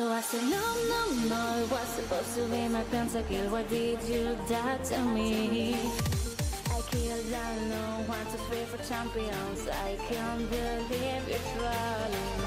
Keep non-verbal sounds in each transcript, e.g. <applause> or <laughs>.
So I said, no, no, no, it was supposed to be my pentakill. Why did you die to me? I killed alone, want to free for champions. I can't believe you're trolling.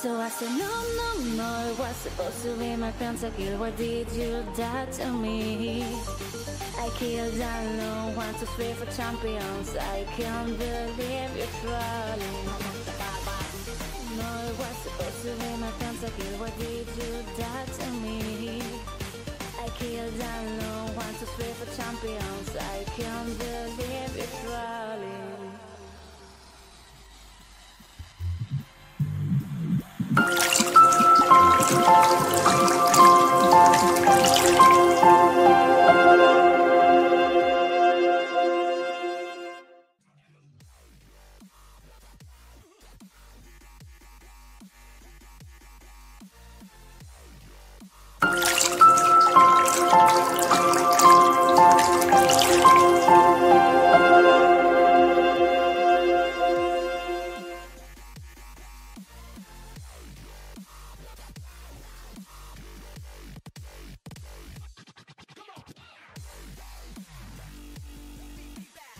So I said, no, no, no, it was supposed to be my pentakill. Why did you die to me? I killed alone, want to free for champions. I can't believe you're trolling.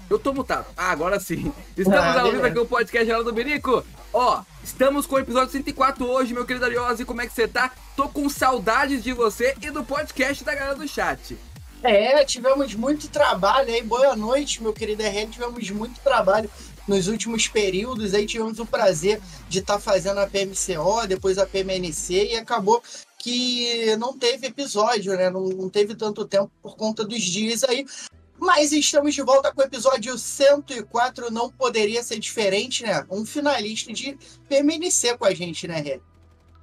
Eu tô mutado. Ah, agora sim. <laughs> Estamos Ah, ao vivo aqui no podcast Geral do Berico. Ó, estamos com o episódio 104 hoje, meu querido Ariose. Como é que você tá? Tô com saudades de você e do podcast da galera do chat. É, tivemos muito trabalho aí. Boa noite, meu querido RL. Tivemos muito trabalho nos últimos períodos. Aí tivemos o prazer de estar fazendo a PMCO, depois a PMNC, e acabou que não teve episódio, né? Não, não teve tanto tempo por conta dos dias aí. Mas estamos de volta com o episódio 104. Não poderia ser diferente, né? Um finalista de PMNC com a gente, né, RL?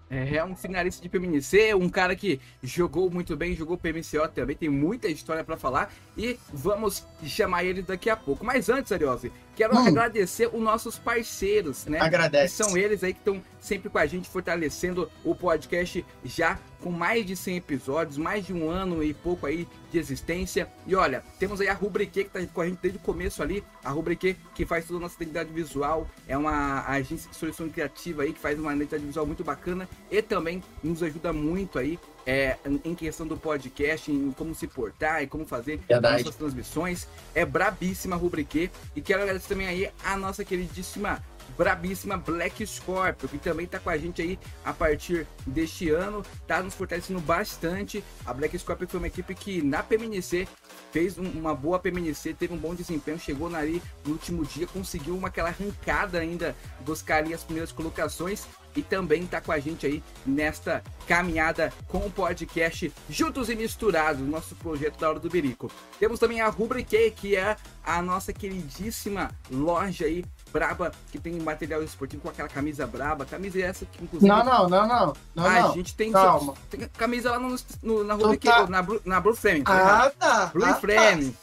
É, é um finalista de PMNC, um cara que jogou muito bem, jogou PMCO também, tem muita história pra falar e vamos chamar ele daqui a pouco. Mas antes, Ariose, quero Hum. agradecer os nossos parceiros, né? Que Agradece. são eles aí que estão sempre com a gente, fortalecendo o podcast já com mais de 100 episódios, mais de um ano e pouco aí de existência. E olha, temos aí a Rubrique que tá com a gente desde o começo ali, a Rubrique que faz toda a nossa identidade visual, é uma agência de solução criativa aí que faz uma identidade visual muito bacana e também nos ajuda muito aí é, em questão do podcast, em como se portar e como fazer Verdade. nossas transmissões. É brabíssima a Rubrique e quero agradecer também aí a nossa queridíssima brabíssima Black Scorpio, que também tá com a gente aí a partir deste ano, tá nos fortalecendo bastante. A Black Scorpio foi uma equipe que na PMNC fez um- uma boa PMNC, teve um bom desempenho, chegou na ali no último dia, conseguiu uma aquela arrancada ainda, buscar ali as primeiras colocações e também tá com a gente aí nesta caminhada com o podcast Juntos e Misturados, nosso projeto da Hora do Berico. Temos também a Rubrique, que é a nossa queridíssima loja aí, braba, que tem material esportivo com aquela camisa braba, camisa essa que inclusive... Não, não, não, não. Não, a não. gente tem, Calma. tem camisa lá no, no- na Então Rubrique, tá. na, Blue- na Blue Flame. tô errado. Ah, tá. Blue ah, Flame.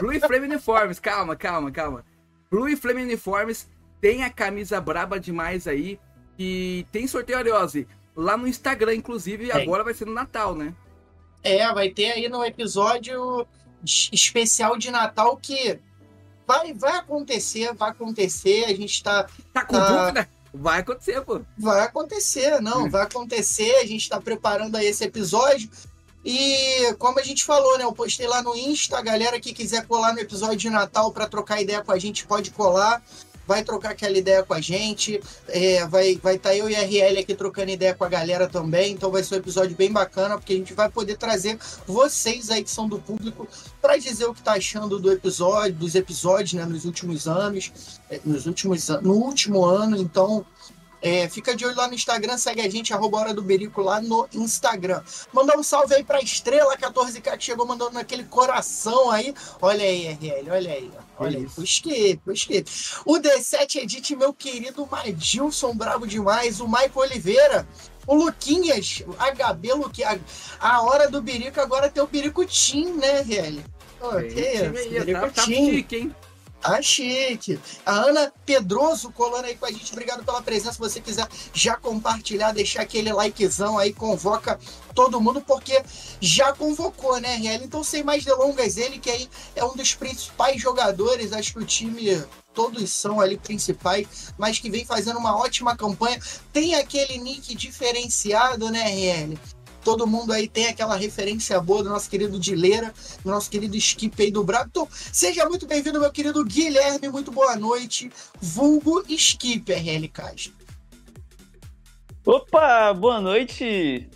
Blue Flame Uniformes, calma, calma, calma. Blue Flame Uniformes tem a camisa braba demais aí. E tem sorteio Ariose lá no Instagram, inclusive, Tem. agora vai ser no Natal, né? É, vai ter aí no episódio es- especial de Natal que vai, vai acontecer, vai acontecer. A gente tá. Tá com Tá. dúvida? Vai acontecer, pô. Vai acontecer, não, vai acontecer. A gente tá preparando aí esse episódio. E como a gente falou, né? Eu postei lá no Insta, a galera que quiser colar no episódio de Natal para trocar ideia com a gente, pode colar. Vai trocar aquela ideia com a gente. É, vai estar vai tá eu e a RL aqui trocando ideia com a galera também. Então vai ser um episódio bem bacana, porque a gente vai poder trazer vocês aí que são do público para dizer o que tá achando do episódio, dos episódios, né, nos últimos anos, é, nos últimos no último ano. Então, é, fica de olho lá no Instagram, segue a gente, arroba Hora do Berico lá no Instagram. Mandar um salve aí pra Estrela 14K que chegou mandando naquele coração aí. Olha aí, RL, olha aí. ó. Olha aí, isso. o skip, o skip. O D7 Edit, meu querido Madilson, bravo demais. O Maico Oliveira. O Luquinhas, HB Luquinhas. A hora do Berico agora tem o Berico Team, né? Pô, Tem que isso, aí, Berico tá, tá chique, hein? Tá chique. A Ana Pedroso colando aí com a gente. Obrigado pela presença. Se você quiser já compartilhar, deixar aquele likezão aí, convoca todo mundo, porque já convocou, né, RL? Então, sem mais delongas, ele que aí é um dos principais jogadores, acho que o time. Todos são ali principais, mas que vem fazendo uma ótima campanha. Tem aquele nick diferenciado, né, RL? Todo mundo aí tem aquela referência boa do nosso querido Dileira, do nosso querido Skip aí do Brabo. Então, Seja muito bem-vindo, meu querido Guilherme. Muito boa noite. Vulgo Skip, RL Castro. Opa, boa noite.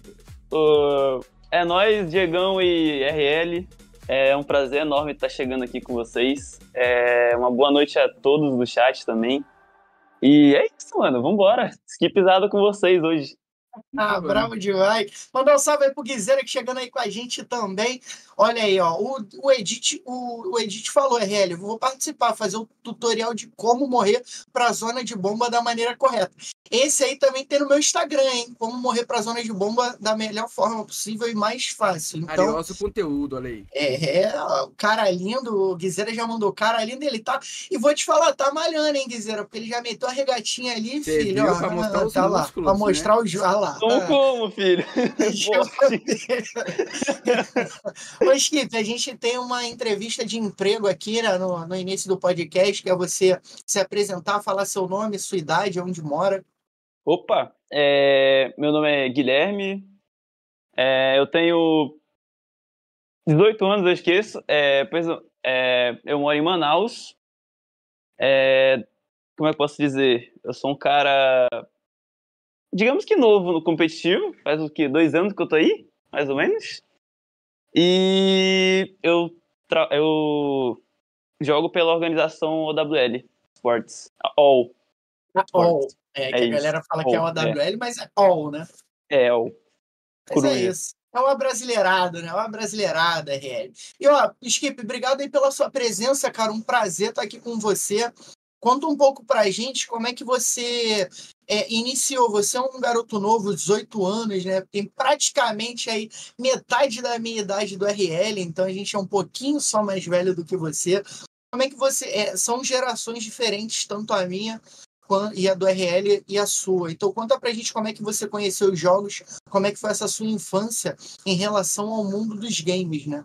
Ô, é nós, Diegão e RL. É um prazer enorme estar chegando aqui com vocês. É uma boa noite a todos do chat também. E é isso, mano. Vambora. Skipizado com vocês hoje. Ah, bom. bravo demais. Mandar um salve aí pro Guizeira que chegando aí com a gente também. Olha aí, ó. O, o, Edit, o, o Edit falou, RL, eu vou participar, fazer o tutorial de como morrer pra zona de bomba da maneira correta. Esse aí também tem no meu Instagram, hein? Como morrer pra zona de bomba da melhor forma possível e mais fácil. Então, Arioso conteúdo, olha aí. É, é, o cara lindo, o Guizeira já mandou cara lindo, ele tá. E vou te falar, tá malhando, hein, Guizeira? Porque ele já meteu a regatinha ali, Cê filho. viu? ó, Pra mostrar os tá lá, músculos, pra né? mostrar o. ju- Ah lá. Como ah. como, filho? <laughs> <laughs> <laughs> Ô, Skip, a gente tem uma entrevista de emprego aqui né, no, no início do podcast, que é você se apresentar, falar seu nome, sua idade, onde mora. Opa, é, meu nome é Guilherme. É, eu tenho 18 anos, eu esqueço. É, é, eu moro em Manaus. É, como é que eu posso dizer? Eu sou um cara, digamos que novo no competitivo. Faz o quê? Dois anos que eu tô aí, mais ou menos. E eu, eu jogo pela organização OWL Sports. All. All. É, que É a isso, galera fala que é all, OWL, mas é All, né? É, All. Mas é isso. É uma brasileirada, né? Uma brasileirada, RL. E, ó, Skip, obrigado aí pela sua presença, cara. Um prazer estar aqui com você. Conta um pouco pra gente como é que você é, iniciou. Você é um garoto novo, 18 anos, né? Tem praticamente aí metade da minha idade do RL, então a gente é um pouquinho só mais velho do que você. Como é que você. é, são gerações diferentes, tanto a minha e a do RL e a sua. Então conta pra gente como é que você conheceu os jogos, como é que foi essa sua infância em relação ao mundo dos games, né?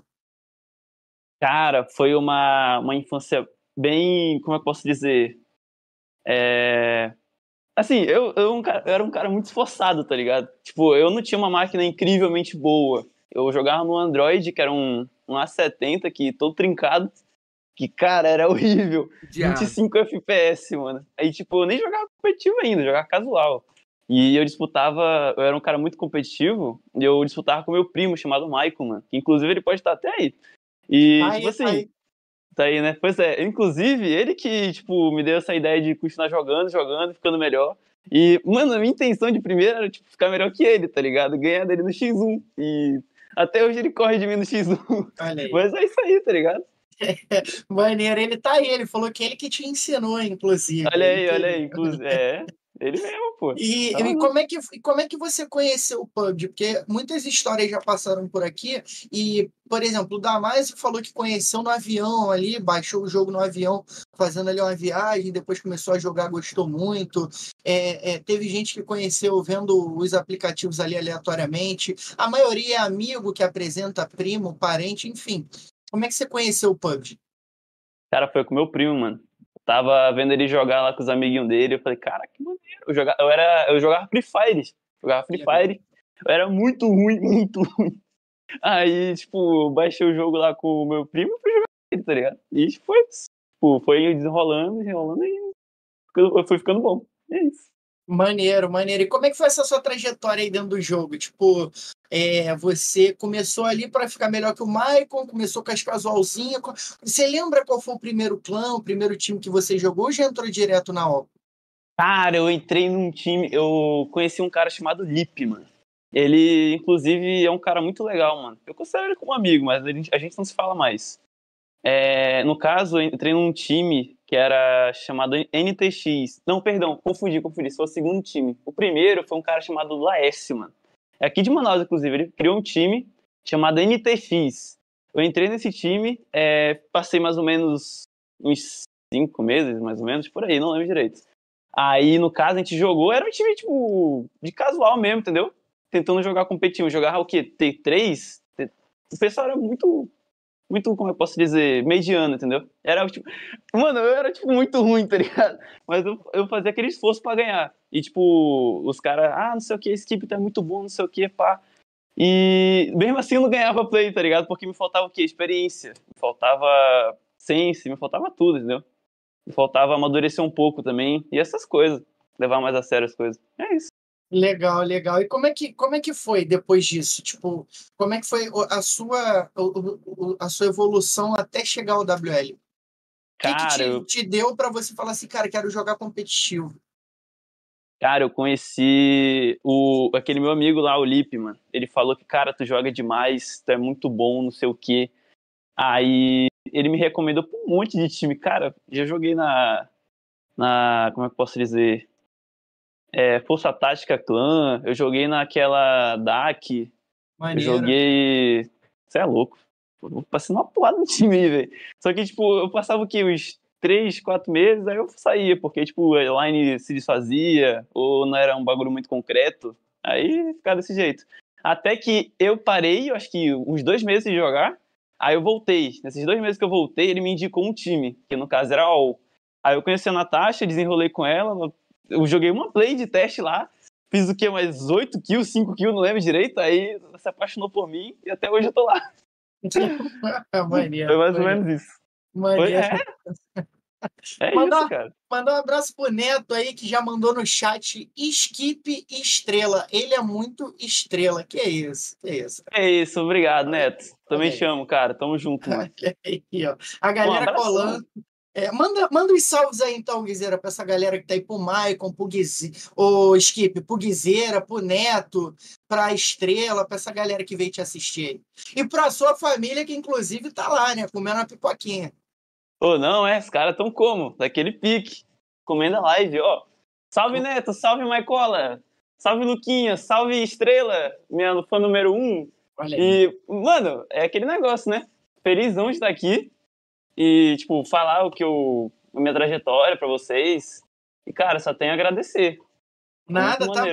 Cara, foi uma, uma infância bem. Como é que eu posso dizer? É. Assim, eu, eu, um cara- eu era um cara muito esforçado, tá ligado? Tipo, eu não tinha uma máquina incrivelmente boa. Eu jogava no Android, que era um, um A70, que todo trincado. Que, cara, era <laughs> horrível. Diabo. 25 FPS, mano. Aí, tipo, eu nem jogava competitivo ainda, jogava casual. E eu disputava, eu era um cara muito competitivo, e eu disputava com meu primo chamado Michael, mano. Que inclusive ele pode estar até aí. E, Aí, tipo assim, aí. Tá aí, né? Pois é, inclusive, ele que, tipo, me deu essa ideia de continuar jogando, jogando, ficando melhor. E, mano, a minha intenção de primeiro era, tipo, ficar melhor que ele, tá ligado? Ganhar dele no X1. E até hoje ele corre de mim no X1. Olha aí. Mas é isso aí, tá ligado? <laughs> Maneiro, ele tá aí, ele falou que ele que te ensinou, inclusive. Olha aí, olha aí, inclusive. É, ele mesmo, pô. E, Tá e como, é que, como é que você conheceu o PUBG? Porque muitas histórias já passaram por aqui. E, por exemplo, o Damásio falou que conheceu no avião ali, baixou o jogo no avião, fazendo ali uma viagem, depois começou a jogar, gostou muito. É, é, teve gente que conheceu vendo os aplicativos ali aleatoriamente. A maioria é amigo que apresenta primo, parente, enfim. Como é que você conheceu o PUBG? Cara, foi com meu primo, mano. Tava vendo ele jogar lá com os amiguinhos dele. Eu falei, cara, que maneiro. Eu jogava, eu era, eu jogava Free Fire. Jogava Free Fire. Eu era muito ruim, <laughs> muito ruim. Aí, tipo, baixei o jogo lá com o meu primo e fui jogar ele, tá ligado? E foi, tipo, foi desenrolando, desenrolando e foi ficando bom. É isso. Maneiro, maneiro. E como é que foi essa sua trajetória aí dentro do jogo? Tipo, é, você começou ali para ficar melhor que o Maicon, começou com as casualzinhas. Você lembra qual foi o primeiro clã, o primeiro time que você jogou ou já entrou direto na OP? Cara, eu entrei num time, eu conheci um cara chamado Lip, mano. Ele, inclusive, é um cara muito legal, mano. Eu considero ele como amigo, mas a gente não se fala mais. É, no caso, eu entrei num time que era chamado NTX. Não, perdão, confundi, confundi. Foi o segundo time. O primeiro foi um cara chamado Laércio, mano. É aqui de Manaus, inclusive. Ele criou um time chamado NTX. Eu entrei nesse time, é, passei mais ou menos uns cinco meses, mais ou menos, por aí, não lembro direito. Aí, no caso, a gente jogou, era um time, tipo, de casual mesmo, entendeu? Tentando jogar competitivo. Jogar o quê? T3? O pessoal era muito muito, como eu posso dizer, mediano, entendeu? Era tipo, <laughs> mano, eu era tipo muito ruim, tá ligado? Mas eu, eu fazia aquele esforço para ganhar. E tipo, os caras, ah, não sei o que, esse equipe tá muito bom, não sei o que, pá. E mesmo assim eu não ganhava play, tá ligado? Porque me faltava o quê? Experiência. Me faltava sense, me faltava tudo, entendeu? Me faltava amadurecer um pouco também. E essas coisas. Levar mais a sério as coisas. É isso. Legal, legal. E como é que, como é que foi depois disso? Tipo, como é que foi a sua, a sua evolução até chegar ao WL? O cara, que, que te, te deu para você falar assim, cara, quero jogar competitivo? Cara, eu conheci o, aquele meu amigo lá, o Lipe, mano. Ele falou que, cara, tu joga demais, tu é muito bom, não sei o quê. Aí ele me recomendou pra um monte de time. Cara, já joguei na. na como é que eu posso dizer? É, Força Tática Clã, eu joguei naquela DAC, eu joguei. Você é louco. Eu passei uma porrada no time aí, velho. Só que, tipo, eu passava o quê? Uns 3, 4 meses, aí eu saía, porque, tipo, a line se desfazia, ou não era um bagulho muito concreto. Aí ficava desse jeito. Até que eu parei, eu acho que uns dois meses de jogar, aí eu voltei. Nesses dois meses que eu voltei, ele me indicou um time, que no caso era All. Aí eu conheci a Natasha, desenrolei com ela, eu joguei uma play de teste lá, fiz o que? Mais 8 kills, 5 kills, não lembro direito. Aí se apaixonou por mim e até hoje eu tô lá. <laughs> Maneiro, Foi mais ou menos isso. Foi, é. É Mandar- isso, cara. Mandar um abraço pro Neto aí, que já mandou no chat Skip Estrela. Ele é muito estrela. Que é isso? Que é isso? É isso, obrigado, Neto. Também Olha aí. te amo, cara. Tamo junto, mano. <laughs> Que aí, ó. A galera abração. colando. É, manda, manda os salves aí, então, Guizeira, pra essa galera que tá aí pro Maicon, pro Guize... o Skip, pro Guizeira, pro Neto, pra Estrela, pra essa galera que veio te assistir aí. E pra sua família, que inclusive tá lá, né? Comendo uma pipoquinha. Ô, não, é, os caras tão como? Daquele pique. Comendo a live, ó. Salve, Neto. Salve, Maicola. Salve, Luquinha. Salve, Estrela. Minha fã número um. Olha aí. E, mano, é aquele negócio, né? Felizão de estar aqui e, tipo, falar o que eu. a minha trajetória pra vocês. E, cara, só tenho a agradecer. Nada, tá?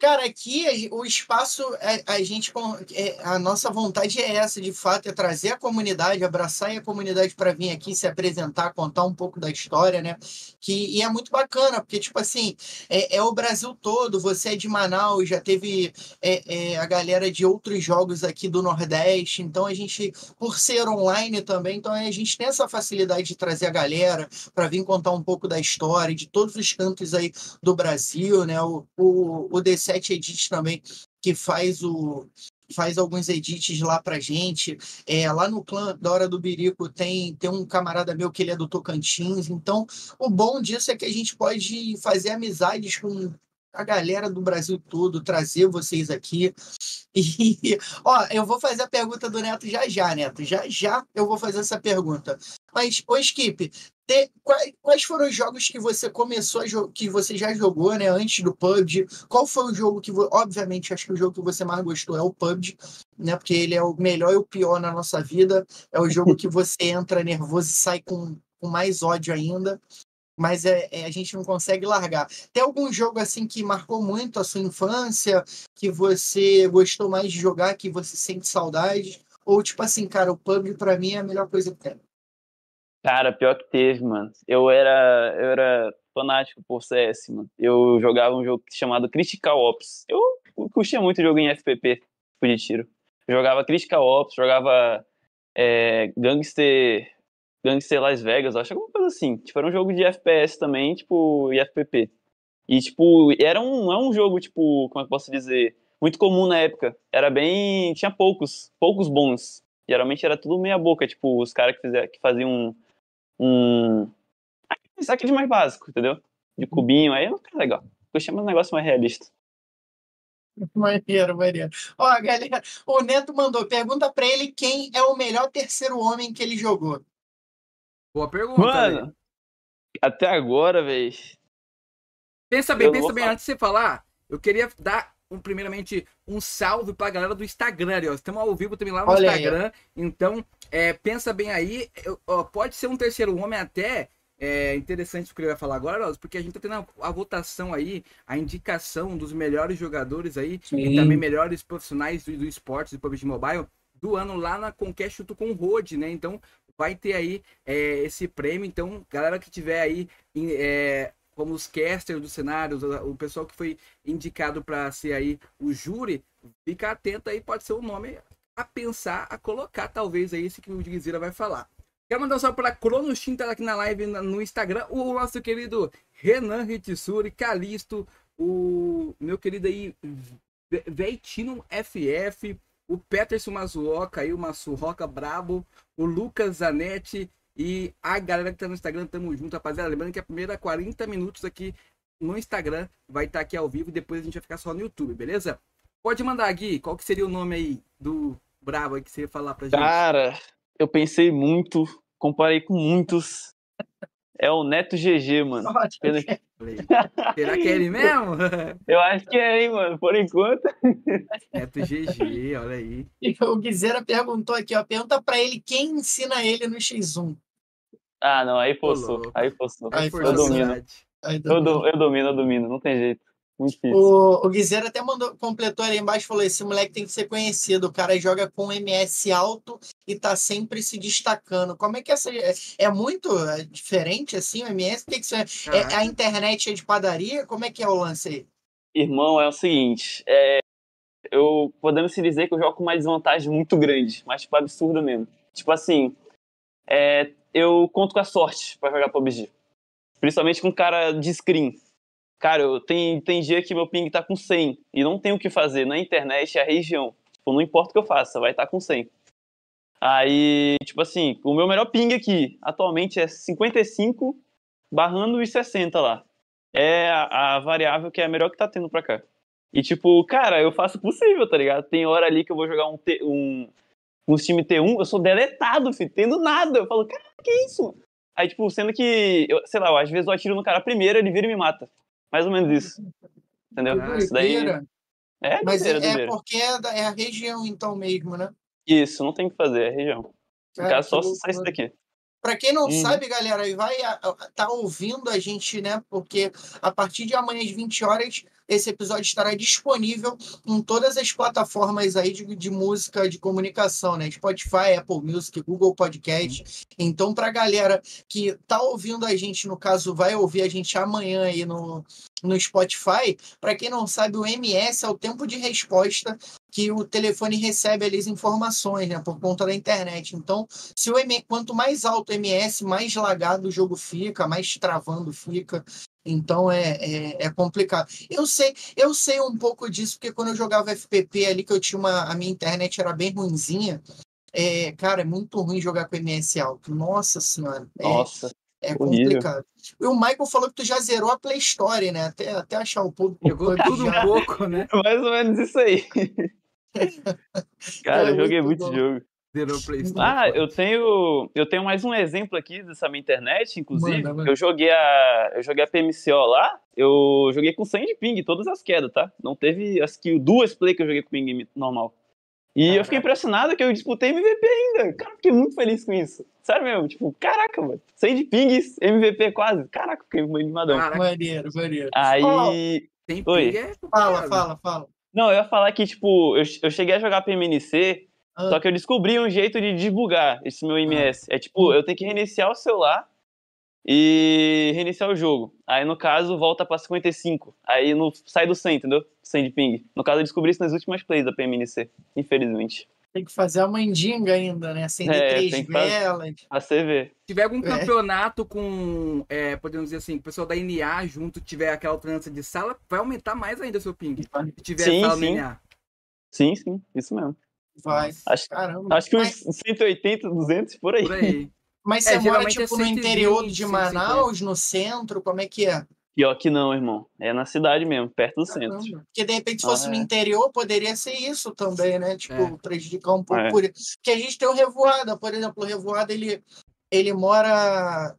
Cara, aqui o espaço, a, a gente, é, a nossa vontade é essa, de fato, é trazer a comunidade, abraçar a comunidade para vir aqui se apresentar, contar um pouco da história, né? Que, e é muito bacana, porque, tipo assim, é, é o Brasil todo, você é de Manaus, já teve é, é, a galera de outros jogos aqui do Nordeste, então a gente, por ser online também, então a gente tem essa facilidade de trazer a galera para vir contar um pouco da história, de todos os cantos aí do Brasil, né? O, o, o D7 Edit também, que faz o faz alguns edits lá pra gente. É, lá no clã da Hora do Birico tem, tem um camarada meu que ele é do Tocantins. Então, o bom disso é que a gente pode fazer amizades com a galera do Brasil todo, trazer vocês aqui. E, <laughs> ó, eu vou fazer a pergunta do Neto já já, Neto. Já já eu vou fazer essa pergunta. Mas, ô Skip, te- quais, quais foram os jogos que você começou a que você já jogou, né, antes do PUBG? Qual foi o jogo que, obviamente, acho que o jogo que você mais gostou é o PUBG, né, porque ele é o melhor e o pior na nossa vida. É o jogo que você entra nervoso e sai com, com mais ódio ainda. Mas é, é, a gente não consegue largar. Tem algum jogo assim que marcou muito a sua infância, que você gostou mais de jogar, que você sente saudade? Ou tipo assim, cara, o PUBG pra mim é a melhor coisa que tem. Cara, pior que teve, mano. Eu era, eu era fanático por CS, mano. Eu jogava um jogo chamado Critical Ops. Eu curtia muito jogo em FPP, tipo de tiro. Jogava Critical Ops, jogava é, Gangster, Gangster Las Vegas, acho alguma coisa assim. Tipo, era um jogo de FPS também, tipo, e FPP. E, tipo, era um, é um jogo, tipo, como é que eu posso dizer? Muito comum na época. Era bem. Tinha poucos, poucos bons. Geralmente era tudo meia boca, tipo, os caras que, que faziam um. Aqui de mais básico, entendeu? De cubinho, aí não fica legal. Eu chamo um negócio mais realista. Maneiro, maneiro. Ó, galera, o Neto mandou, pergunta pra ele quem é o melhor terceiro homem que ele jogou. Boa pergunta. Mano, véio. até agora, velho. Pensa bem, eu pensa bem, falar. antes de você falar, eu queria dar um, primeiramente um salve pra galera do Instagram, ó. Estamos ao vivo também lá no Olha Instagram. Aí. Então, é, pensa bem aí. Ó, pode ser um terceiro homem até. É interessante o que ele vai falar agora, porque a gente tá tendo a, a votação aí, a indicação dos melhores jogadores aí, Sim. e também melhores profissionais do, do esporte, do PUBG Mobile, do ano lá na Conquest junto com o Road, né? Então, vai ter aí é, esse prêmio. Então, galera que tiver aí é, como os casters dos cenários, o pessoal que foi indicado para ser aí o júri, fica atento aí, pode ser um nome a pensar, a colocar, talvez aí esse que o Guizira vai falar. Quero mandar um salve para Cronostin, tá aqui na live no Instagram, o nosso querido Renan Ritsuri, Calisto, o meu querido aí Veitino FF, o Peterson Mazuoka aí, o Massuroca Brabo, o Lucas Zanetti, e a galera que tá no Instagram, tamo junto, rapaziada. Lembrando que a primeira 40 minutos aqui no Instagram vai estar tá aqui ao vivo e depois a gente vai ficar só no YouTube, beleza? Pode mandar, Gui, qual que seria o nome aí do Bravo aí que você ia falar pra gente? Cara, eu pensei muito, comparei com muitos. É o Neto GG, mano. Pena... Será que é ele mesmo? <laughs> Eu acho que é, hein, mano, por enquanto. Neto GG, olha aí. E o Guizera perguntou aqui, ó, pergunta pra ele quem ensina ele no X1. Ah, não, aí forçou, aí forçou. Aí eu domino. Eu, eu domino, eu domino, não tem jeito. O, o Guizera até mandou, completou ali embaixo falou: esse moleque tem que ser conhecido. O cara joga com MS alto e tá sempre se destacando. Como é que essa. É, é muito é diferente assim o MS? Tem que ser, é, a internet é de padaria? Como é que é o lance aí? Irmão, é o seguinte. É, eu podemos se dizer que eu jogo com uma desvantagem muito grande, mas tipo absurda mesmo. Tipo assim, é, eu conto com a sorte para jogar PUBG. Principalmente com cara de screen. Cara, eu, tem, tem dia que meu ping tá com 100 e não tem o que fazer na internet, é a região. Tipo, não importa o que eu faça, vai estar tá com 100. Aí, tipo assim, o meu melhor ping aqui atualmente é 55 barrando e 60 lá. É a, a, variável que é a melhor que tá tendo pra cá. E tipo, cara, eu faço o possível, tá ligado? Tem hora ali que eu vou jogar um, T, um, um time T1, eu sou deletado, filho, tendo nada. Eu falo, cara, que isso? Aí, tipo, sendo que, eu, sei lá, às vezes eu atiro no cara primeiro, ele vira e me mata. Mais ou menos isso. Entendeu? Ah, isso daí. É, Mas é, é porque é, da, é, a região, então, mesmo, né? Isso, não tem o que fazer, é a região. No caso, só sai isso daqui. Para quem não uhum. sabe, galera, vai estar tá ouvindo a gente, né? Porque a partir de amanhã às 20 horas esse episódio estará disponível em todas as plataformas aí de, de música de comunicação, né? Spotify, Apple Music, Google Podcast. Então, para a galera que tá ouvindo a gente, no caso, vai ouvir a gente amanhã aí no, no Spotify. Para quem não sabe, o MS é o tempo de resposta que o telefone recebe ali as informações, né, por conta da internet. Então, se o quanto mais alto o MS, mais lagado o jogo fica, mais travando fica. Então é, é, é, complicado. Eu sei, eu sei um pouco disso, porque quando eu jogava FPP ali, que eu tinha uma. A minha internet era bem ruinzinha. É, cara, é muito ruim jogar com MS alto. Nossa senhora. É, Nossa. É complicado. E o Michael falou que tu já zerou a Play Store, né? Até, até achar o público. Jogou tudo já. um pouco, né? <laughs> Mais ou menos isso aí. <laughs> Cara, é eu joguei muito, muito jogo. Ah, eu tenho, eu tenho mais um exemplo aqui dessa minha internet, inclusive. Manda, manda. Eu joguei a, eu joguei a PMCO lá. Eu joguei com 100 de ping, todas as quedas, tá? Não teve as que duas play que eu joguei com ping normal. E caraca. eu fiquei impressionado que eu disputei MVP ainda. Cara, fiquei muito feliz com isso. Sério mesmo, tipo, caraca, mano. 100 de pings, MVP quase. Caraca, fiquei muito animadão. Caraca, maneiro, maneiro. Aí. Oh, tem Oi. É fala, fala, fala. Não, eu ia falar que, tipo, eu, eu cheguei a jogar PMNC Ah. Só que eu descobri um jeito de desbugar esse meu IMS. É tipo, eu tenho que reiniciar o celular e reiniciar o jogo. Aí, no caso, volta pra 55. Aí no, sai do 100, entendeu? 100 de ping. No caso, eu descobri isso nas últimas plays da PMNC, infelizmente. Tem que fazer a mandinga ainda, né? Acender É, três velas. A ver. Se tiver algum É. campeonato com, é, podemos dizer assim, o pessoal da NA junto, tiver aquela alternância de sala, vai aumentar mais ainda o seu ping. Se tiver Sim, sala sim. na NA. Sim, sim, isso mesmo. Vai. Acho, Caramba. acho que Mas- uns 180, 200 por aí. Por aí. Mas É, você mora, é tipo, no 120, interior de 150. Manaus, no centro? Como é que é? Pior que não, irmão. É na cidade mesmo, perto do centro. Caramba. Porque, de repente, se fosse Ah, no é. interior, poderia ser isso também, né? Tipo, É. prejudicar um pouco É. por isso. Porque a gente tem o Revoada, por exemplo. O Revoada, ele, ele mora...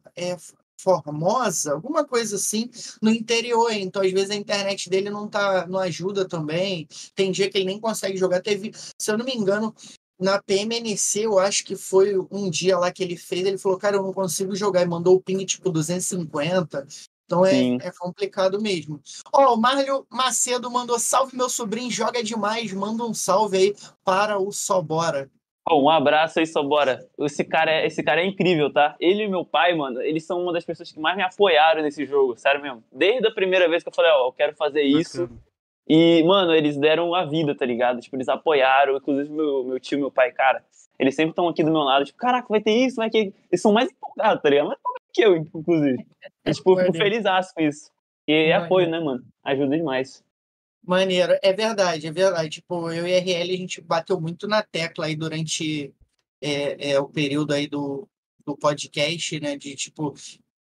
Formosa, alguma coisa assim, no interior. Então, às vezes, a internet dele não, tá, não ajuda também. Tem dia que ele nem consegue jogar. Teve, se eu não me engano, na PMNC, eu acho que foi um dia lá que ele fez, ele falou, cara, eu não consigo jogar, e mandou o ping tipo 250. Então é, é complicado mesmo. Ó, o Marlio Macedo mandou salve, meu sobrinho, joga demais. Manda um salve aí para o Sobora. Um abraço aí, só bora. Esse cara, é, esse cara é incrível, tá? Ele e meu pai, mano, eles são uma das pessoas que mais me apoiaram nesse jogo, sério mesmo. Desde a primeira vez que eu falei, ó, eu quero fazer isso. Bacana. E, mano, eles deram a vida, tá ligado? Tipo, eles apoiaram, inclusive meu, meu tio, meu pai, cara, eles sempre estão aqui do meu lado, tipo, caraca, vai ter isso, vai ter. Eles são mais empolgados, tá ligado? Mais empolgados que eu, inclusive. E, tipo, eu fico feliz com isso. E é apoio, né, mano? Ajuda demais. Maneiro, é verdade, é verdade. Tipo, eu e a RL, a gente bateu muito na tecla aí durante é, é, o período aí do, do podcast, né? De tipo,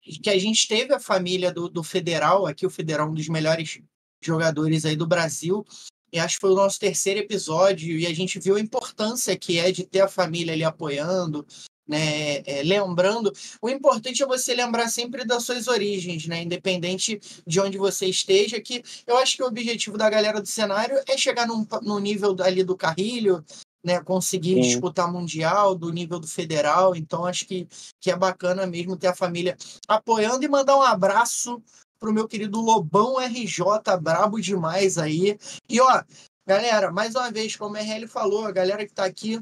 que a gente teve a família do, do Federal, aqui o Federal, um dos melhores jogadores aí do Brasil. E acho que foi o nosso terceiro episódio, e a gente viu a importância que é de ter a família ali apoiando, né? é, lembrando. O importante é você lembrar sempre das suas origens, né? Independente de onde você esteja, que eu acho que o objetivo da galera do cenário é chegar num, no nível ali do Carrilho, né? Conseguir Sim. disputar mundial, do nível do federal. Então, acho que, que é bacana mesmo ter a família apoiando e mandar um abraço pro meu querido Lobão RJ, brabo demais aí. E ó, galera, mais uma vez, como a RL falou, a galera que tá aqui.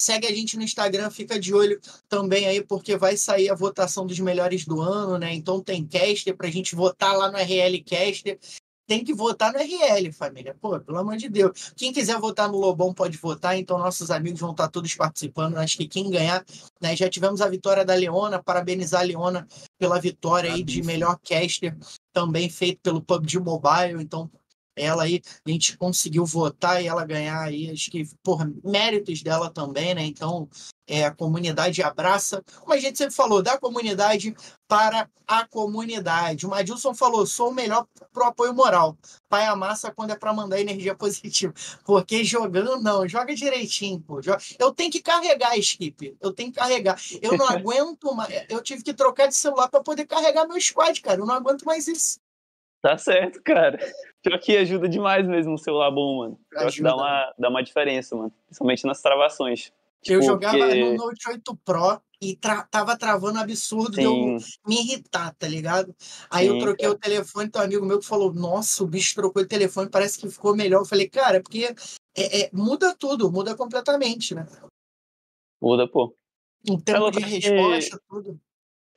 Segue a gente no Instagram, fica de olho também aí, porque vai sair a votação dos melhores do ano, né? Então tem caster pra gente votar lá no RL Caster. Tem que votar no RL, família. Pô, pelo amor de Deus. Quem quiser votar no Lobão pode votar, então nossos amigos vão estar todos participando. Acho que quem ganhar, né? Já tivemos a vitória da Leona, parabenizar a Leona pela vitória aí de melhor caster, também feito pelo PUBG Mobile. Então, ela aí, a gente conseguiu votar e ela ganhar aí, acho que, porra, méritos dela também, né? Então, é, a comunidade abraça, como a gente sempre falou, da comunidade para a comunidade. O Madilson falou: sou o melhor pro apoio moral. Pai amassa quando é para mandar energia positiva. Porque jogando, não, joga direitinho, pô. Eu tenho que carregar, Skip. Eu tenho que carregar. Eu não <laughs> aguento mais. Eu tive que trocar de celular para poder carregar meu squad, cara. Eu não aguento mais isso. Tá certo, cara. Pior que ajuda demais mesmo o celular bom, mano. Eu acho que dá Ajuda. uma, dá uma diferença, mano. Principalmente nas travações. Eu Tipo, jogava porque- no Note 8 Pro e tra- tava travando absurdo de eu Sim, me irritar, tá ligado? Aí eu Sim, troquei o telefone, tem um amigo meu que falou: Nossa, o bicho trocou o telefone, parece que ficou melhor. Eu falei, cara, é porque é- é, muda tudo, muda completamente, né? muda, pô. O tempo louco, de acho que- resposta, tudo.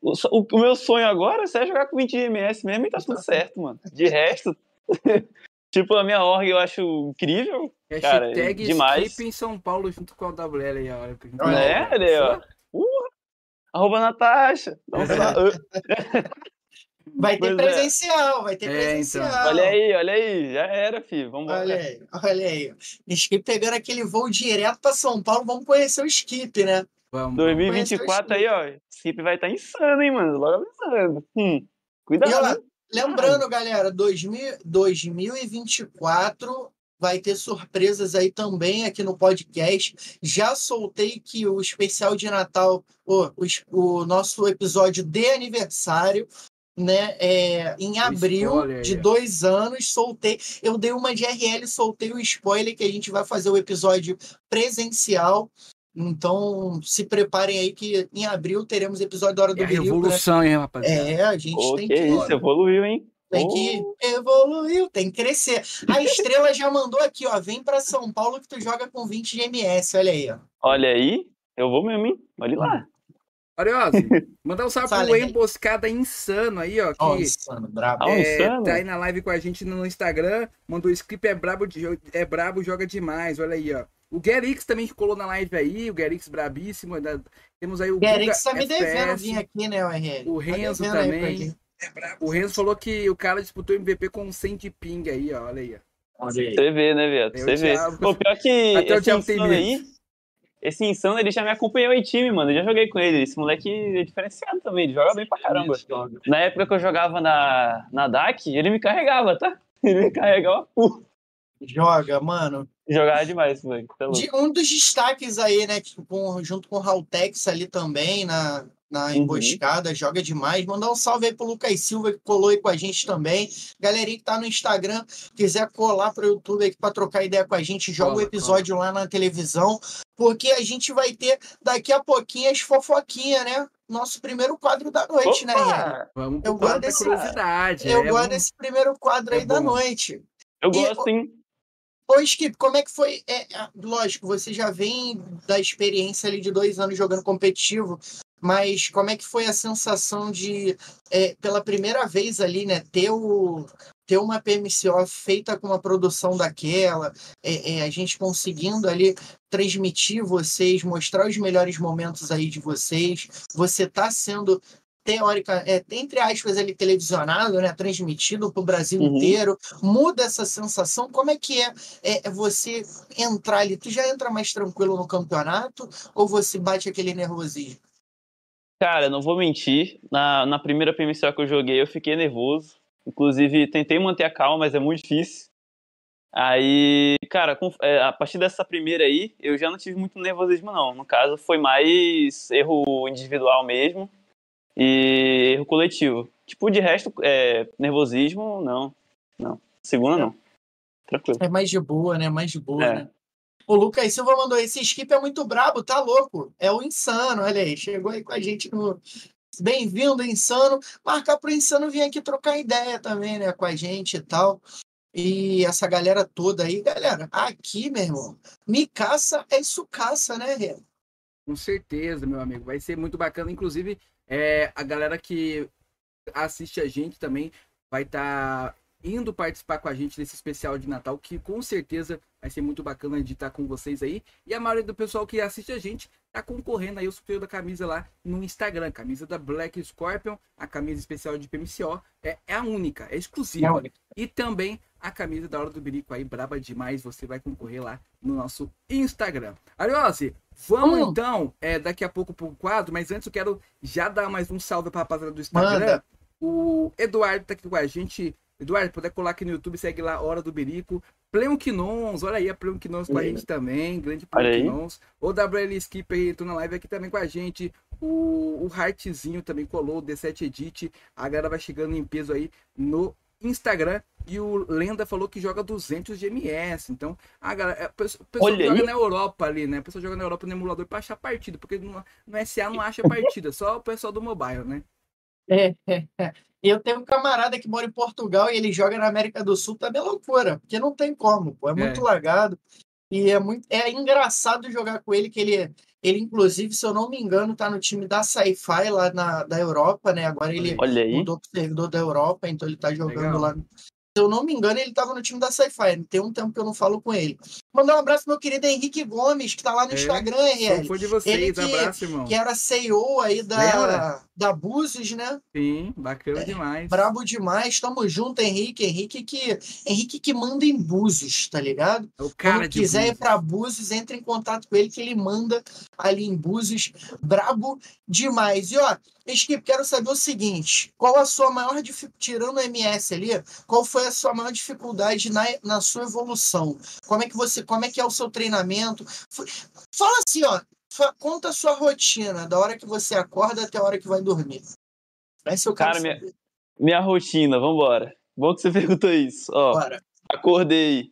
O, o- o meu sonho agora é jogar com 20 ms mesmo e tá tudo certo, mano. De resto, <laughs> tipo, a minha org eu acho incrível. Cara, Hashtag demais. Skip em São Paulo junto com a WL aí, vai- né? Ele, ó. Uh, arroba Natasha. Sal- <laughs> Vai ter Pois é. presencial, vai ter É, presencial. então. Olha aí, olha aí. Já era, filho. Vambora. Olha aí, olha aí. Skip pegando aquele voo direto para São Paulo, vamos conhecer o Skip, né? Vamos. 2024 aí, ó. Skip vai estar insano, hein, mano. Logo avisando. Hum, cuidado. E lembrando, galera, 2000, 2024 vai ter surpresas aí também aqui no podcast. Já soltei que o especial de Natal, o, o, o nosso episódio de aniversário, né, é, em abril spoiler de dois anos, soltei. Eu dei uma de RL, soltei o spoiler que a gente vai fazer o episódio presencial. Então, se preparem aí que em abril teremos episódio da Hora do É a Birico, né? revolução, hein, rapaziada? É, a gente tem que que. isso, evoluiu, hein? Tem que evoluir, tem que crescer. A estrela já mandou aqui, ó. Vem pra São Paulo que tu joga com 20 de MS. Olha aí, ó. Olha aí, eu vou mesmo, hein? Olha lá. Ariose, <laughs> mandar um salve Fala pro aí. Emboscada Insano aí, ó. Que Nossa, mano, brabo. Ah, é, Insano? tá aí na live com a gente no Instagram. Mandou o script é brabo, de- é brabo, joga demais. Olha aí, ó. O Gerix também colou na live aí, o Gerix brabíssimo. ainda Temos aí o Guerix tá me devendo vir aqui, né, URL? O Tá Renzo pra também. gente. O Renzo falou que o cara disputou MVP com 100 de ping aí, ó. Olha aí, ó. Olha aí. Você vê, né, viado? Você vê. Pô, pior que <laughs> Até o esse insano aí, esse insano, ele já me acompanhou em time, mano. Eu já joguei com ele. Esse moleque é diferenciado também, ele joga bem pra caramba. Na época que eu jogava na, na DAC, ele me carregava, tá? <laughs> Ele me carregava full. Joga, mano. Jogava demais, moleque. Tá. De- um dos destaques aí, né, tipo, junto com o Rautex ali também na, na Uhum. emboscada, joga demais. Mandar um salve aí pro Lucas Silva, que colou aí com a gente também. Galerinha que tá no Instagram, quiser colar pro YouTube aqui pra trocar ideia com a gente, joga o Cola, episódio lá na televisão, porque a gente vai ter daqui a pouquinho as fofoquinhas, né? Nosso primeiro quadro da noite, né? Opa! Vamos pro Eu da desse- curiosidade. Eu é, desse primeiro quadro É aí da bom. noite. Eu E- gosto, hein? Ô, Skip, como é que foi? É, é, lógico, você já vem da experiência ali de dois anos jogando competitivo, mas como é que foi a sensação de, é, pela primeira vez ali, né, ter, o, ter uma PMCO feita com uma produção daquela, é, é, a gente conseguindo ali transmitir vocês, mostrar os melhores momentos aí de vocês, você tá sendo teórica, é, entre aspas, ali televisionado, né, transmitido para o Brasil Uhum. inteiro, muda essa sensação, como é que é, é você entrar ali, tu já entra mais tranquilo no campeonato ou você bate aquele nervosismo? Cara, não vou mentir. Na, na primeira PMCO que eu joguei, eu fiquei nervoso. Inclusive, tentei manter a calma, mas é muito difícil. Aí, cara, com- é, a partir dessa primeira aí, eu já não tive muito nervosismo, não. No caso, foi mais erro individual mesmo e erro coletivo. Tipo, de resto, é, nervosismo, não. Não. Segunda, não. Tranquilo. É mais de boa, né? Mais de boa, É. né? O Lucas Silva mandou esse skip é muito brabo, tá louco? É o insano, olha aí, chegou aí com a gente no Bem-vindo, Insano. Marcar pro Insano vir aqui trocar ideia também, né, com a gente e tal. E essa galera toda aí, galera, aqui, meu irmão, me caça é sucaça, né, Rê? Com certeza, meu amigo. Vai ser muito bacana. Inclusive, é, a galera que assiste a gente também vai estar indo participar com a gente desse especial de Natal, que com certeza vai ser muito bacana de estar com vocês aí. E a maioria do pessoal que assiste a gente tá concorrendo aí o sorteio da camisa lá no Instagram. Camisa da Black Scorpion, a camisa especial de PMCO. É, é a única, é exclusiva. E também a camisa da Hora do Birico aí, braba demais. Você vai concorrer lá no nosso Instagram. Ariose, vamos Hum. então é, daqui a pouco pro quadro, mas antes eu quero já dar mais um salve pra rapaziada do Instagram. Manda. O Eduardo tá aqui com a gente. Eduardo, puder colar aqui no YouTube, segue lá Hora do Birico. Pleonquinons, olha aí a Pleonquinons com a gente também. Grande. Pleonquinons. O WL Skip aí, tô na live aqui também com a gente. O, o Heartzinho também colou, o D7 Edit. A galera vai chegando em peso aí no Instagram. E o Lenda falou que joga 200 de MS. Então, a galera, a pessoa, a pessoa joga aí. na Europa ali, né? A pessoa joga na Europa no emulador pra achar partida. Porque no, no SA não acha <laughs> partida, só o pessoal do mobile, né? É, é, é. Eu tenho um camarada que mora em Portugal e ele joga na América do Sul, também é loucura, porque não tem como, pô, é muito É. lagado. E é muito é engraçado jogar com ele, que ele, ele inclusive, se eu não me engano, tá no time da Sci-Fi lá na, da Europa, né? Agora ele Olha aí. mudou pro servidor da Europa, então ele tá jogando Legal. lá. Se eu não me engano, ele tava no time da Sci-Fi. Tem um tempo que eu não falo com ele. Mandar um abraço meu querido Henrique Gomes, que tá lá no É, Instagram, Sou RL. fã de vocês, Ele que- abraço, irmão. Que era CEO aí da, Lembra? da Búzios, né? Sim, bacana demais. Brabo demais, tamo junto, Henrique. Henrique que, Henrique que manda em Búzios, tá ligado? É o cara Quando quiser ir pra Búzios, entre em contato com ele que ele manda ali em Búzios. Brabo demais. E ó, Skip, quero saber o seguinte: qual a sua maior dificuldade, tirando o MS ali, qual foi a sua maior dificuldade na, na sua evolução? Como é que você, como é que é o seu treinamento? Fala assim, ó, conta a sua rotina, da hora que você acorda até a hora que vai dormir. Esse quero Cara, minha-. Minha rotina, vambora. Bom que você <laughs> perguntou isso. Ó, Bora. acordei,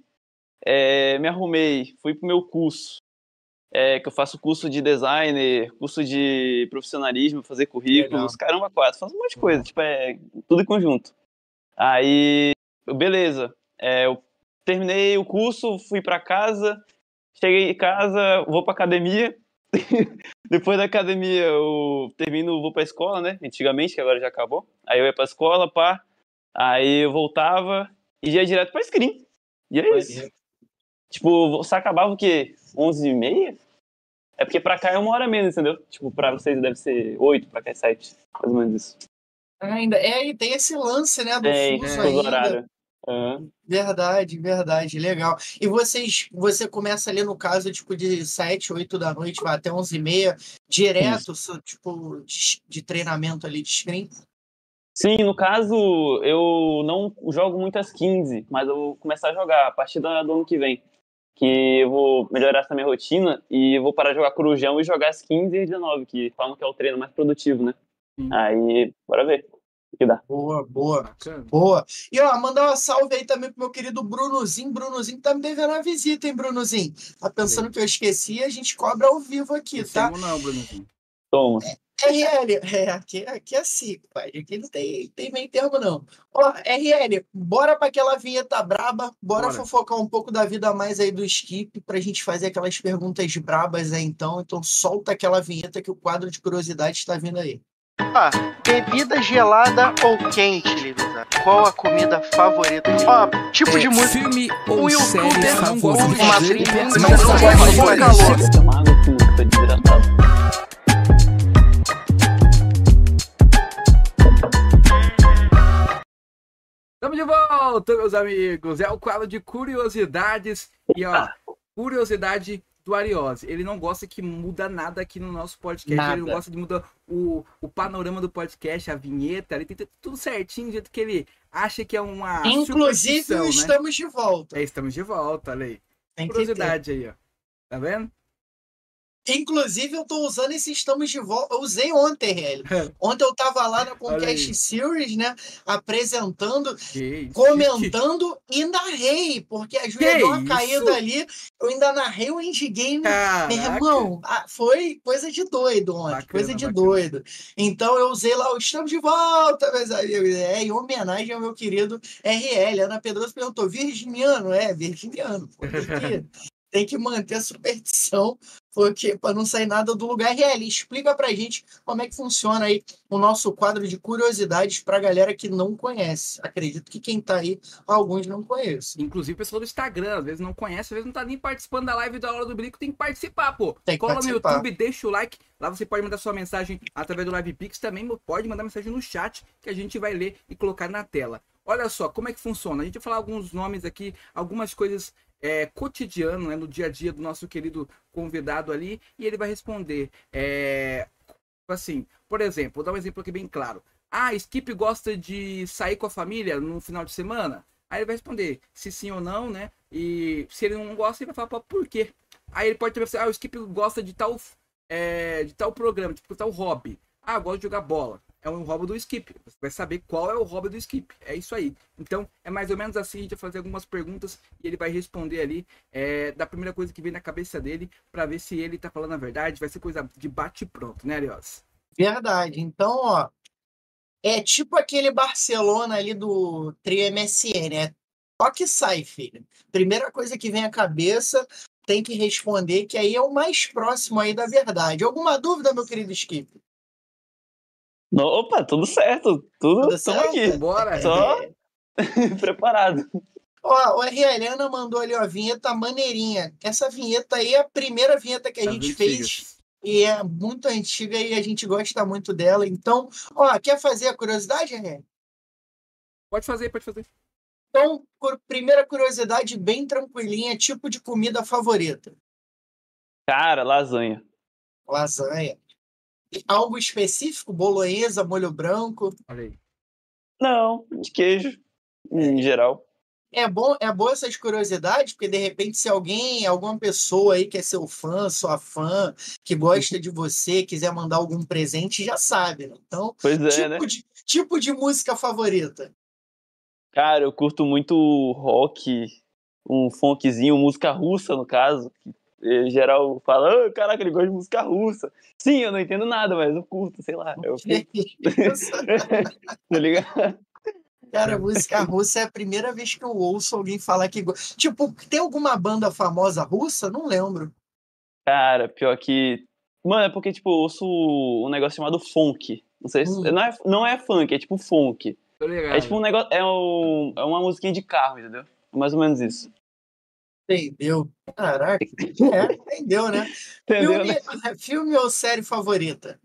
é, me arrumei, fui pro meu curso, é, que eu faço curso de designer, curso de profissionalismo, fazer currículos, Legal. caramba, quatro, faço um monte de coisa, tipo, é tudo em conjunto. Aí, beleza. É, eu terminei o curso, fui pra casa, cheguei em casa, vou pra academia. <laughs> Depois da academia, eu termino, vou pra escola, né? Antigamente, que agora já acabou. Aí eu ia pra escola, pá. Aí eu voltava e ia direto pra screen. E é isso. Tipo, você acabava o quê? 11 e meia? É porque pra cá é uma hora menos, entendeu? Tipo, pra vocês deve ser 8, pra cá é 7. Mais ou menos isso. Ainda. É, e tem esse lance, né, do É, fuso é, ainda. horário. Aham. Verdade, verdade, legal. E vocês, você começa ali no caso, tipo, de 7, 8 da noite, vai até 11 e meia, direto, so- tipo, de, de treinamento ali de screen? Sim, no caso, eu não jogo muito às 15, mas eu vou começar a jogar a partir do ano que vem. Que eu vou melhorar essa minha rotina e eu vou parar de jogar corujão e jogar às 15 e 19, que falam que é o treino mais produtivo, né? Sim. Aí, bora ver o que dá. Boa, boa, Bacana. boa. E ó, mandar uma salve aí também pro meu querido Brunozinho. Brunozinho tá me devendo uma visita, hein, Brunozinho? Tá pensando que eu esqueci? A gente cobra ao vivo aqui, tá? Não, Brunozinho. Toma. RL, é, aqui, aqui é assim, pai. Aqui não tem, tem meio termo, não. Ó, RL, bora pra aquela vinheta braba, bora, Bora. fofocar um pouco da vida a mais aí do Skip, pra gente fazer aquelas perguntas brabas aí, então. Então solta aquela vinheta que o quadro de curiosidade está vindo aí. Ah, bebida gelada ou quente, Livisa? Qual a comida favorita? Ó, tipo de É, música. Filme Um ou youtuber favorita? gosta de uma trilha, Mas não essa gosta de uma calor. Tomar com tá Estamos de volta, meus amigos. É o quadro de curiosidades. E ó, curiosidade do Ariose. Ele não gosta que muda nada aqui no nosso podcast. Ele não Nada. gosta de mudar o, o panorama do podcast, a vinheta. Ele tem tudo certinho, do jeito que ele acha que é uma. Inclusive, né? estamos de volta. É, estamos de volta, olha aí. Tem. Curiosidade aí, ó. Tá vendo? Inclusive, eu tô usando esse estamos de volta. Eu usei ontem, RL. <laughs> Ontem eu tava lá na Conquest. Series, né? Apresentando Que comentando e narrei, porque a Júlia Que deu uma caída ali. Eu ainda narrei o endgame. Caraca. Meu irmão, foi coisa de doido ontem, Bacana, coisa de bacana. doido. Então eu usei lá o Estamos de Volta, meus amigos. É, em homenagem ao meu querido RL. Ana Pedroso perguntou: virginiano? É, virginiano. Pô, <laughs> tem, que, manter a superstição, porque para não sair nada do lugar. RL, explica pra gente como é que funciona aí o nosso quadro de curiosidades pra galera que não conhece. Acredito que quem tá aí, alguns não conhecem. Inclusive, o pessoal do Instagram, às vezes não conhece, às vezes não tá nem participando da live da hora do brinco, tem que participar, pô. Tem que Cola participar. no YouTube, deixa o like. Lá você pode mandar sua mensagem através do Live Pix. Também pode mandar mensagem no chat que a gente vai ler e colocar na tela. Olha só, como é que funciona? A gente vai falar alguns nomes aqui, algumas coisas é, cotidiano, né, no dia a dia do nosso querido convidado ali, e ele vai responder. É, assim, por exemplo, vou dar um exemplo aqui bem claro. Ah, Skip gosta de sair com a família no final de semana? Aí ele vai responder se sim ou não, né? E se ele não gosta, ele vai falar "Pô, por quê. Aí ele pode também falar, ah, o Skip gosta de tal, é, de tal programa, tipo tal hobby. Ah, eu gosto de jogar bola. É um hobby do Skip. Você vai saber qual é o hobby do Skip. É isso aí. Então, é mais ou menos assim, a gente vai fazer algumas perguntas e ele vai responder ali é, da primeira coisa que vem na cabeça dele para ver se ele tá falando a verdade. Vai ser coisa de bate pronto, né, Arios? Verdade. Então, ó, é tipo aquele Barcelona ali do trio MSN, é toque sai, filho. Primeira coisa que vem à cabeça, tem que responder, que aí é o mais próximo aí da verdade. Alguma dúvida, meu querido Skip? No- opa, tudo certo. Tudo, Tudo estamos certo? aqui. Bora! Só <laughs> preparado. Ó, o Ana mandou ali uma vinheta maneirinha. Essa vinheta aí é a primeira vinheta que a Das gente antigas. fez e é muito antiga e a gente gosta muito dela. Então, ó, quer fazer a curiosidade, RL? Pode fazer, pode fazer. Então, cur- primeira curiosidade bem tranquilinha, tipo de comida favorita. Cara, lasanha. Lasanha. Algo específico? Bolonhesa, molho branco. Olha aí. Não, de queijo, em geral. É bom, é boa essas curiosidades, porque de repente, se alguém, alguma pessoa aí que é seu fã, sua fã, que gosta de você, quiser mandar algum presente, já sabe. né? Então, Pois é, tipo, né? de, tipo de música favorita. Cara, eu curto muito rock, um funkzinho, música russa, no caso. que, Em geral fala, "Ah, caraca, ele gosta de música russa. Sim, eu não entendo nada, mas eu curto, sei lá. Eu fico, <laughs> <laughs> tá ligado? Cara, música russa é a primeira vez que eu ouço alguém falar que. Tipo, tem alguma banda famosa russa? Não lembro. Cara, pior que. Mano, é porque, tipo, eu ouço um negócio chamado funk. Não sei se. Hum. Não, é, não é funk, é tipo funk. Tô ligado. É tipo um negócio. É, um, é uma musiquinha de carro, entendeu? Mais ou menos isso. Entendeu? Caraca. É, entendeu, né? Entendeu, Filme, né? filme ou série favorita?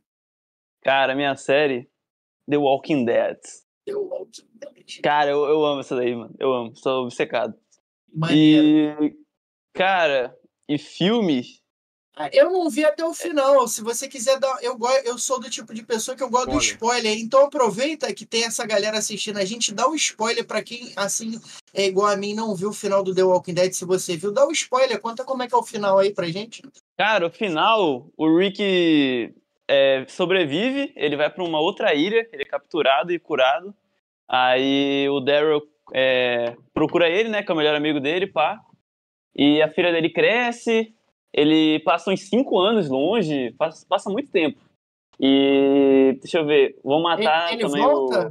Cara, minha série. The Walking Dead. Eu Walking Dead. Cara, eu, eu amo essa daí, mano. Eu amo, sou obcecado. Maneiro. E. Cara, e filme. Eu não vi até o final. Se você quiser dar. Eu, go- eu sou do tipo de pessoa que eu gosto do spoiler. Então aproveita que tem essa galera assistindo a gente. Dá um spoiler pra quem, assim, é igual a mim, não viu o final do The Walking Dead. Se você viu, dá um spoiler. Conta como é que é o final aí pra gente. Cara, o final, o Rick é, sobrevive, ele vai pra uma outra ilha, ele é capturado e curado. Aí o Daryl é, procura ele, né, que é o melhor amigo dele, pá. E a filha dele cresce, ele passa uns cinco anos longe, passa, passa muito tempo. E deixa eu ver, vão matar Ele- ele também volta?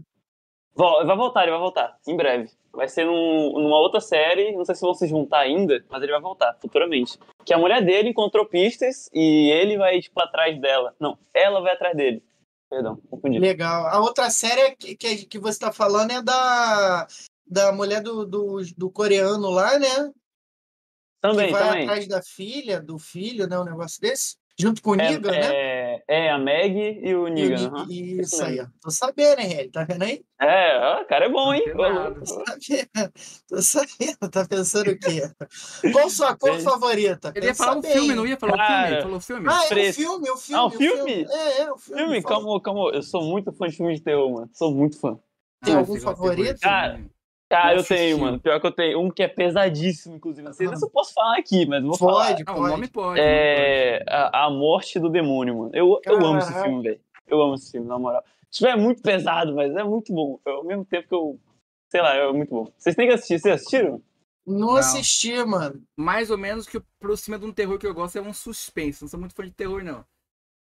o. Vai voltar, ele vai voltar, em breve. Vai ser num- numa outra série, não sei se vão se juntar ainda, mas ele vai voltar futuramente. Que a mulher dele encontrou pistas e ele vai, tipo, atrás dela. Não, ela vai atrás dele. Perdão, confundi. Legal. A outra série que, que, que você tá falando é da, da mulher do, do, do coreano lá, né? Também, que vai também. atrás da filha, do filho, né? Um negócio desse. Junto com o É, Negan, né? é, é, a Meg e o E o Negan. Ni- aham. Isso aí, ó. Tô sabendo, hein, Hélio? Tá vendo aí? É, ó, o cara é bom, hein? Tô sabendo. Tô sabendo. Tá pensando o quê? Qual sua cor favorita? Ele ia falar um bem. filme, não ia falar um filme? Cara. Ele falou filme? Ah, é o filme, o filme. Ah, o o filme? É, é, o filme. Filme, calma, calma. Eu sou muito fã de filmes de terror, mano. Sou muito fã. Tem Ah, algum favorito? Cara, filme. Cara, eu Nossa, tenho, mano. Pior que eu tenho. Um que é pesadíssimo, inclusive. Não sei se eu posso falar aqui, mas vou falar. Pode, Ah, o pode. nome pode. É a, a Morte do Demônio, mano. Eu, eu amo esse filme, velho. Eu amo esse filme, na moral. Tipo, é muito pesado, mas é muito bom. Ao mesmo tempo que eu. Sei lá, é muito bom. Vocês têm que assistir. Vocês assistiram? Não Não. assisti, mano. Mais ou menos que por cima de um terror que eu gosto é um suspense. Não sou muito fã de terror, não.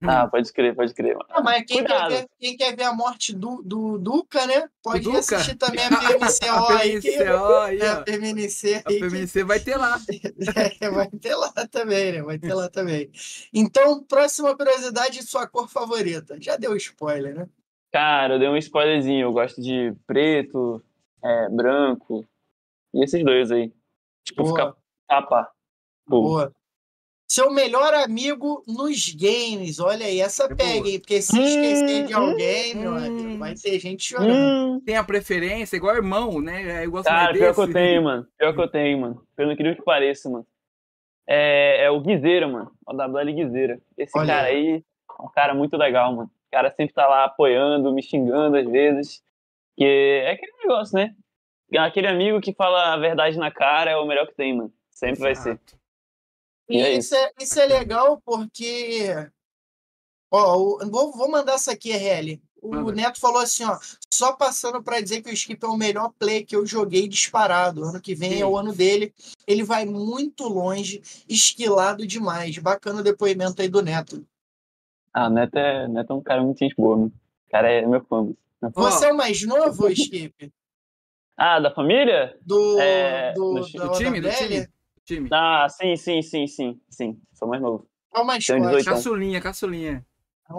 Ah, pode crer, pode crer, mano. Ah, mas quem quer, ver, quem quer ver a morte do, do Duca, né? Pode Duca? assistir também a PMCO <laughs> a aí. que- PMCO aí, <laughs> É, a ó. PMNC A aí. que- PMC vai ter lá. <laughs> É, vai ter lá também, né? Vai ter lá também. Então, próxima curiosidade, sua cor favorita. Já deu spoiler, né? Cara, eu dei um spoilerzinho. Eu gosto de preto, é, branco. E esses dois aí. Tipo, Boa. ficar tapa. Boa. Boa. Seu melhor amigo nos games. Olha aí, essa É pega, hein? Porque se esquecer de Hum, alguém, meu hum. amigo, vai ter gente chorando. Hum, Tem a preferência, igual irmão, né? Eu gosto cara, mais pior desse. que eu tenho, mano. Pior que eu tenho, mano. Pelo incrível que pareça, mano. É, é o Guizeira, mano. O WL Guizeira. Esse Olha cara aí é um cara muito legal, mano. O cara sempre tá lá apoiando, me xingando às vezes. Que é aquele negócio, né? Aquele amigo que fala a verdade na cara é o melhor que tem, mano. Sempre vai ser. E E é isso, é, isso é legal porque. Ó, o- vou, vou mandar essa aqui, RL. O Manda. Neto falou assim, ó. Só passando pra dizer que o Skip é o melhor play que eu joguei disparado. Ano que vem é o ano dele. Ele vai muito longe, esquilado demais. Bacana o depoimento aí do Neto. Ah, Neto é, Neto é um cara muito gente boa, mano. O cara é meu fã. Você é o mais novo, <laughs> Skip? Ah, da família? Do, É, do, do Do time, do time. Time. Ah, sim, sim, sim, sim. Sim, sou mais novo. É Tenho forte. 18 Caçulinha, caçulinha.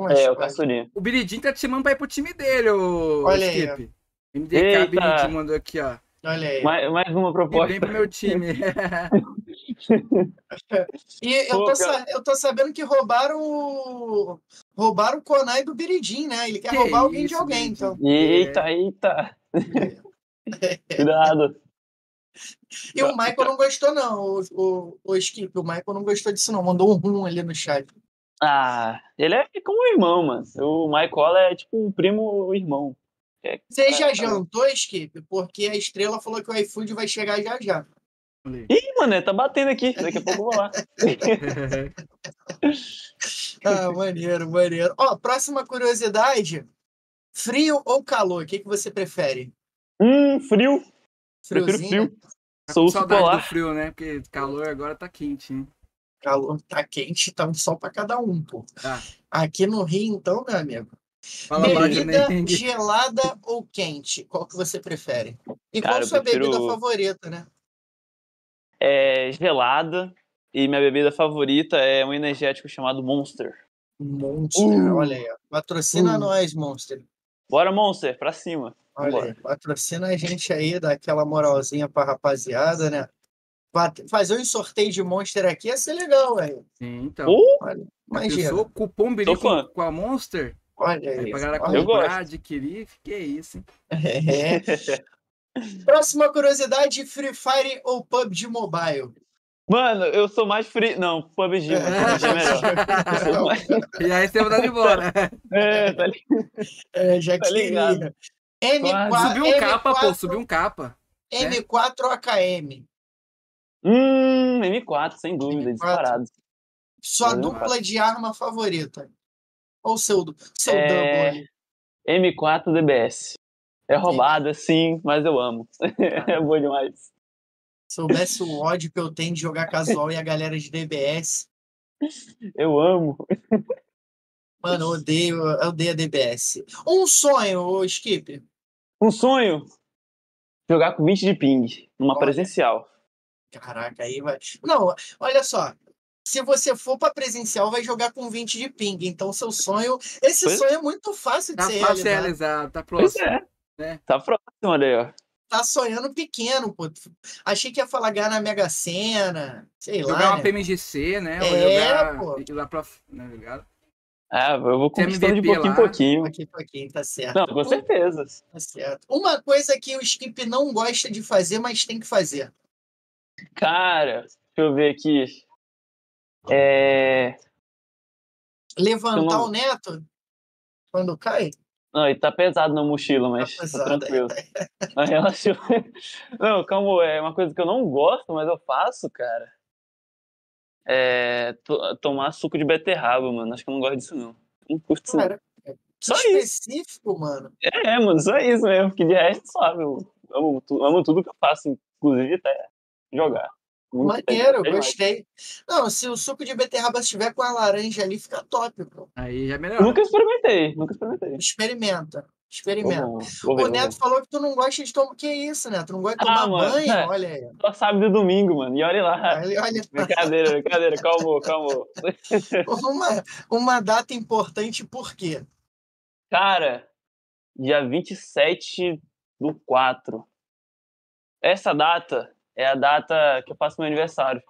É É, o caçulinha. O Biridinho tá te chamando pra ir pro time dele, ô Olha aí, Skip. MDK Eita. Biridinho mandou aqui, ó. Olha aí. Mais, mais uma E proposta. vem pro meu time. <laughs> E eu tô, eu tô sabendo que roubaram o. Roubaram o Konai do Biridim, né? Ele quer Que roubar alguém de isso, alguém, Biridim. então. Eita, eita. <laughs> Cuidado. E o Michael não gostou, não, o, o, o Skip. O Michael não gostou disso, não. Mandou um rum ali no chat. Ah, ele é como um irmão, mano. O Michael é tipo um primo irmão. É, Você já tá. jantou, Skip? Porque a estrela falou que o iFood vai chegar já já. Ih, mano, tá batendo aqui. Daqui a pouco eu vou lá. <laughs> Ah, maneiro, maneiro. Ó, próxima curiosidade. Frio ou calor? O que, que você prefere? Hum, frio. Prefiro frio. Tá Sou saudade polar. do frio, né? Porque calor agora tá quente, hein? Calor tá quente, tá um sol pra cada um, pô. Tá. Aqui no Rio, então, meu amigo, Fala Bebida entendi. gelada ou quente? Qual que você prefere? E qual Cara, a sua prefiro- bebida favorita, né? É gelada e minha bebida favorita é um energético chamado Monster. Monster, Uh. olha aí. ó. Patrocina Uh. nós, Monster. Bora, Monster, pra cima. Olha aí. Patrocina a gente aí, dá aquela moralzinha pra rapaziada, né? Fazer um sorteio de Monster aqui ia ser legal, velho. Sim, então. Uh, Olha, Eu imagina. sou cupom Biri com, com a Monster. Olha Aí pra galera olha Eu gosto. comprar, adquirir, que é isso, hein? É. Próxima curiosidade: Free Fire ou PUBG Mobile? Mano, eu sou mais free. Não, PUBG, mano. PUBG é melhor. <laughs> E aí você dar de embora. É, tá ligado? É, já Tá ligado. queria. M4, Quase. Subiu um capa, pô, M4, subiu um capa. M4 ou AKM? Hum, M4, sem dúvida, M4. disparado. Sua dupla de arma favorita? Ou seu, seu É, double ali? M4 DBS. É roubado, assim, mas eu amo. <laughs> É bom demais. Soubesse o ódio que eu tenho de jogar casual e a galera de DBS. Eu amo. Mano, eu odeio, eu odeio a DBS. Um sonho, ô Skip. Um sonho: jogar com 20 de ping, numa Olha. presencial. Caraca, aí vai. Não, olha só. Se você for para presencial, vai jogar com 20 de ping. Então, seu sonho. Esse Pois- sonho é muito fácil de Tá ser fácil realizado. realizado, tá Pois próximo. é. né? Tá próximo, olha aí, ó. Tá sonhando pequeno, pô. Achei que ia falar ganhar na Mega Sena. Sei Jogar lá. uma né? PMGC, né? É, jogar. pô. Lá pra. Né? Ah, eu vou conquistando de pouquinho em pouquinho. Aqui, aqui, tá certo. Não, com certeza. Tá certo. Uma coisa que o Skip não gosta de fazer, mas tem que fazer. Cara, deixa eu ver aqui. É. Levantar o neto quando cai? Não, ele tá pesado na mochila, mas tá, pesado, tranquilo. Mas <laughs> relaxa. Não, calma, é uma coisa que eu não gosto, mas eu faço, cara. É to- tomar suco de beterraba, mano. Acho que eu não gosto disso, não. Não curto isso, não. Cara, que Só isso. específico, mano. É, mano, só isso mesmo. Porque de resto, sabe, eu amo, amo tudo que eu faço, inclusive até jogar. Muito Maneiro, é gostei. Não, se o suco de beterraba estiver com a laranja ali, fica top, pô. Aí já melhora. Nunca experimentei, nunca experimentei. Experimenta. Experimenta. vou ver, O Neto falou que tu não gosta de tomar. Que isso, Neto? Tu não gosta de Ah, tomar mano, banho? é. Olha aí. Só sábado e domingo, mano. E olha lá. Olha, olha. Brincadeira, brincadeira. Calma, calma. <laughs> Uma, uma data importante, por quê? Cara, dia 27 do 4. Essa data é a data que eu faço meu aniversário.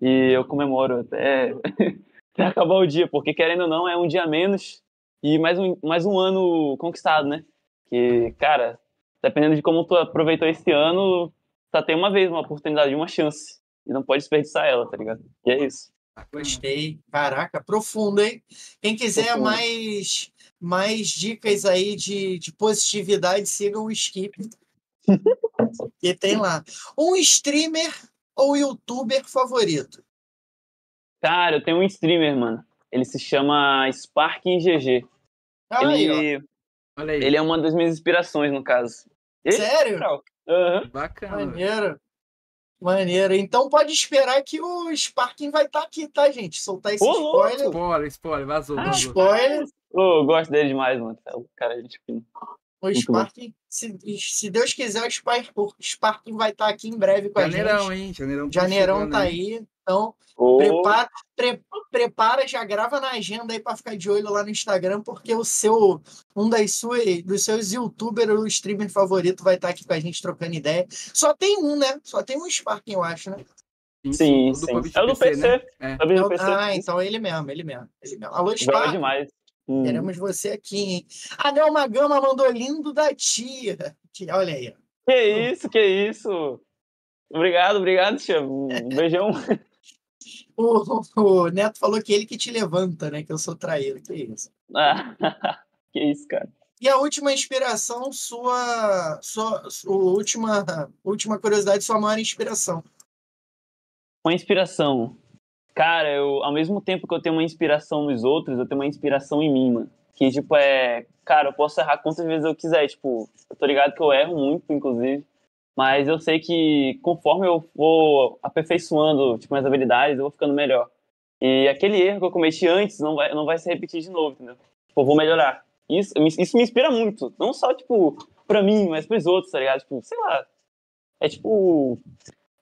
E eu comemoro até, <laughs> até acabar o dia, porque querendo ou não, é um dia menos e mais um, mais um ano conquistado, né? Que, cara, dependendo de como tu aproveitou esse ano, só tem uma vez uma oportunidade, uma chance. E não pode desperdiçar ela, tá ligado? E é isso. Gostei. Caraca, profundo, hein? Quem quiser Profundo. mais, mais dicas aí de, de positividade, sigam o Skip. <laughs> e tem lá. Um streamer ou youtuber favorito? Cara, eu tenho um streamer, mano. Ele se chama Sparking GG. Ele, Olha aí. ele é uma das minhas inspirações, no caso. Ele é Sério? Aham. Bacana. Maneiro. Maneiro. Então pode esperar que o Sparking vai estar aqui, tá, gente? Soltar esse Ô, spoiler. Spoiler, spoiler, vazou. Ah, vazou. Spoiler. Ô, eu gosto dele demais, mano. É um cara, gente fina. O. Sparking, se, se Deus quiser, o Spar- o Sparking vai estar aqui em breve com a Janeirão, gente. hein? Janeirão, tá Janeirão tá aí. Então, Ô, prepara, pre- prepara, já grava na agenda aí para ficar de olho lá no Instagram, porque o seu um das suas, dos seus youtubers ou streamer favorito vai estar aqui com a gente trocando ideia. Só tem um, né? Só tem um Sparking, eu acho, né? sim, sim. PUBG É o do PC. né? É. É o Então- PC. ah, então ele mesmo, ele mesmo, ele mesmo. Alô, Sparking. demais. Hum. Queremos você aqui, hein? Anel Magama mandou lindo da tia. Olha aí. Que isso, que isso. Obrigado, obrigado, tia. Um <laughs> beijão. O, o Neto falou que ele que te levanta, né? Que eu sou traíra. Que isso. Ah, <laughs> que isso, cara. E a última inspiração, sua, sua, sua última, última curiosidade, sua maior inspiração. Uma inspiração. Cara, eu, ao mesmo tempo que eu tenho uma inspiração nos outros, eu tenho uma inspiração em mim, mano. Que, tipo, é. Cara, eu posso errar quantas vezes eu quiser. Tipo, eu tô ligado que eu erro muito, inclusive. Mas eu sei que conforme eu vou aperfeiçoando, tipo, minhas habilidades, eu vou ficando melhor. E aquele erro que eu cometi antes não vai, não vai se repetir de novo, entendeu? Tipo, eu vou melhorar. Isso, isso me inspira muito. Não só, tipo, pra mim, mas pros outros, tá ligado? Tipo, sei lá. É tipo.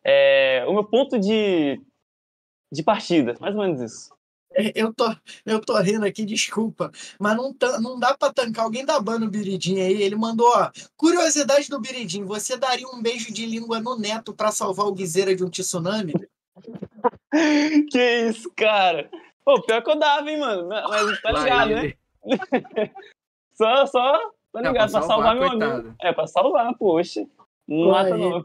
É, o meu ponto de, de partida, mais ou menos isso. Eu tô, eu tô rindo aqui, desculpa, mas não, não dá pra tancar alguém da banda no Biridim aí. Ele mandou, ó, curiosidade do Biridim, você daria um beijo de língua no neto pra salvar o Guizeira de um tsunami? <laughs> que isso, cara? Pô, pior que eu dava, hein, mano. Mas tá ligado, né? <laughs> só, só, tá ligado, é, pra, salvar, pra salvar meu amigo. É, pra salvar, poxa. Não mata não.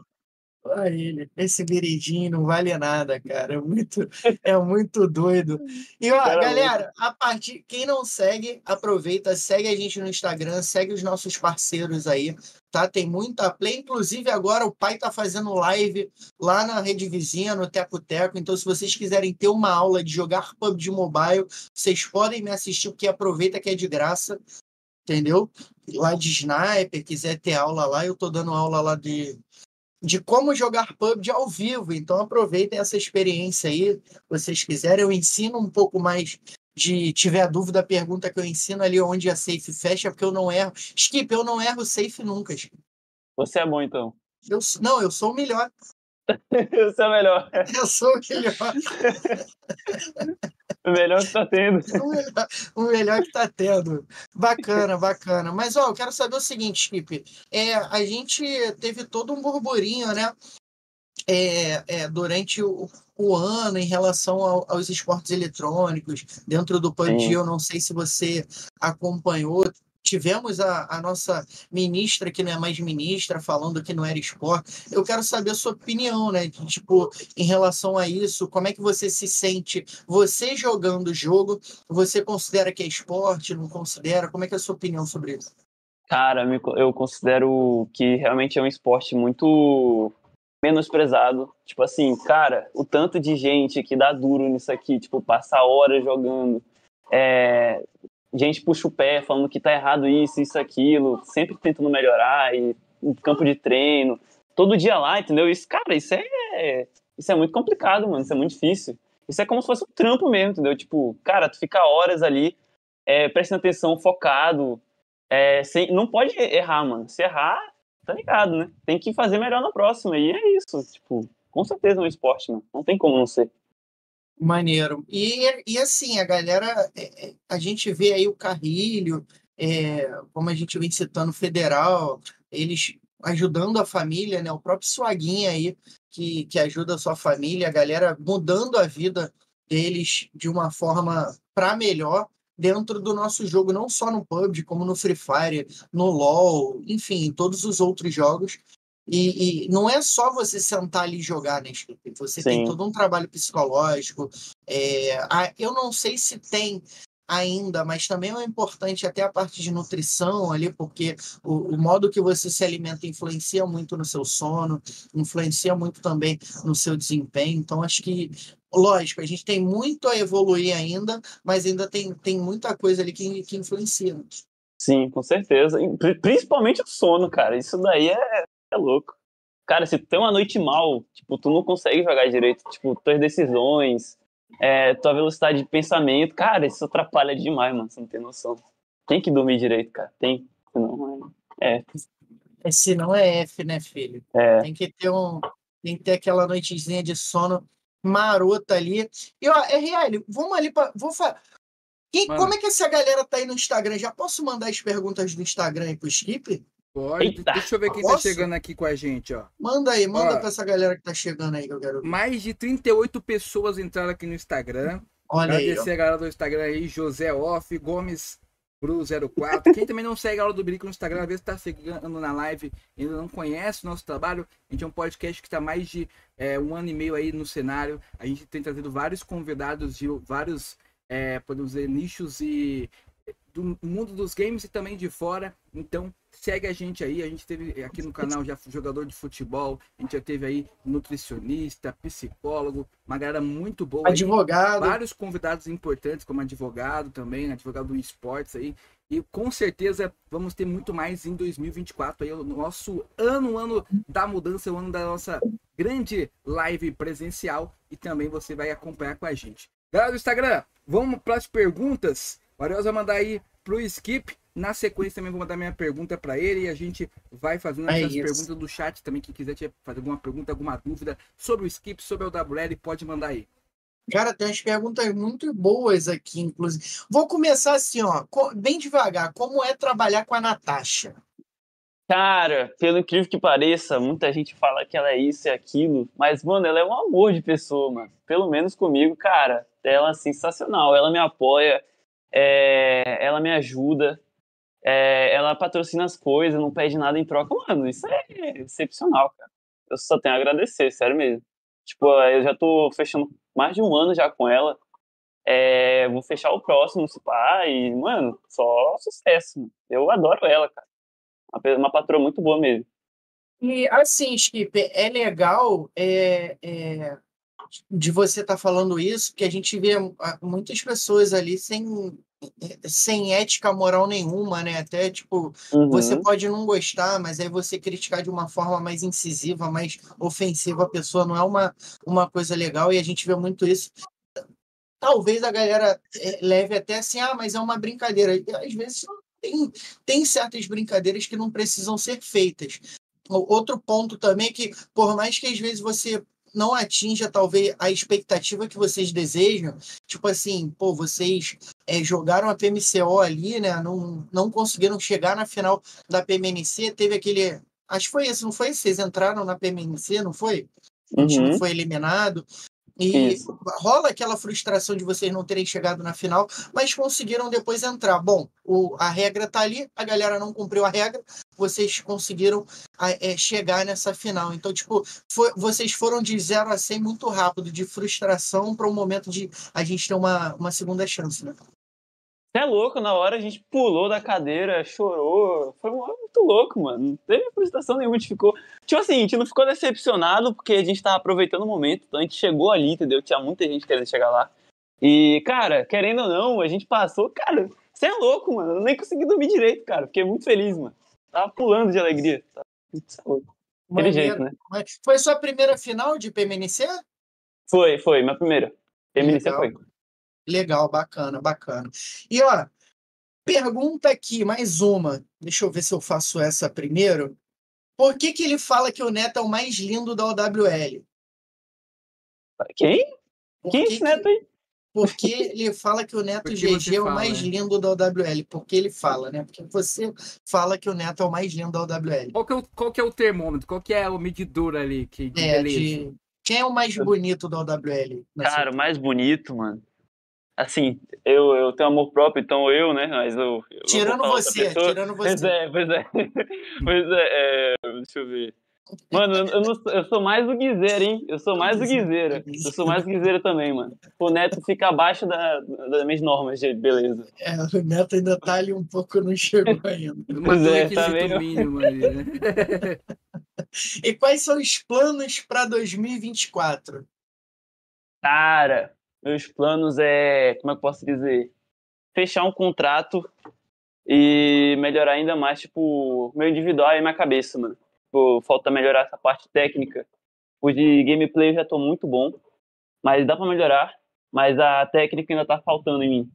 Esse viridinho não vale nada, cara. É muito, <laughs> é muito doido. E ó, galera, a partir quem não segue, aproveita, segue a gente no Instagram, segue os nossos parceiros aí, tá? Tem muita play, inclusive agora o pai tá fazendo live lá na rede vizinha, no Teco Teco. Então, se vocês quiserem ter uma aula de jogar PUBG Mobile, vocês podem me assistir, porque aproveita que é de graça, entendeu? Lá de sniper, quiser ter aula lá, eu tô dando aula lá de de como jogar PUBG ao vivo. Então aproveitem essa experiência aí. Se vocês quiserem, eu ensino um pouco mais de tiver dúvida, pergunta que eu ensino ali onde a safe fecha, porque eu não erro. Skip, eu não erro safe nunca. Skip. Você é bom, então. Eu, não, eu sou o melhor. <laughs> O melhor. Eu sou o melhor. o melhor que tá tendo. <laughs> O melhor, o melhor que tá tendo. Bacana, bacana. Mas, ó, eu quero saber o seguinte, Skip. É, a gente teve todo um burburinho, né? É, é, durante o, o, ano em relação ao, aos esportes eletrônicos dentro do PUBG. Eu não sei se você acompanhou, tivemos a, a, nossa ministra, que não é mais ministra, falando que não era esporte. Eu quero saber a sua opinião, né? Tipo, em relação a isso, como é que você se sente? Você jogando o jogo, você considera que é esporte, não considera? Como é que é a sua opinião sobre isso? Cara, eu considero que realmente é um esporte muito menosprezado. Tipo assim, cara, o tanto de gente que dá duro nisso aqui, tipo, passar horas jogando, é, gente puxa o pé falando que tá errado isso, isso, aquilo, sempre tentando melhorar, e no campo de treino, todo dia lá, entendeu? Isso, cara, isso é, isso é muito complicado, mano, isso é muito difícil. Isso é como se fosse um trampo mesmo, entendeu? Tipo, cara, tu fica horas ali, é, prestando atenção, focado, é, sem, não pode errar, mano. Se errar, tá ligado, né? Tem que fazer melhor na próxima, e é isso, tipo, com certeza é um esporte, mano, não tem como não ser. Maneiro. E, e assim, a galera, é, é, a gente vê aí o Carrilho, é, como a gente vem citando, Federal, eles ajudando a família, né? O próprio Suaguinha aí, que, que ajuda a sua família, a galera mudando a vida deles de uma forma para melhor dentro do nosso jogo, não só no PUBG, como no Free Fire, no LoL, enfim, todos os outros jogos. E, e, não é só você sentar ali e jogar, né, Felipe? Você Sim. tem todo um trabalho psicológico. É, a, eu não sei se tem ainda, mas também é importante até a parte de nutrição ali, porque o, o, modo que você se alimenta influencia muito no seu sono, influencia muito também no seu desempenho. Então, acho que, lógico, a gente tem muito a evoluir ainda, mas ainda tem, tem muita coisa ali que, que influencia. Sim, com certeza. Principalmente o sono, cara. Isso daí é é louco. Cara, se tu tem uma noite mal, tipo, tu não consegue jogar direito, tipo, tuas decisões, é, tua velocidade de pensamento, cara, isso atrapalha demais, mano, você não tem noção. Tem que dormir direito, cara, tem. Senão é. é se não é F, né, filho? É. Tem que ter um. Tem que ter aquela noitezinha de sono marota ali. E ó, RL, vamos ali para. Vou fa... Quem, como é que essa galera tá aí no Instagram? Já posso mandar as perguntas do Instagram aí pro Skip? Pode. Eita. Deixa eu ver quem tá Posso? tá chegando aqui com a gente, ó. Manda aí, manda ó, pra essa galera que tá chegando aí que eu quero ver. Mais de 38 pessoas entraram aqui no Instagram. Olha Agradecer aí, a galera do Instagram aí, José Off, Gomes Bru04. Quem também não segue a aula do Brico no Instagram, às vezes tá chegando na live e ainda não conhece o nosso trabalho. A gente é um podcast que tá mais de é, um ano e meio aí no cenário. A gente tem trazido vários convidados de vários, é, podemos dizer, nichos e do mundo dos games e também de fora. Então, segue a gente aí. A gente teve aqui no canal já jogador de futebol, a gente já teve aí nutricionista, psicólogo, uma galera muito boa. Advogado. Aí, vários convidados importantes, como advogado também, advogado do esportes aí. E com certeza vamos ter muito mais em 2024 aí, o nosso ano, ano da mudança, o ano da nossa grande live presencial. E também você vai acompanhar com a gente. Galera do Instagram, vamos para as perguntas. O Ariel vai mandar aí pro Skip Na sequência também vou mandar minha pergunta para ele e a gente vai fazendo É isso. perguntas do chat também. Quem quiser te- fazer alguma pergunta, alguma dúvida sobre o skip, sobre o WL, pode mandar aí. Cara, tem umas perguntas muito boas aqui, inclusive. Vou começar assim, ó, bem devagar. Como é trabalhar com a Natasha? Cara, pelo incrível que pareça, muita gente fala que ela é isso e aquilo, mas, mano, ela é um amor de pessoa, mano. Pelo menos comigo, cara, ela é sensacional. Ela me apoia, é, ela me ajuda, é, ela patrocina as coisas, não pede nada em troca. Mano, isso é excepcional, cara. Eu só tenho a agradecer, sério mesmo. Tipo, eu já tô fechando mais de um ano já com ela. É, vou fechar o próximo, se pá, e, mano, só sucesso. Eu adoro ela, cara. Uma Uma patroa muito boa mesmo. E assim, Skip, é legal é, é, de você estar falando isso, que a gente vê ah, muitas pessoas ali sem, sem ética moral nenhuma, né? Até tipo, Uhum. Você pode não gostar, mas aí você criticar de uma forma mais incisiva, mais ofensiva a pessoa não é uma, uma coisa legal e a gente vê muito isso. Talvez a galera eh, leve até assim, ah, mas é uma brincadeira. E, às vezes tem, tem certas brincadeiras que não precisam ser feitas. Outro ponto também é que, por mais que às vezes você não atinja talvez a expectativa que vocês desejam, tipo assim, pô, vocês é, jogaram a PMCO ali, né? Não, não conseguiram chegar na final da PMNC. Teve aquele. Acho que foi esse, não foi? Vocês entraram na PMNC, não foi? Uhum. foi eliminado. E Isso. rola aquela frustração de vocês não terem chegado na final, mas conseguiram depois entrar. Bom, o, a regra tá ali, a galera não cumpriu a regra, vocês conseguiram é, chegar nessa final. Então, tipo, foi- vocês foram de 0 a 100 muito rápido, de frustração para um momento de a gente ter uma, uma segunda chance, né? É louco, na hora a gente pulou da cadeira, chorou. Foi muito louco, mano. Não teve frustração nenhuma, a gente ficou. Tipo assim, a gente não ficou decepcionado porque a gente tava aproveitando o momento. Então a gente chegou ali, entendeu? Tinha muita gente querendo chegar lá. E, cara, querendo ou não, a gente passou. Cara, você é louco, mano. Eu nem consegui dormir direito, cara. Fiquei muito feliz, mano. Tava pulando de alegria. Você é louco. Aquele jeito, né? Foi sua primeira final de PMNC? Foi, foi, minha primeira. Feminista Legal. foi. Legal, bacana, bacana. E ó, pergunta aqui, mais uma. Deixa eu ver se eu faço essa primeiro. Por que, que ele fala que o Neto é o mais lindo da OWL? Quem? Por Quem é que esse neto aí? Por que ele fala que o <laughs> Neto Por que você GG é o mais né? lindo da OWL? Porque ele fala, né? Porque você fala que o Neto é o mais lindo da OWL. Qual que é o, qual que é o termômetro? Qual que é o medidor ali que, de É, beleza? de... Quem é o mais bonito da OWL? Cara, o mais bonito, mano. Assim, eu, eu tenho amor próprio, então eu, né? Mas eu. eu Tirando você, tirando Pois você. é, pois é. <laughs> pois é, é, deixa eu ver. Mano, eu, eu, não sou- eu sou mais o Guizeira, hein? Eu sou mais o Guizeira. Eu sou mais o Guizeira também, mano. O Neto fica abaixo da, das minhas normas de beleza. É, o Neto ainda tá ali um pouco, não chegou ainda. <laughs> Mas Pois o é, tá vendo? mínimo ali, né? <laughs> E quais são os planos para 2024? Cara, meus planos é. Como é que eu posso dizer? Fechar um contrato e melhorar ainda mais, tipo, meu individual e minha cabeça, mano. Tipo, falta melhorar essa parte técnica. O de gameplay eu já tô muito bom, mas dá pra melhorar. Mas a técnica ainda tá faltando em mim.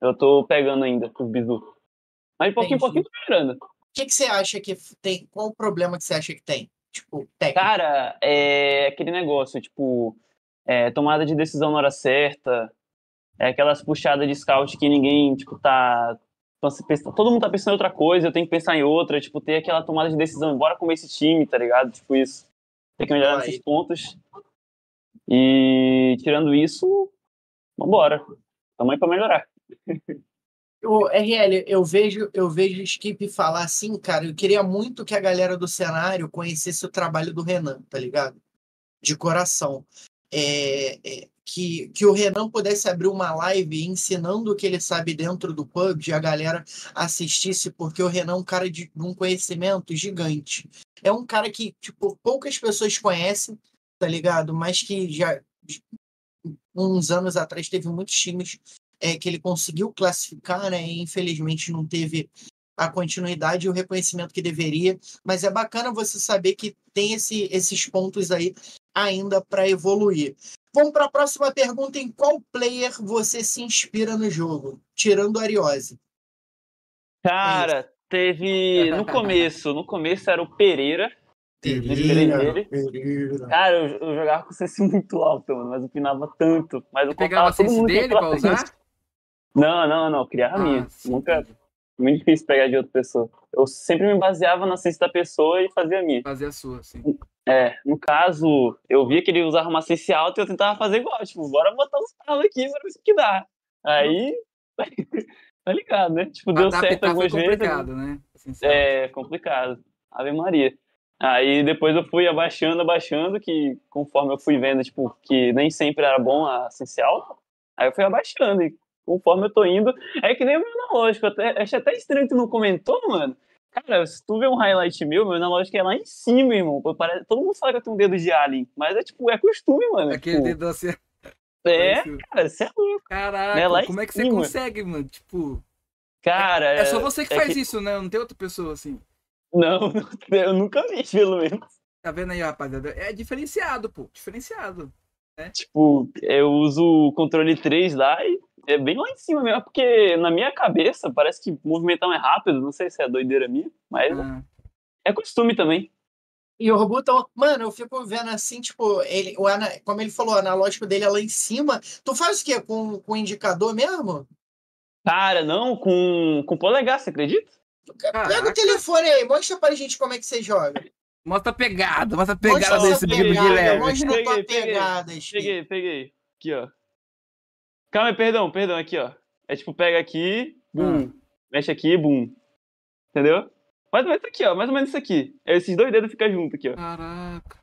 Eu tô pegando ainda os bizu. Mas de pouquinho em pouquinho tô melhorando. O que, que você acha que tem? Qual o problema que você acha que tem? Tipo, técnico. Cara, é aquele negócio, tipo, é, tomada de decisão na hora certa, é aquelas puxadas de scout que ninguém, tipo, tá. Todo mundo tá pensando em outra coisa, eu tenho que pensar em outra, tipo, ter aquela tomada de decisão, bora comer esse time, tá ligado? Tipo, isso. Tem que melhorar Aí. nesses pontos. E tirando isso, vambora. Tamo aí pra melhorar. <laughs> O RL, eu vejo, eu vejo o Skip falar assim, cara. Eu queria muito que a galera do cenário conhecesse o trabalho do Renan, tá ligado? De coração. É, é, que, que o Renan pudesse abrir uma live ensinando o que ele sabe dentro do PUBG, a galera assistisse, porque o Renan é um cara de um conhecimento gigante. É um cara que, tipo, poucas pessoas conhecem, tá ligado? Mas que já uns anos atrás teve muitos times é, que ele conseguiu classificar, né? E infelizmente não teve a continuidade e o reconhecimento que deveria. Mas é bacana você saber que tem esse, esses pontos aí ainda para evoluir. Vamos para a próxima pergunta: em qual player você se inspira no jogo? Tirando o Ariose. Cara, teve. No começo, no começo era o Pereira. Pereira. Cara, eu, eu jogava com CS muito alto, mano, mas eu pinava tanto. Mas eu pegava todo mundo dele pra usar? Não, não, não, criava a minha. Ah, sim, Nunca. Muito difícil pegar de outra pessoa. Eu sempre me baseava na sense da pessoa e fazia a minha. Fazer a sua, assim. É, no caso, eu via que ele usava uma sense alta e eu tentava fazer igual. Tipo, bora botar uns talos aqui pra ver o que dá. Aí. <laughs> tá ligado, né? Tipo, deu certo Adaptar foi algumas vezes. complicado, né? Assim, É complicado. Ave Maria. Aí depois eu fui abaixando, abaixando, que conforme eu fui vendo, tipo, que nem sempre era bom a essencial, aí eu fui abaixando. E conforme eu tô indo, é que nem o meu analógico. Até, achei até estranho que tu não comentou, mano. Cara, se tu vê um highlight meu, meu analógico é lá em cima, irmão. Parece, todo mundo fala que eu tenho um dedo de alien, mas é tipo, é costume, mano. Aquele tipo, dedo assim. É, cara, você é louco. Caraca, Né, como é que você cima. consegue, mano? Tipo, Cara, é só você que é faz isso, né? Não tem outra pessoa assim. <laughs> Não, eu nunca vi, pelo menos. Tá vendo aí, rapaziada? É diferenciado, pô. Diferenciado. Tipo, eu uso o controle 3 lá e é bem lá em cima mesmo, porque na minha cabeça parece que movimentar mais rápido, não sei se é doideira minha, mas Ah, é costume também. E o botão, mano, eu fico vendo assim, tipo, ele, o ana, como ele falou, o analógico dele é lá em cima. Tu faz o quê? Com, com o indicador mesmo? Cara, não, com, com polegar, você acredita? Pega Caraca. o telefone aí, mostra pra gente como é que você joga. Mostra a pegada, mostra a Mostra pegada sua desse pegada, Guilherme. Mostra a tua Peguei. Peguei, peguei. Aqui, ó. Calma aí, perdão, perdão, aqui, ó. É tipo, pega aqui, bum, mexe aqui, bum. Entendeu? Mais ou menos isso aqui, ó, mais ou menos isso aqui. Esses dois dedos ficam juntos aqui, ó. Caraca.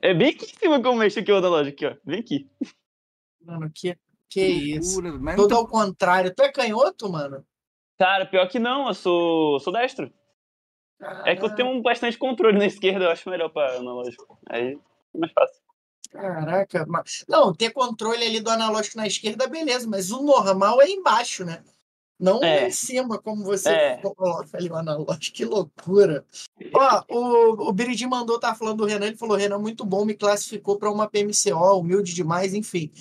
É bem aqui em cima que eu mexo aqui o analógico aqui, ó. Bem aqui. Mano, que, que isso. loucura, Mas não Tudo tá- ao contrário. Tu é canhoto, mano? Cara, pior que não, eu sou, sou destro. É que eu tenho um bastante controle na esquerda, eu acho melhor pra analógico. Aí é mais fácil. Caraca, mas... não, ter controle ali do analógico na esquerda, beleza, mas o normal é embaixo, né? Não É. em cima, como você É. coloca ali o analógico, que loucura. Ó, o, o Biridi mandou, tá falando do Renan, ele falou, Renan, muito bom, me classificou para uma PMCO, humilde demais, enfim.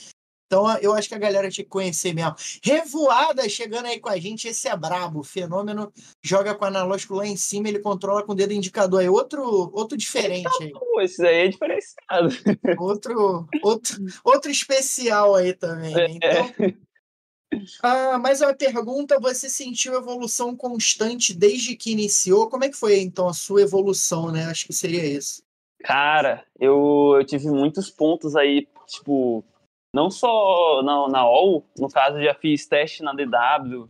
Então, eu acho que a galera tinha que conhecer mesmo. Revoada chegando aí com a gente, esse é brabo, fenômeno, joga com o analógico lá em cima, ele controla com o dedo indicador, é outro, outro diferente aí. Esse aí é diferenciado. Outro, outro, outro especial aí também. Né? Então, ah, mais uma pergunta: você sentiu evolução constante desde que iniciou? Como é que foi então a sua evolução, né? Acho que seria isso. Cara, eu, eu tive muitos pontos aí, tipo, não só na, na OL, no caso já fiz teste na DW.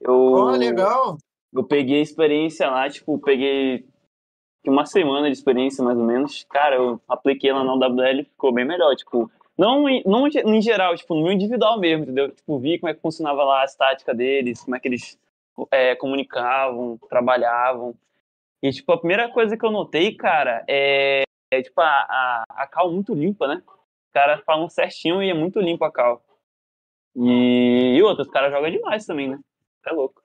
Eu, Ó, legal. eu peguei experiência lá, tipo, peguei uma semana de experiência mais ou menos. Cara, eu apliquei lá na WL ficou bem melhor, tipo, não, em- não em- em geral, tipo, no meu individual mesmo, entendeu? Tipo, vi como é que funcionava lá a estática deles, como é que eles é, comunicavam, trabalhavam. E, tipo, a primeira coisa que eu notei, cara, é, é tipo, a, a, a cal muito limpa, né? Os caras falam certinho e é muito limpa a cal. E, e outros, os caras jogam demais também, né? É louco.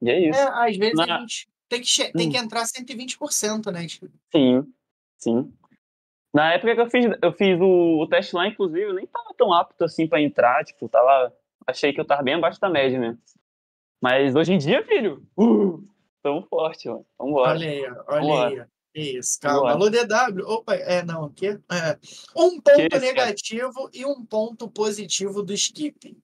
E é isso. É, às vezes a gente tem que, tem Hum. que entrar 120%, né? Tipo, Sim, sim. Na época que eu fiz, eu fiz o, o teste lá, inclusive, eu nem tava tão apto assim pra entrar, tipo, tava. Achei que eu tava bem abaixo da média, né? Mas hoje em dia, filho, uh, tamo forte, mano. Vambora. Olha aí, olha aí. Isso, calma. Alô, DW. Opa, é, não, o quê? É. Um ponto Que cara? negativo e um ponto positivo do Skip.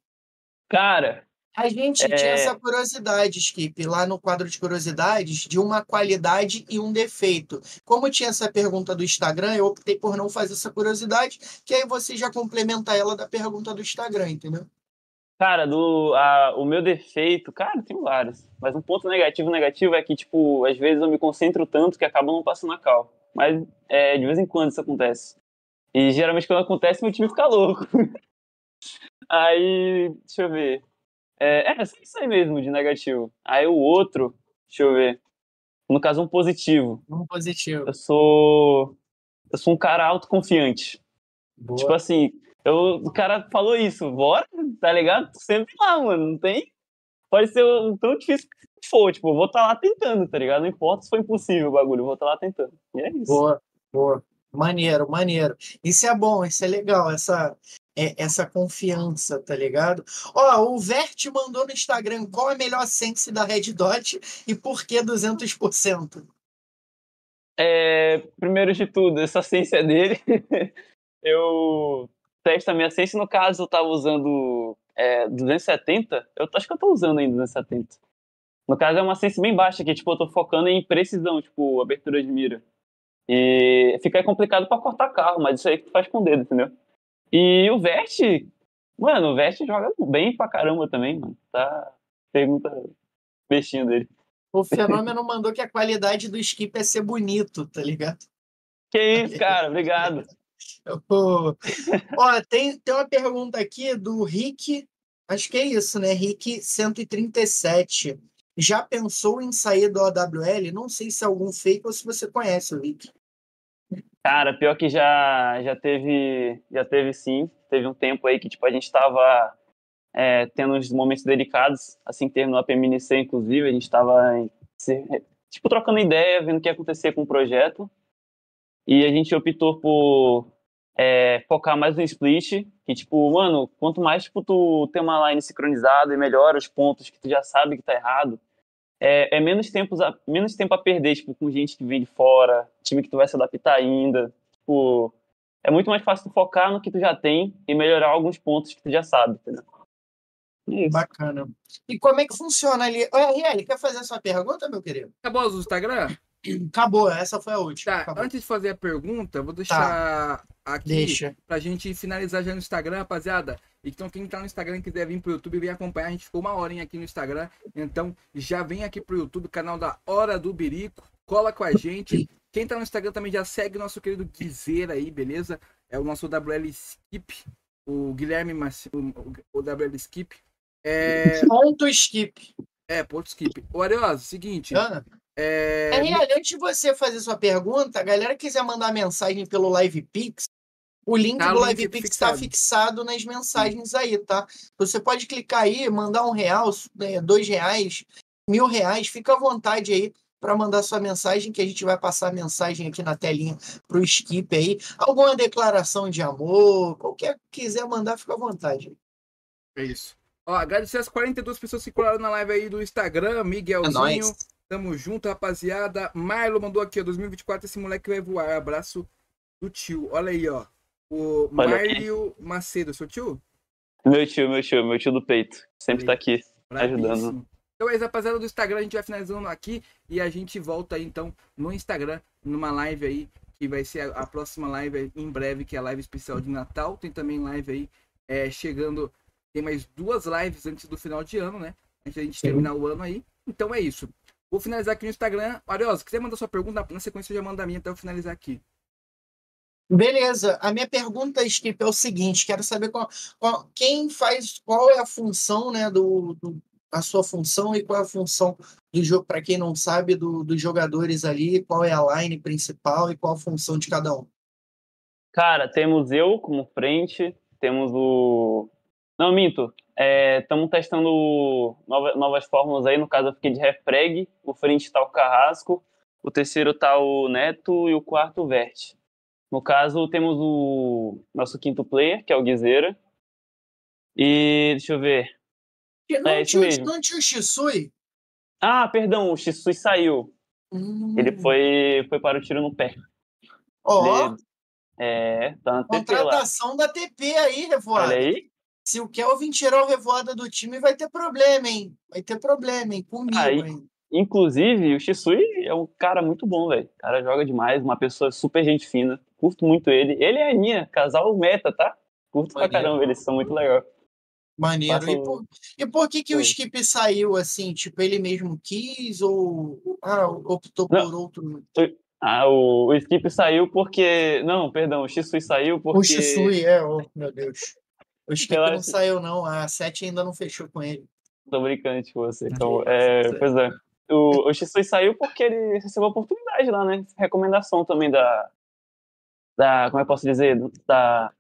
Cara, A gente É. tinha essa curiosidade, Skip, lá no quadro de curiosidades, de uma qualidade e um defeito. Como tinha essa pergunta do Instagram, eu optei por não fazer essa curiosidade, que aí você já complementa ela da pergunta do Instagram, entendeu? Cara, do, a- o meu defeito, cara, tem vários. Mas um ponto negativo, negativo é que, tipo, às vezes eu me concentro tanto que acaba não passando a cal. Mas é, de vez em quando isso acontece. E geralmente quando acontece, meu time fica louco. <laughs> aí, deixa eu ver. É, é, só isso aí mesmo, de negativo. Aí o outro, deixa eu ver. No caso, um positivo. Um positivo. Eu sou. Eu sou um cara autoconfiante. Boa. Tipo assim, eu, o cara falou isso, bora, tá ligado? Tô sempre lá, mano. Não tem. Pode ser o tão difícil que for. Tipo, eu vou estar lá tentando, tá ligado? Não importa se foi impossível o bagulho, eu vou estar lá tentando. E é isso. Boa, boa. Maneiro, maneiro. Isso é bom, isso é legal. Essa, é, essa confiança, tá ligado? Ó, o Vert mandou no Instagram qual é a melhor sense da Red Dot e por que 200%? É, primeiro de tudo, essa ciência dele. <laughs> eu testo a minha ciência, no caso, eu tava usando é, 270. Eu acho que eu tô usando ainda 270. No caso, é uma ciência bem baixa, que tipo, eu tô focando em precisão, tipo, abertura de mira. E fica complicado para cortar carro, mas isso aí que tu faz com o dedo, entendeu? E o Vert, mano, o Vert joga bem pra caramba também, mano. Tá. Pergunta bestinho dele. O fenômeno mandou que a qualidade do skip é ser bonito, tá ligado? Que isso, cara, obrigado. Ó, tem, tem uma pergunta aqui do Rick, acho que é isso, né? Rick 137. Já pensou em sair do AWL? Não sei se é algum fake ou se você conhece o Rick. Cara, pior que já, já teve, já teve sim. Teve um tempo aí que tipo, a gente estava é, tendo uns momentos delicados, assim que terminou a PMNC, inclusive, a gente estava tipo, trocando ideia, vendo o que ia acontecer com o projeto. E a gente optou por é, focar mais no split, que, tipo, mano, quanto mais, tipo, tu tem uma line sincronizada e melhora os pontos que tu já sabe que tá errado, é, é menos, tempo a, menos tempo a perder, tipo, com gente que vem de fora, time que tu vai se adaptar ainda. Tipo, é muito mais fácil tu focar no que tu já tem e melhorar alguns pontos que tu já sabe, entendeu? Isso. Bacana. E como é que funciona ali? Ô, RL, quer fazer a sua pergunta, meu querido? Acabou o Instagram? Acabou, essa foi a última. Tá, Acabou. antes de fazer a pergunta, vou deixar tá. aqui Deixa. pra gente finalizar já no Instagram, rapaziada. Então, quem tá no Instagram e quiser vir pro YouTube, vem acompanhar. A gente ficou uma horinha aqui no Instagram. Então, já vem aqui pro YouTube, canal da Hora do Birico. Cola com a gente. Quem tá no Instagram também já segue o nosso querido Guizeira aí, beleza? É o nosso WL Skip. O Guilherme Mac... o WL Skip. É... Ponto skip. É, ponto skip. O Arioso, seguinte. Ana? É... é, antes de você fazer sua pergunta, a galera quiser mandar mensagem pelo Live Pix, o link tá, do Live Pix está fixado nas mensagens aí, tá? Você pode clicar aí, mandar um real, né, dois reais, mil reais, fica à vontade aí para mandar sua mensagem, que a gente vai passar a mensagem aqui na telinha para o Skip aí. Alguma declaração de amor, qualquer que quiser mandar, fica à vontade. É isso. Ó, agradecer as 42 pessoas que colaram na live aí do Instagram, Miguelzinho. É Tamo junto, rapaziada. Marlo mandou aqui, ó. 2024 esse moleque vai voar. Abraço do tio. Olha aí, ó. O Mário Macedo, seu tio? Meu tio, meu tio, meu tio do peito. Sempre tá aqui, ajudando. Então é isso, rapaziada do Instagram. A gente vai finalizando aqui e a gente volta aí, então, no Instagram, numa live aí, que vai ser a, a próxima live em breve, que é a live especial de Natal. Tem também live aí é, chegando. Tem mais duas lives antes do final de ano, né? Antes da gente terminar o ano aí. Então é isso. Vou finalizar aqui no Instagram. Ariosa, quiser mandar sua pergunta, na sequência eu já mando a minha até eu finalizar aqui. Beleza. A minha pergunta, Skip, é o seguinte: quero saber qual, qual, quem faz, qual é a função, né, do, do, a sua função e qual é a função do jogo, para quem não sabe, do, dos jogadores ali, qual é a line principal e qual a função de cada um. Cara, temos eu como frente, temos o. Não, minto. Estamos é, testando nova, novas fórmulas aí. No caso, eu fiquei de refreg. O frente está o Carrasco. O terceiro está o Neto. E o quarto, o Vert. No caso, temos o nosso quinto player, que é o Guizeira. E deixa eu ver. Não, é tinha, mesmo. não tinha o Shisui? Ah, perdão, o Shisui saiu. Hum. Ele foi, foi para o tiro no pé. Ó. Oh. É, tá na TP Contratação lá. da TP aí, Revoada. Olha aí. Se o Kelvin tirar o Revoada do time, vai ter problema, hein? Vai ter problema, hein? Comigo, aí, hein? Inclusive, o Shisui é um cara muito bom, velho. O cara joga demais, uma pessoa super gente fina. Curto muito ele. Ele é a Aninha, casal meta, tá? Curto Maneiro. pra caramba, eles são muito legais. Maneiro. Passo... E, por, e por que, que o Skip saiu assim? Tipo, ele mesmo quis ou ah, optou Não. por outro? Ah, o, o Skip saiu porque. Não, perdão, o Shisui saiu porque. O Shisui, é, oh, meu Deus. O Skip não saiu, não. A 7 ainda não fechou com ele. Tô brincando com você. Então, é, pois é. O, <laughs> o Shisui saiu porque ele recebeu a oportunidade lá, né? Recomendação também da. Da. Como é que eu posso dizer? Da.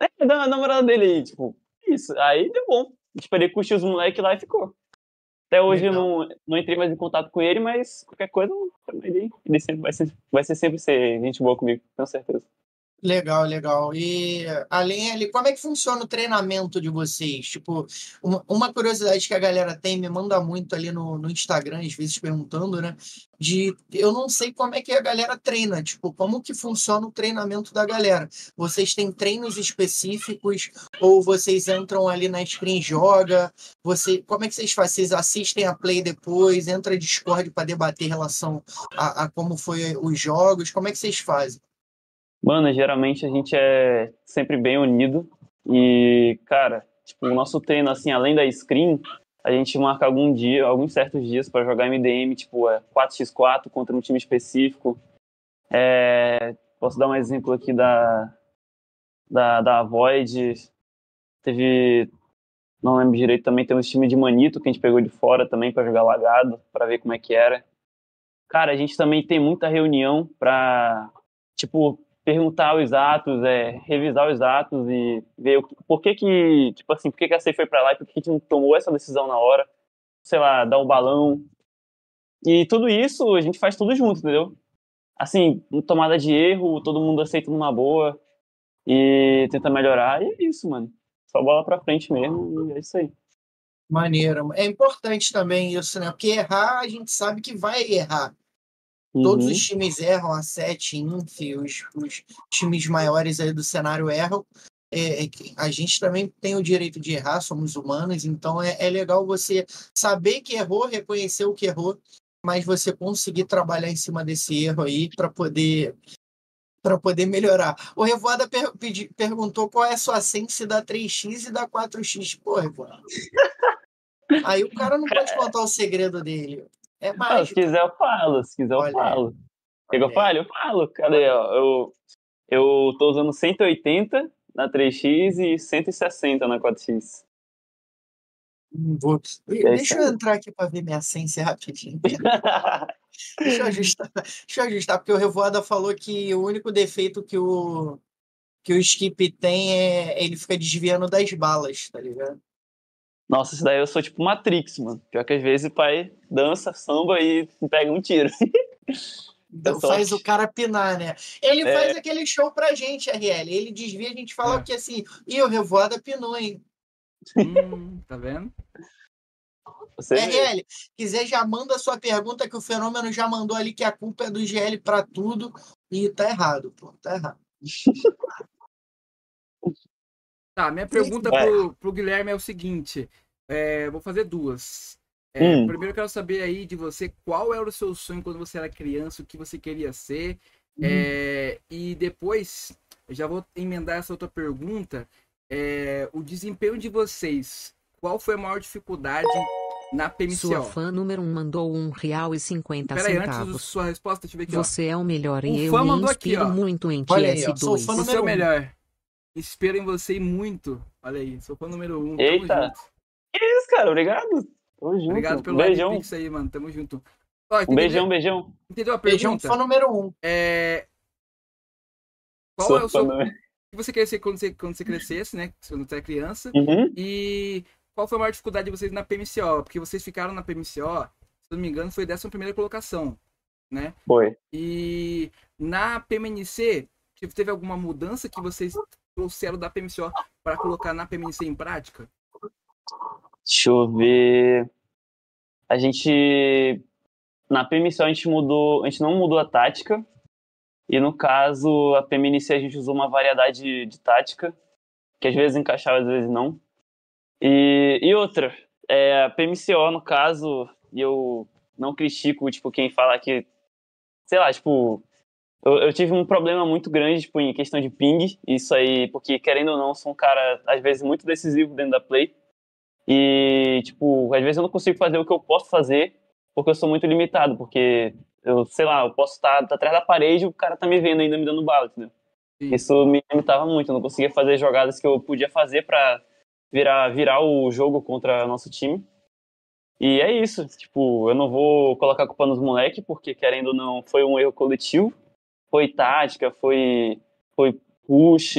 É, da namorada dele aí, tipo. Isso. Aí deu bom. Tipo, ele curtiu os moleques lá e ficou. Até hoje eu não, não entrei mais em contato com ele, mas qualquer coisa, ele, ele sempre vai, ser, vai ser sempre ser gente boa comigo, com certeza. Legal, legal. E além ali, como é que funciona o treinamento de vocês? Tipo, uma, uma curiosidade que a galera tem, me manda muito ali no, no Instagram, às vezes perguntando, né? De eu não sei como é que a galera treina, tipo, como que funciona o treinamento da galera? Vocês têm treinos específicos ou vocês entram ali na screen joga? Você, como é que vocês fazem? Vocês assistem a play depois, entra Discord para debater em relação a, a como foi os jogos? Como é que vocês fazem? Mano, geralmente a gente é sempre bem unido. E, cara, tipo, o nosso treino, assim, além da screen, a gente marca algum dia, alguns certos dias para jogar MDM, tipo, é 4x4 contra um time específico. É, posso dar um exemplo aqui da, da, da Void. Teve, não lembro direito, também tem um time de Manito que a gente pegou de fora também para jogar lagado, para ver como é que era. Cara, a gente também tem muita reunião pra, tipo, perguntar os atos, é, revisar os atos e ver o, por que que, tipo assim, por que que a C foi para lá e por que a gente não tomou essa decisão na hora, sei lá, dar um balão. E tudo isso a gente faz tudo junto, entendeu? Assim, tomada de erro, todo mundo aceita numa boa e tenta melhorar, e é isso, mano. Só bola pra frente mesmo, e é isso aí. Maneiro. É importante também isso, né? Porque errar, a gente sabe que vai errar. Todos Uhum. os times erram, a Sete, Inf, os, os times maiores aí do cenário erram. É, é a gente também tem o direito de errar, somos humanos, então é, é legal você saber que errou, reconhecer o que errou, mas você conseguir trabalhar em cima desse erro aí para poder para poder melhorar. O Revoada per- perguntou qual é a sua sense da 3x e da 4x. Pô, Revoada. <laughs> Aí o cara não pode contar o segredo dele. É Ah, se mágico. quiser eu falo, se quiser eu Olha falo. Quer que eu fale? Eu falo. Cadê? Ó, eu, eu tô usando 180 na 3x e 160 na 4x. Hum, Vou... É Deixa eu entrar aqui para ver minha sense rapidinho. <laughs> Deixa eu ajustar, deixa eu ajustar, porque o Revoada falou que o único defeito que o, que o Skip tem é ele fica desviando das balas, tá ligado? Nossa, isso daí eu sou tipo Matrix, mano. Pior que às vezes o pai dança, samba e pega um tiro. <laughs> Então sorte. faz o cara pinar, né? Ele É. faz aquele show pra gente, RL. Ele desvia, a gente fala É. que assim, e o Revoada pinou, hein? Hum, tá vendo? Você vê. RL, quiser já manda sua pergunta que o Fenômeno já mandou ali que a culpa é do GL pra tudo e tá errado, pô, tá errado. <laughs> Tá, minha pergunta pro, pro Guilherme é o seguinte: é, vou fazer duas. É, Hum. Primeiro eu quero saber aí de você qual era o seu sonho quando você era criança, o que você queria ser. Hum. É, e depois, eu já vou emendar essa outra pergunta. é, o desempenho de vocês, qual foi a maior dificuldade na Sua PMCO? fã número 1 mandou um real e cinquenta Peraí, antes da centavos. sua resposta, deixa eu ver aqui, ó. Você é o melhor O e eu fã me mandou aqui, inspiro ó. muito em ti, Olha aí, ó, sou S2. fã Você é número o um. melhor. Espero em você e muito. Olha aí, sou fã número um. Tamo Eita. junto. Que isso, cara? Obrigado. Tamo junto. Obrigado pelo beijão. like Pix aí, mano. Tamo junto. Ó, Um beijão, beijão. Entendeu a Beijão, pergunta? fã número um. É... Qual Sou é o seu... do- O que você queria ser quando você, quando você crescesse, né? Quando você era criança. Uhum. E qual foi a maior dificuldade de vocês na PMCO? Porque vocês ficaram na PMCO, se não me engano, foi 11 primeira colocação, né? Foi. E na PMNC, tipo, teve alguma mudança que vocês trouxeram da PMCO para colocar na PMNC em prática? Deixa eu ver. A gente. Na PMC a gente mudou. A gente não mudou a tática. E no caso, a PMNC a gente usou uma variedade de, tática. Que às vezes encaixava, às vezes não. E, e outra. É, a PMCO, no caso, e eu não critico, tipo, quem fala que. Sei lá, tipo. Eu, eu tive um problema muito grande, tipo, em questão de ping. Isso aí, porque, querendo ou não, sou um cara, às vezes, muito decisivo dentro da play. E, tipo, às vezes eu não consigo fazer o que eu posso fazer porque eu sou muito limitado, porque eu, sei lá, eu posso estar atrás da parede e o cara tá me vendo ainda me dando bala, entendeu? Sim. Isso me limitava muito, eu não conseguia fazer jogadas que eu podia fazer pra virar, virar o jogo contra nosso time. E é isso, tipo, eu não vou colocar a culpa nos moleques, porque querendo ou não, foi um erro coletivo, foi tática, foi, foi push,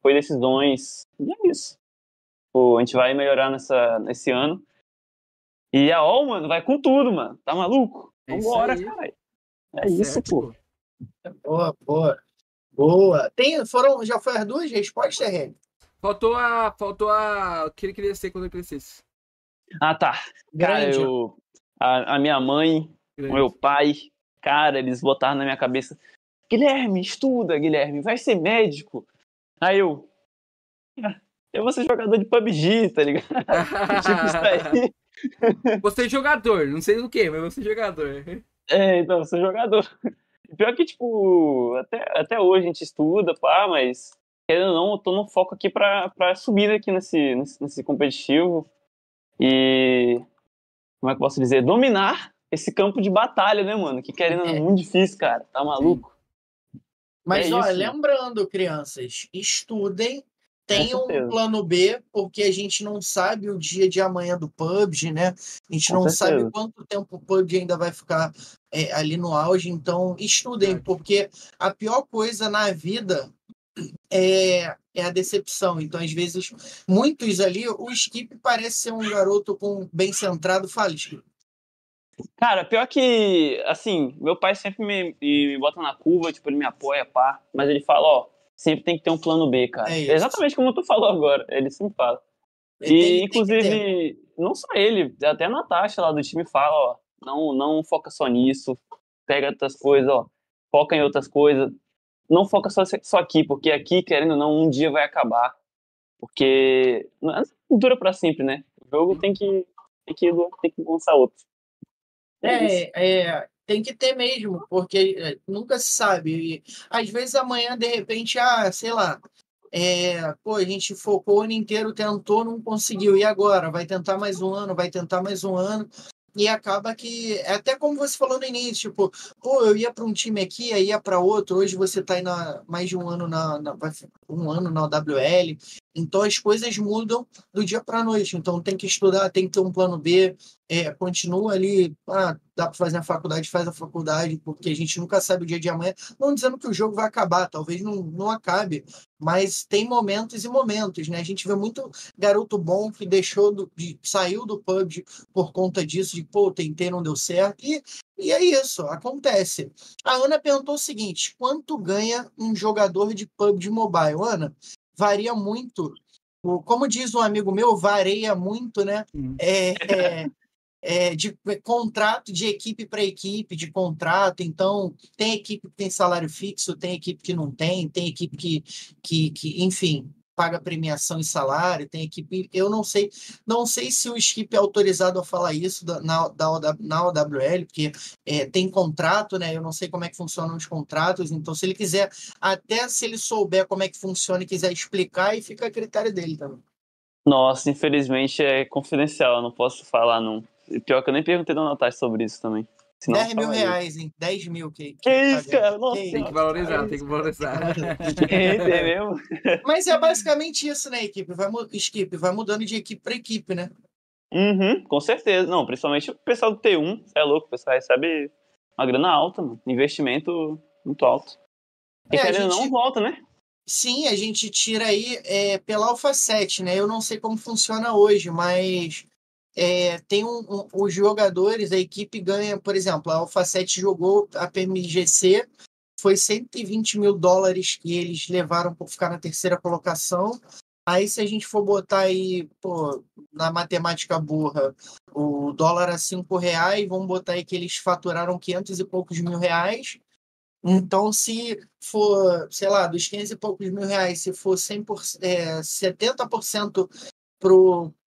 foi decisões, e é isso. Pô, a gente vai melhorar nessa, nesse ano. E a OL, mano, vai com tudo, mano. Tá maluco? É Vambora, aí. cara. É isso, Certo, pô. Boa, boa. Boa. Tem, foram, já foi as duas respostas, Rê? Faltou a. Faltou a. O que ele queria ser quando ele crescesse. Ah, tá. Cara, Grande. eu. A, a minha mãe, o meu pai, cara, eles botaram na minha cabeça. Guilherme, estuda, Guilherme, vai ser médico. Aí eu. "Ah, Eu vou ser jogador de PUBG, tá ligado? <laughs> tipo isso aí. <laughs> Você é jogador, não sei o que, mas você é jogador. É, então, eu sou jogador. <laughs> Pior que, tipo, até, até hoje a gente estuda, pá, mas querendo ou não, eu tô no foco aqui pra, pra subir aqui nesse, nesse, nesse competitivo. E. Como é que eu posso dizer? Dominar esse campo de batalha, né, mano? Que querendo ou não, é muito difícil, cara. Tá maluco? Mas, É ó, isso. lembrando, crianças, estudem, tenham um plano B, porque a gente não sabe o dia de amanhã do PUBG, né? A gente Com não certeza. sabe quanto tempo o PUBG ainda vai ficar é, ali no auge, então estudem, porque a pior coisa na vida é, é a decepção. Então, às vezes, muitos ali, o Skip parece ser um garoto com bem centrado, fala, Skip. Cara, pior que, assim, meu pai sempre me, me bota na curva, tipo, ele me apoia, pá. Mas ele fala, ó, sempre tem que ter um plano B, cara. É isso. Exatamente como tu falou agora. Ele sempre fala. Tem- E, tem inclusive, não só ele, até a Natasha lá do time fala, ó, não, não foca só nisso, pega outras coisas, ó, foca em outras coisas, não foca só, só aqui, porque aqui, querendo ou não, um dia vai acabar. Porque não não dura pra sempre, né? O jogo tem que, tem que, tem que lançar outro. É. É, é, tem que ter mesmo, porque é, nunca se sabe. E, às vezes amanhã, de repente, ah, sei lá, é, pô, a gente focou o ano inteiro, tentou, não conseguiu. E agora? Vai tentar mais um ano, vai tentar mais um ano. E acaba que, é até como você falou no início, tipo, pô, eu ia para um time aqui, aí ia para outro, hoje você está aí na, mais de um ano na, na um ano na WL, então as coisas mudam do dia para a noite, então tem que estudar, tem que ter um plano B, é, continua ali, ah, dá para fazer a faculdade, faz a faculdade, porque a gente nunca sabe o dia de amanhã. Não dizendo que o jogo vai acabar, talvez não, não acabe, mas tem momentos e momentos, né? A gente vê muito garoto bom que deixou do, de, saiu do PUBG por conta disso, de pô, tentei, não deu certo, e, e é isso, acontece. A Ana perguntou o seguinte: quanto ganha um jogador de PUBG Mobile? Ana, varia muito. Como diz um amigo meu, varia muito, né? É, é, é, de contrato de equipe para equipe, de contrato. Então, tem equipe que tem salário fixo, tem equipe que não tem, tem equipe que, que, que enfim, paga premiação e salário, tem equipe. Eu não sei, não sei se o Skip é autorizado a falar isso da, na, da, na OWL, porque é, tem contrato, né? Eu não sei como é que funcionam os contratos, então se ele quiser, até se ele souber como é que funciona e quiser explicar, aí fica a critério dele também. Nossa, infelizmente é confidencial, eu não posso falar, não. E Pior que eu nem perguntei da Natasha sobre isso também. Senão eu 10 mil falaria. reais, hein? 10 mil. Que, Que isso, tá cara? Nossa, Que Tem que valorizar, tem que valorizar. É <laughs> mesmo? Mas é basicamente isso, né, equipe? Vai, Skip, vai mudando de equipe para equipe, né? Uhum, com certeza. Não, principalmente o pessoal do T1, cê é louco, o pessoal recebe uma grana alta, mano. Investimento muito alto. E É, gente- não, volta, né? Sim, a gente tira aí é, pela Alpha 7, né? Eu não sei como funciona hoje, mas é, tem um, um- os jogadores, a equipe ganha, por exemplo, a 7 jogou a PMGC, foi 120 mil dólares que eles levaram por ficar na terceira colocação. Aí, se a gente for botar aí, pô, na matemática burra, o dólar a 5 reais, vamos botar aí que eles faturaram 500 e poucos mil reais. Então, se for, sei lá, dos 500 e poucos mil reais, se for 100%, é, 70%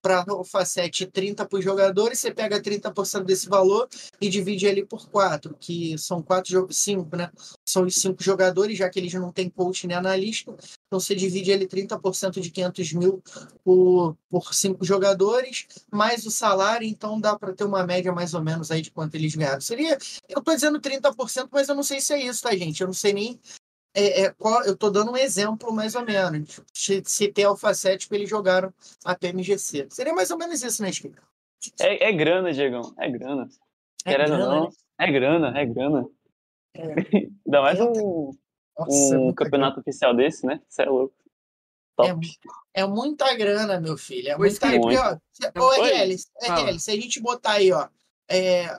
para a Alpha7 e 30% para os jogadores, você pega 30% desse valor e divide ali por 4, que são 4, 5, né? São os 5 jogadores, já que eles não têm coach nem analista. Então, você divide ali 30% de 500 mil por, por 5 jogadores, mais o salário, então dá para ter uma média mais ou menos aí de quanto eles ganharam. Seria eu tô dizendo 30%, mas eu não sei se é isso, tá, gente? Eu não sei nem. É, é, qual, eu tô dando um exemplo, mais ou menos. Se, se tem Alpha 7 que eles jogaram a PMGC. Seria mais ou menos isso, né, Chico? É, é grana, Diegão. É grana. É Querendo ou grana, não, né? é grana, é grana. É. <laughs> Ainda mais um, Nossa, é um muita campeonato oficial desse, né? Você é louco. É, Top. é muita grana, meu filho. É Ô, muita grana. Porque, ó, se- Ô. RL. RL, se a gente botar aí, ó, é,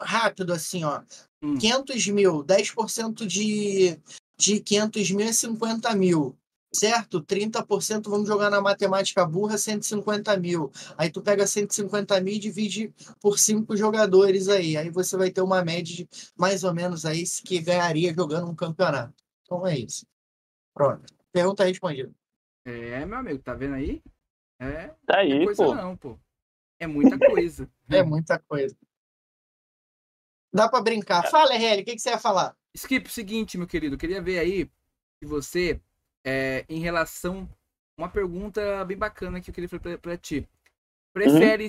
rápido assim, ó, Hum. 500 mil, 10% de, de 500 mil é 50 mil. Certo? 30%, vamos jogar na matemática burra, 150 mil. Aí tu pega 150 mil e divide por cinco jogadores aí. Aí você vai ter uma média de mais ou menos aí que ganharia jogando um campeonato. Então é isso. Pronto. Pergunta respondida. É, meu amigo, tá vendo aí? É, Tá é aí, coisa pô. não, pô. É muita coisa. <laughs> É muita coisa. Dá pra brincar. Fala, RL, o que, que você ia falar? Skip, seguinte, meu querido, eu queria ver aí de você é, em relação uma pergunta bem bacana que eu queria fazer pra, pra ti. Prefere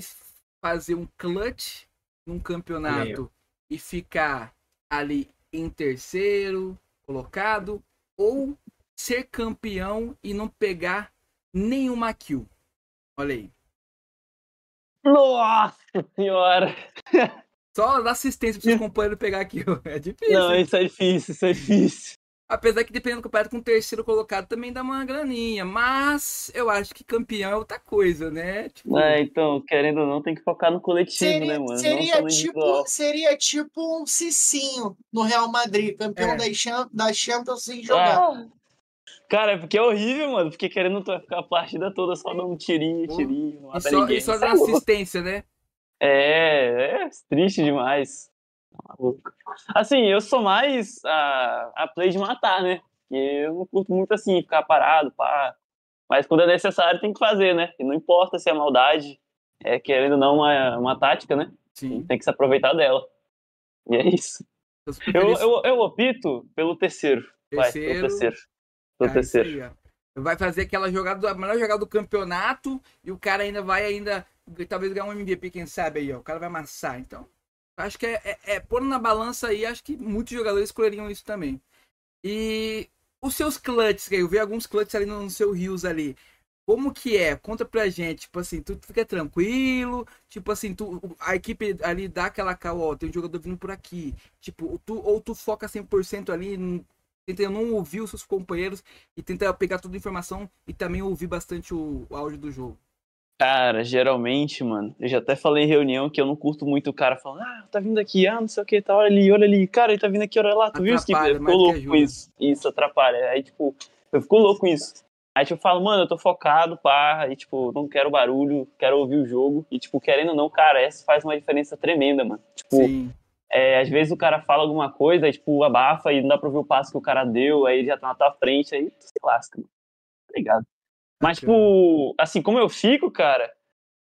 fazer um clutch num campeonato e ficar ali em terceiro colocado ou ser campeão e não pegar nenhuma kill? Olha aí. Nossa senhora! <laughs> Só dar assistência para seus companheiros pegar a kill. <laughs> É difícil. Não, isso é difícil, isso é difícil. Apesar que dependendo do campeonato com o terceiro colocado também dá uma graninha. Mas eu acho que campeão é outra coisa, né? Tipo, É, então, querendo ou não, tem que focar no coletivo, né, Seria, mano? não seria tipo, seria tipo um Cicinho no Real Madrid, campeão É. da, Cham- da Champions sem jogar. Ah, Cara, é porque é horrível, mano. Porque querendo tu vai ficar a partida toda só dando tirinho, Pô, tirinho, não e só, ninguém. e só dando louco. assistência, né? É, é triste demais. Tá maluco. Assim, eu sou mais a, a play de matar, né? Porque eu não curto muito assim, ficar parado, pá. Mas quando é necessário, tem que fazer, né? E não importa se é maldade, é querendo ou não uma, uma tática, né? Sim. Tem que se aproveitar dela. E é isso. Eu, Eu, eu, opto pelo terceiro. Vai, pelo Terceiro. terceiro. Pelo Ah, terceiro. Vai fazer aquela jogada, a melhor jogada do campeonato e o cara ainda vai ainda talvez ganhar um MVP, quem sabe aí, ó. O cara vai amassar. Então, acho que é, é, é pôr na balança aí, acho que muitos jogadores escolheriam isso também. E os seus clutches, eu vi alguns clutches ali no, no seu Rios ali. Como que é? Conta pra gente. Tipo assim, tu fica tranquilo. Tipo assim, tu, a equipe ali dá aquela cal, ó, tem um jogador vindo por aqui. Tipo, tu, ou tu foca 100% ali, n- tenta não ouvir os seus companheiros e tenta pegar toda a informação e também ouvir bastante o, o áudio do jogo. Cara, geralmente, mano, eu já até falei em reunião que eu não curto muito o cara falando, ah, tá vindo aqui, ah, não sei o que, tá, olha ali, olha ali, cara, ele tá vindo aqui, olha lá, tu viu? Atrapalha Eu fico mais do que louco com isso. Isso, atrapalha. Aí, tipo, eu fico louco com isso. Aí, tipo, eu falo, mano, eu tô focado, pá, aí, tipo, não quero barulho, quero ouvir o jogo. E, tipo, querendo ou não, cara, essa faz uma diferença tremenda, mano. Tipo, Sim. é, às vezes o cara fala alguma coisa, aí, tipo, abafa e não dá pra ouvir o passo que o cara deu, aí ele já tá na tua frente, aí tu se lasca, mano. Tá ligado? Mas, tipo, assim, como eu fico, cara,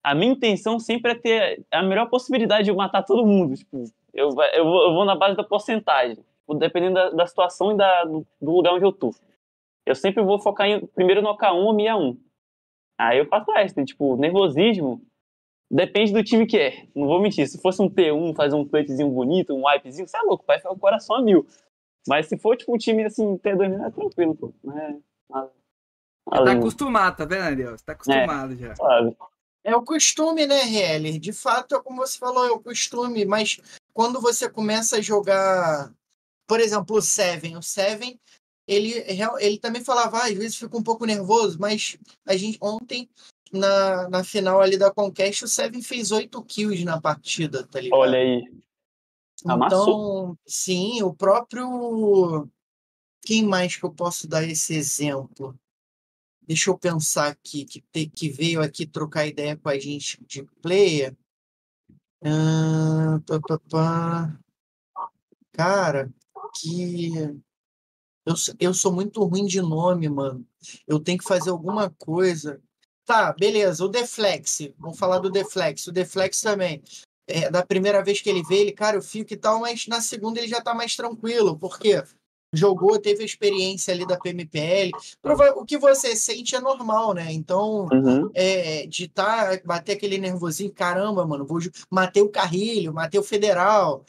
a minha intenção sempre é ter a melhor possibilidade de eu matar todo mundo. Tipo, eu, eu, vou, eu vou na base da porcentagem, tipo, dependendo da, da situação e da, do, do lugar onde eu tô. Eu sempre vou focar em, primeiro no K1 ou MIA 1. Aí eu faço essa, tipo, nervosismo depende do time que é. Não vou mentir, se fosse um T1, fazer um clutchzinho bonito, um wipezinho, você é louco, vai ficar o coração a mil. Mas se for, tipo, um time, assim, T2, é tranquilo, pô. Não é nada. Tá acostumado, tá vendo, Ariel? Você tá acostumado já. sabe? É o costume, né, RL? De fato, é como você falou, é o costume, mas quando você começa a jogar, por exemplo, o Seven, o Seven, ele, real- ele também falava, ah, às vezes fica um pouco nervoso, mas a gente ontem, na, na final ali da Conquest, o Seven fez 8 kills na partida, tá ligado? Olha aí. amassou. Então, sim, o próprio. Quem mais que eu posso dar esse exemplo? Deixa eu pensar aqui, que, te- que veio aqui trocar ideia com a gente de player. Ah, pá, pá, pá. Cara, que. Eu, eu sou muito ruim de nome, mano. Eu tenho que fazer alguma coisa. Tá, beleza, o Deflex. Vamos falar do Deflex. O Deflex também é, da primeira vez que ele vê, ele, cara, eu fico e tal, mas na segunda ele já tá mais tranquilo, porque jogou, teve a experiência ali da PMPL. O que você sente é normal, né? Então, Uhum. é, de tá, bater aquele nervosinho, caramba, mano, vou matei o Carrilho, matei o Federal.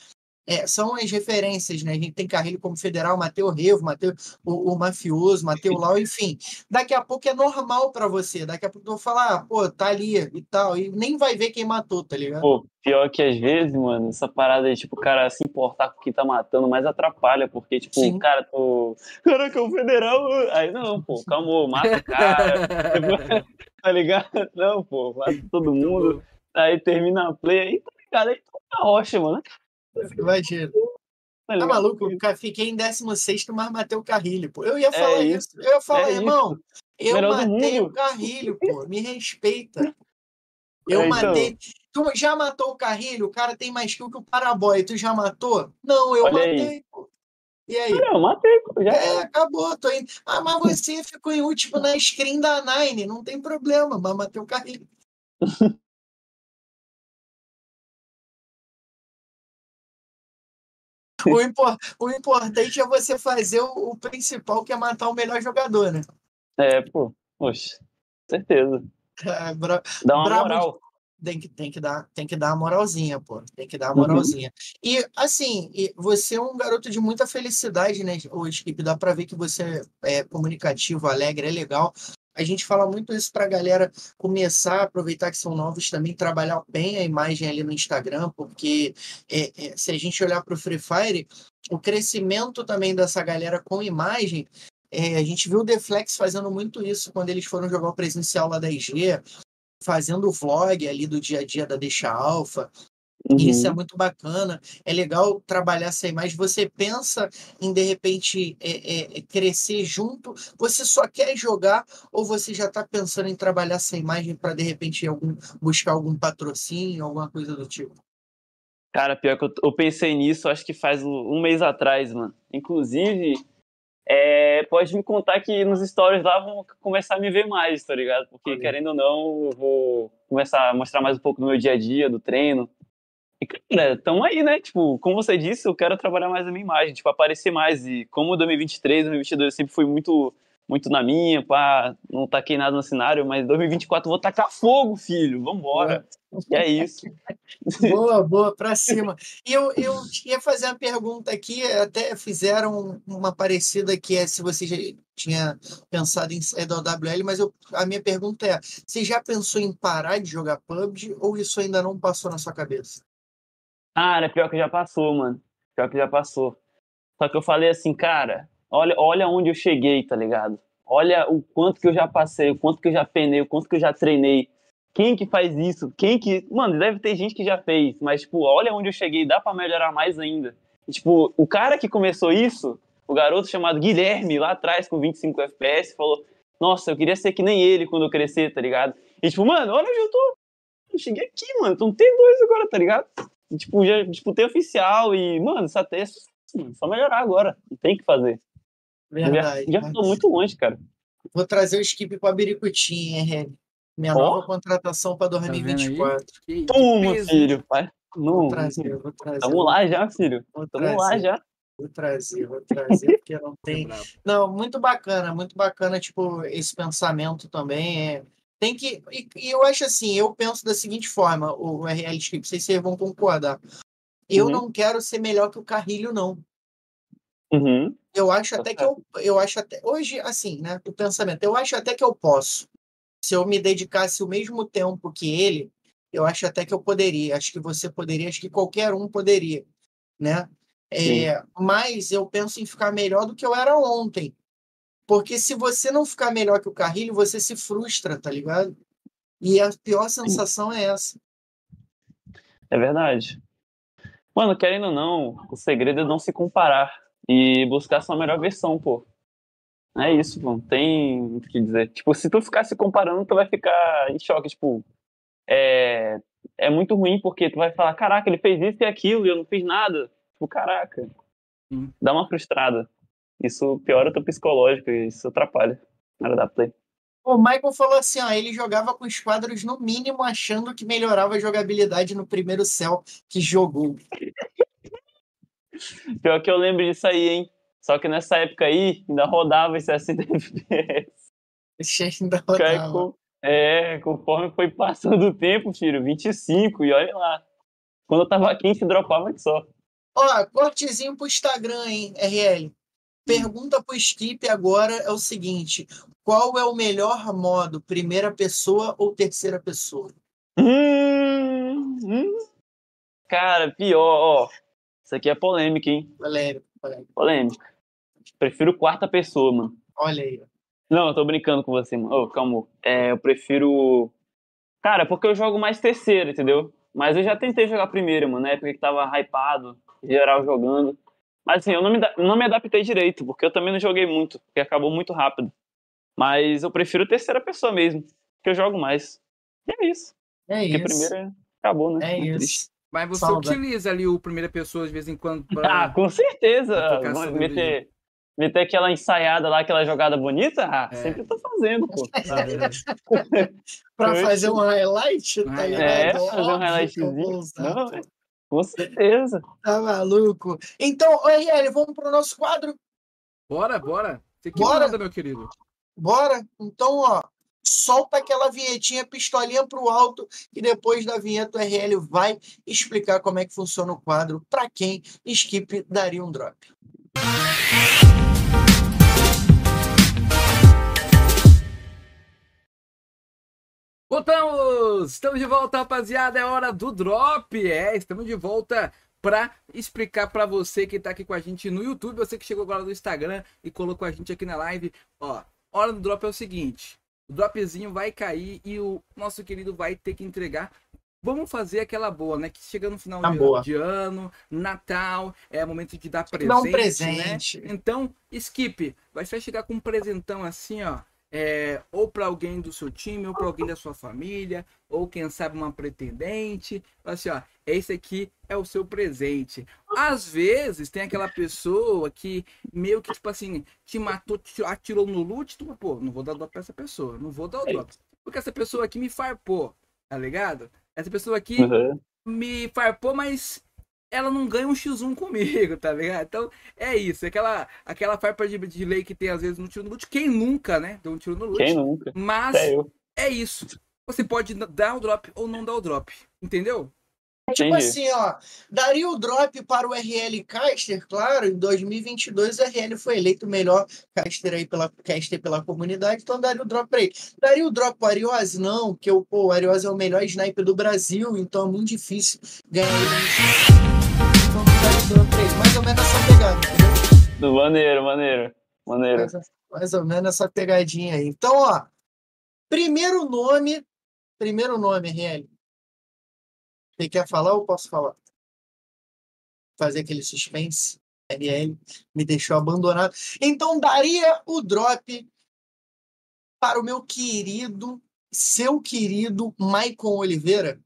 É, são as referências, né? A gente tem Carrilho como Federal, matei o Revo, matei o, o Mafioso, matei o Lau, <laughs> enfim. Daqui a pouco é normal pra você. Daqui a pouco eu vou falar, ah, pô, tá ali e tal. E nem vai ver quem matou, tá ligado? Pô, pior que às vezes, mano, essa parada aí, tipo, o cara se importar com o que tá matando, mais atrapalha, porque, tipo, Sim. o cara, tô. Caraca, o federal. Aí não, pô, calma, mata o cara. <laughs> <laughs> tá ligado? Não, pô, mata todo mundo. Aí termina a play aí, tá ligado? Aí na rocha, mano. Imagina. Tá ligado? maluco? Eu fiquei em 16, mas matei o Carrilho, pô. Eu ia falar isso. isso, Eu ia falar, é irmão, eu Melhor matei o. Carrilho, pô. Me respeita. Eu É, então. matei. Tu já matou o Carrilho? O cara tem mais kill que o Paraboy. Tu já matou? Não, eu Olha aí. matei, pô. E aí? Não, eu matei, pô, já. É, acabou, tô indo. Ah, mas você ficou em último na screen da Nine, não tem problema, mas matei o Carrilho. <laughs> O, <laughs> impor- o importante é você fazer o, o principal, que é matar o melhor jogador, né? É, pô. Oxe, certeza. É, bra- Dá uma moral. tem, que, tem, que dar, tem que dar a moralzinha, pô. Tem que dar a Uhum. moralzinha. E, assim, você é um garoto de muita felicidade, né, ô Skip? Dá pra ver que você é comunicativo, alegre, é legal. A gente fala muito isso pra galera começar a aproveitar que são novos também, trabalhar bem a imagem ali no Instagram, porque é, é, se a gente olhar pro Free Fire, o crescimento também dessa galera com imagem, é, a gente viu o Deflex fazendo muito isso quando eles foram jogar o presencial lá da IG, fazendo o vlog ali do dia a dia da Deixa Alfa. E Isso é Uhum. muito bacana. É legal trabalhar essa imagem. Você pensa em, de repente, é, é, crescer junto? Você só quer jogar ou você já está pensando em trabalhar essa imagem para, de repente, algum, buscar algum patrocínio, alguma coisa do tipo? Cara, pior que eu, eu pensei nisso, acho que faz um, um mês atrás, mano. Inclusive, é, pode me contar que nos stories lá vão começar a me ver mais, tá ligado? Porque, Olha. querendo ou não, eu vou começar a mostrar mais um pouco do meu dia a dia, do treino. E, cara, tamo aí, né? Tipo, como você disse, eu quero trabalhar mais a minha imagem, tipo, aparecer mais. E como 2023, 2022 eu sempre fui muito, muito na minha, pá, não taquei nada no cenário, mas 2024 eu vou tacar fogo, filho, vambora. E é isso. <laughs> Boa, boa, pra cima. E eu, eu ia fazer uma pergunta aqui, até fizeram uma parecida que é se você já tinha pensado em sair da WL, mas eu, a minha pergunta é: você já pensou em parar de jogar PUBG ou isso ainda não passou na sua cabeça? Cara, pior que já passou, mano. Pior que já passou. Só que eu falei assim, cara, olha, olha onde eu cheguei, tá ligado? Olha o quanto que eu já passei, o quanto que eu já penei, o quanto que eu já treinei. Quem que faz isso? Quem que. Mano, deve ter gente que já fez, mas, tipo, olha onde eu cheguei, dá pra melhorar mais ainda. E, tipo, o cara que começou isso, o garoto chamado Guilherme, lá atrás, com 25 FPS, falou: Nossa, eu queria ser que nem ele quando eu crescer, tá ligado? E, tipo, mano, olha onde eu tô. Eu cheguei aqui, mano, tô no T2 agora, tá ligado? E, tipo, já disputei oficial e, mano, é sucesso, mano. Só melhorar agora. Não tem o que fazer. Verdade. Já, já tô muito longe, cara. Vou trazer o skip para Biricutim, hein? Minha Ó. nova contratação Tá aí? 2024. Que Toma, filho. Pai. Vou Não, trazer, vou trazer. tamo lá já, filho. Vou Tamo lá já. Vou trazer, vou trazer, porque não tem. Não, muito bacana, muito bacana, tipo, esse pensamento também é. Tem que. E, e eu acho assim, eu penso da seguinte forma, o RL Script, não sei se vocês vão concordar. Eu Uhum. não quero ser melhor que o Carrilho, não. Uhum. Eu acho Tá até que eu, eu acho até. Hoje, assim, né? O pensamento, eu acho até que eu posso. Se eu me dedicasse o mesmo tempo que ele, eu acho até que eu poderia. Acho que você poderia, acho que qualquer um poderia, né? É, mas eu penso em ficar melhor do que eu era ontem. Porque se você não ficar melhor que o Carrilho, você se frustra, tá ligado? E a pior sensação é essa. É verdade. Mano, querendo ou não, o segredo é não se comparar e buscar sua melhor versão, pô. É isso. Não tem o que dizer. Tipo, se tu ficar se comparando, tu vai ficar em choque. Tipo, é, é muito ruim porque tu vai falar, caraca, ele fez isso e aquilo e eu não fiz nada. Tipo, caraca. Hum. Dá uma frustrada. Isso piora o teu psicológico e isso atrapalha na hora da play. O Michael falou assim, ó, ele jogava com os quadros no mínimo, achando que melhorava a jogabilidade no primeiro céu que jogou. <laughs> Pior que eu lembro disso aí, hein? Só que nessa época aí, ainda rodava em 60 FPS. Ainda rodava. é, conforme foi passando o tempo, filho, 25, e olha lá. Quando eu tava 15, dropava que só. Ó, cortezinho pro Instagram, hein, RL. Pergunta pro Skip agora é o seguinte: qual é o melhor modo, primeira pessoa ou terceira pessoa? Hum, hum. Cara, pior, ó. Isso aqui é polêmica, hein? Valério, Valério, Polêmica. Prefiro quarta pessoa, mano. olha aí. Não, eu tô brincando com você, mano. Ô, calma. É, eu prefiro. Cara, porque eu jogo mais terceira, entendeu? Mas eu já tentei jogar primeira, mano, na época que tava hypado, geral jogando. Mas assim, eu não me, não me adaptei direito, porque eu também não joguei muito, porque acabou muito rápido. Mas eu prefiro terceira pessoa mesmo, porque eu jogo mais. E é isso. É Porque a isso. primeira acabou, né? É Muito triste. isso. Mas você Salva. utiliza ali o primeira pessoa de vez em quando Ah, pra. com certeza. pra Meter, meter aquela ensaiada lá, aquela jogada bonita, ah, É. sempre tô fazendo, pô. <laughs> Pra Eu- fazer um highlight, tá É, ligado? É, fazer um que highlightzinho. Não, é. Com certeza. Tá maluco? Então, RL, vamos pro nosso quadro? Bora, bora. Você que Bora. manda, meu querido. Bora? Então, ó, solta aquela vinhetinha, pistolinha pro alto, e depois da vinheta o RL vai explicar como é que funciona o quadro pra quem Skip daria um drop. Voltamos! Estamos de volta, rapaziada. É hora do drop. É, estamos de volta para explicar para você que tá aqui com a gente no YouTube, você que chegou agora no Instagram e colocou a gente aqui na live. Ó, hora do drop é o seguinte: o dropzinho vai cair e o nosso querido vai ter que entregar. Vamos fazer aquela boa, né? Que chega no final Tá de, de ano, Natal, é momento de dar presente. Dá um Né? presente. Então, Skip, vai chegar com um presentão assim, ó. É, ou para alguém do seu time, ou para alguém da sua família, ou quem sabe uma pretendente. Fala assim, ó, esse aqui é o seu presente. Às vezes tem aquela pessoa que meio que, tipo assim, te matou, te atirou no loot, tu, pô, não vou dar drop pra essa pessoa, não vou dar o drop. Porque essa pessoa aqui me farpou, tá ligado? Essa pessoa aqui Uhum. me farpou, mas ela não ganha um X1 comigo, tá ligado? Então é isso, aquela, aquela farpa de, de lei que tem às vezes no tiro no loot. Quem nunca, né? Deu um tiro no loot. Quem nunca? Mas é isso. Você pode dar o drop ou não dar o drop. Entendeu? Tipo Entendi. assim, ó, daria o drop para o RL Caster, claro, em 2022 o RL foi eleito o melhor caster aí pela, caster pela comunidade, então daria o drop para ele. Daria o drop para o Ariose, não, porque o, pô, o Ariose é o melhor sniper do Brasil, então é muito difícil ganhar ele. Então daria o drop para ele, mais ou menos essa pegada, entendeu? Maneiro, maneiro. Maneiro. Mais, mais ou menos essa pegadinha aí. Então, ó, primeiro nome, primeiro nome, RL. Você quer falar ou posso falar? Fazer aquele suspense. RL me deixou abandonado. Então, daria o drop para o meu querido, seu querido Maicon Oliveira.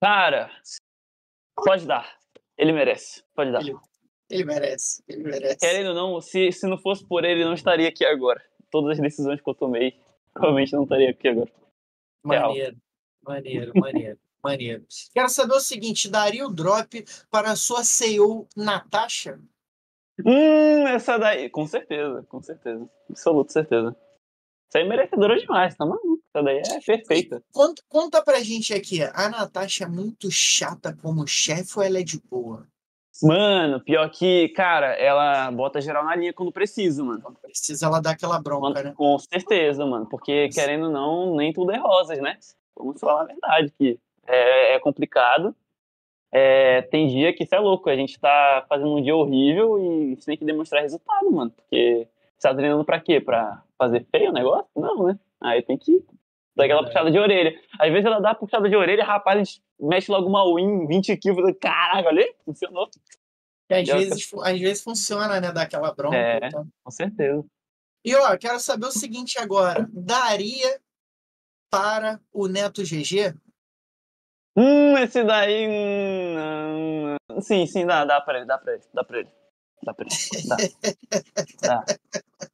Cara, pode dar. Ele merece. Pode dar. Ele- Ele merece, ele merece. Querendo ou não, se, se não fosse por ele, não estaria aqui agora. Todas as decisões que eu tomei, provavelmente não estaria aqui agora. Real. Maneiro, maneiro, maneiro, <laughs> maneiro. Quero saber o seguinte: daria o drop para a sua CEO Natasha? Hum, essa daí, com certeza, com certeza. Absoluta certeza. Aí é merecedora demais, tá maluco? Essa daí é perfeita. Conta, conta pra gente aqui, a Natasha é muito chata como chefe ou ela é de boa? Mano, pior que, cara, ela bota geral na linha quando precisa, mano. Precisa ela dar aquela bronca, Mano, né? Com certeza, mano. Porque, querendo ou não, nem tudo é rosas, né? Vamos falar a verdade, que é, é complicado. É, tem dia que isso é louco. A gente tá fazendo um dia horrível e tem que demonstrar resultado, mano. Porque você tá treinando pra quê? Pra fazer feio o negócio? Não, né? Aí tem que dar aquela puxada de orelha. Às vezes ela dá a puxada de orelha, rapaz, a gente mexe logo uma win, 20 kills. Caraca, olha funcionou. Que às vezes, às vezes funciona, né? Dar aquela bronca. É. então. Com certeza. E ó, quero saber o seguinte agora: daria para o Neto GG? Hum, esse daí. hum. Sim, sim, dá, dá pra ele, dá pra ele, dá pra ele. Dá pra ele. Dá. <laughs>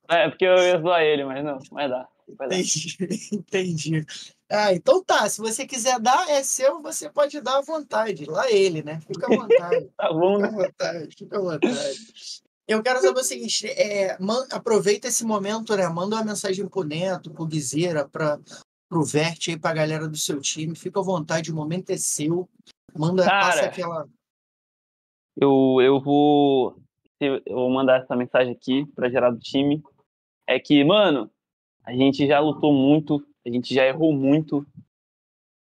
dá. É, porque eu ia zoar ele, mas não, mas dá. Entendi, <laughs> entendi. Ah, então tá. Se você quiser dar, é seu, você pode dar à vontade. Lá ele, né? Fica à vontade. <laughs> Tá bom, Fica à né? vontade, fica à vontade. Eu quero saber o seguinte: é, man- aproveita esse momento, né? Manda uma mensagem pro Neto, pro Guizeira, para pro Verte aí, pra galera do seu time. Fica à vontade, o momento é seu. Manda, Cara. passa aquela. Eu, eu vou. Eu vou mandar essa mensagem aqui pra gerar do time. É que, mano, a gente já lutou muito, a gente já errou muito.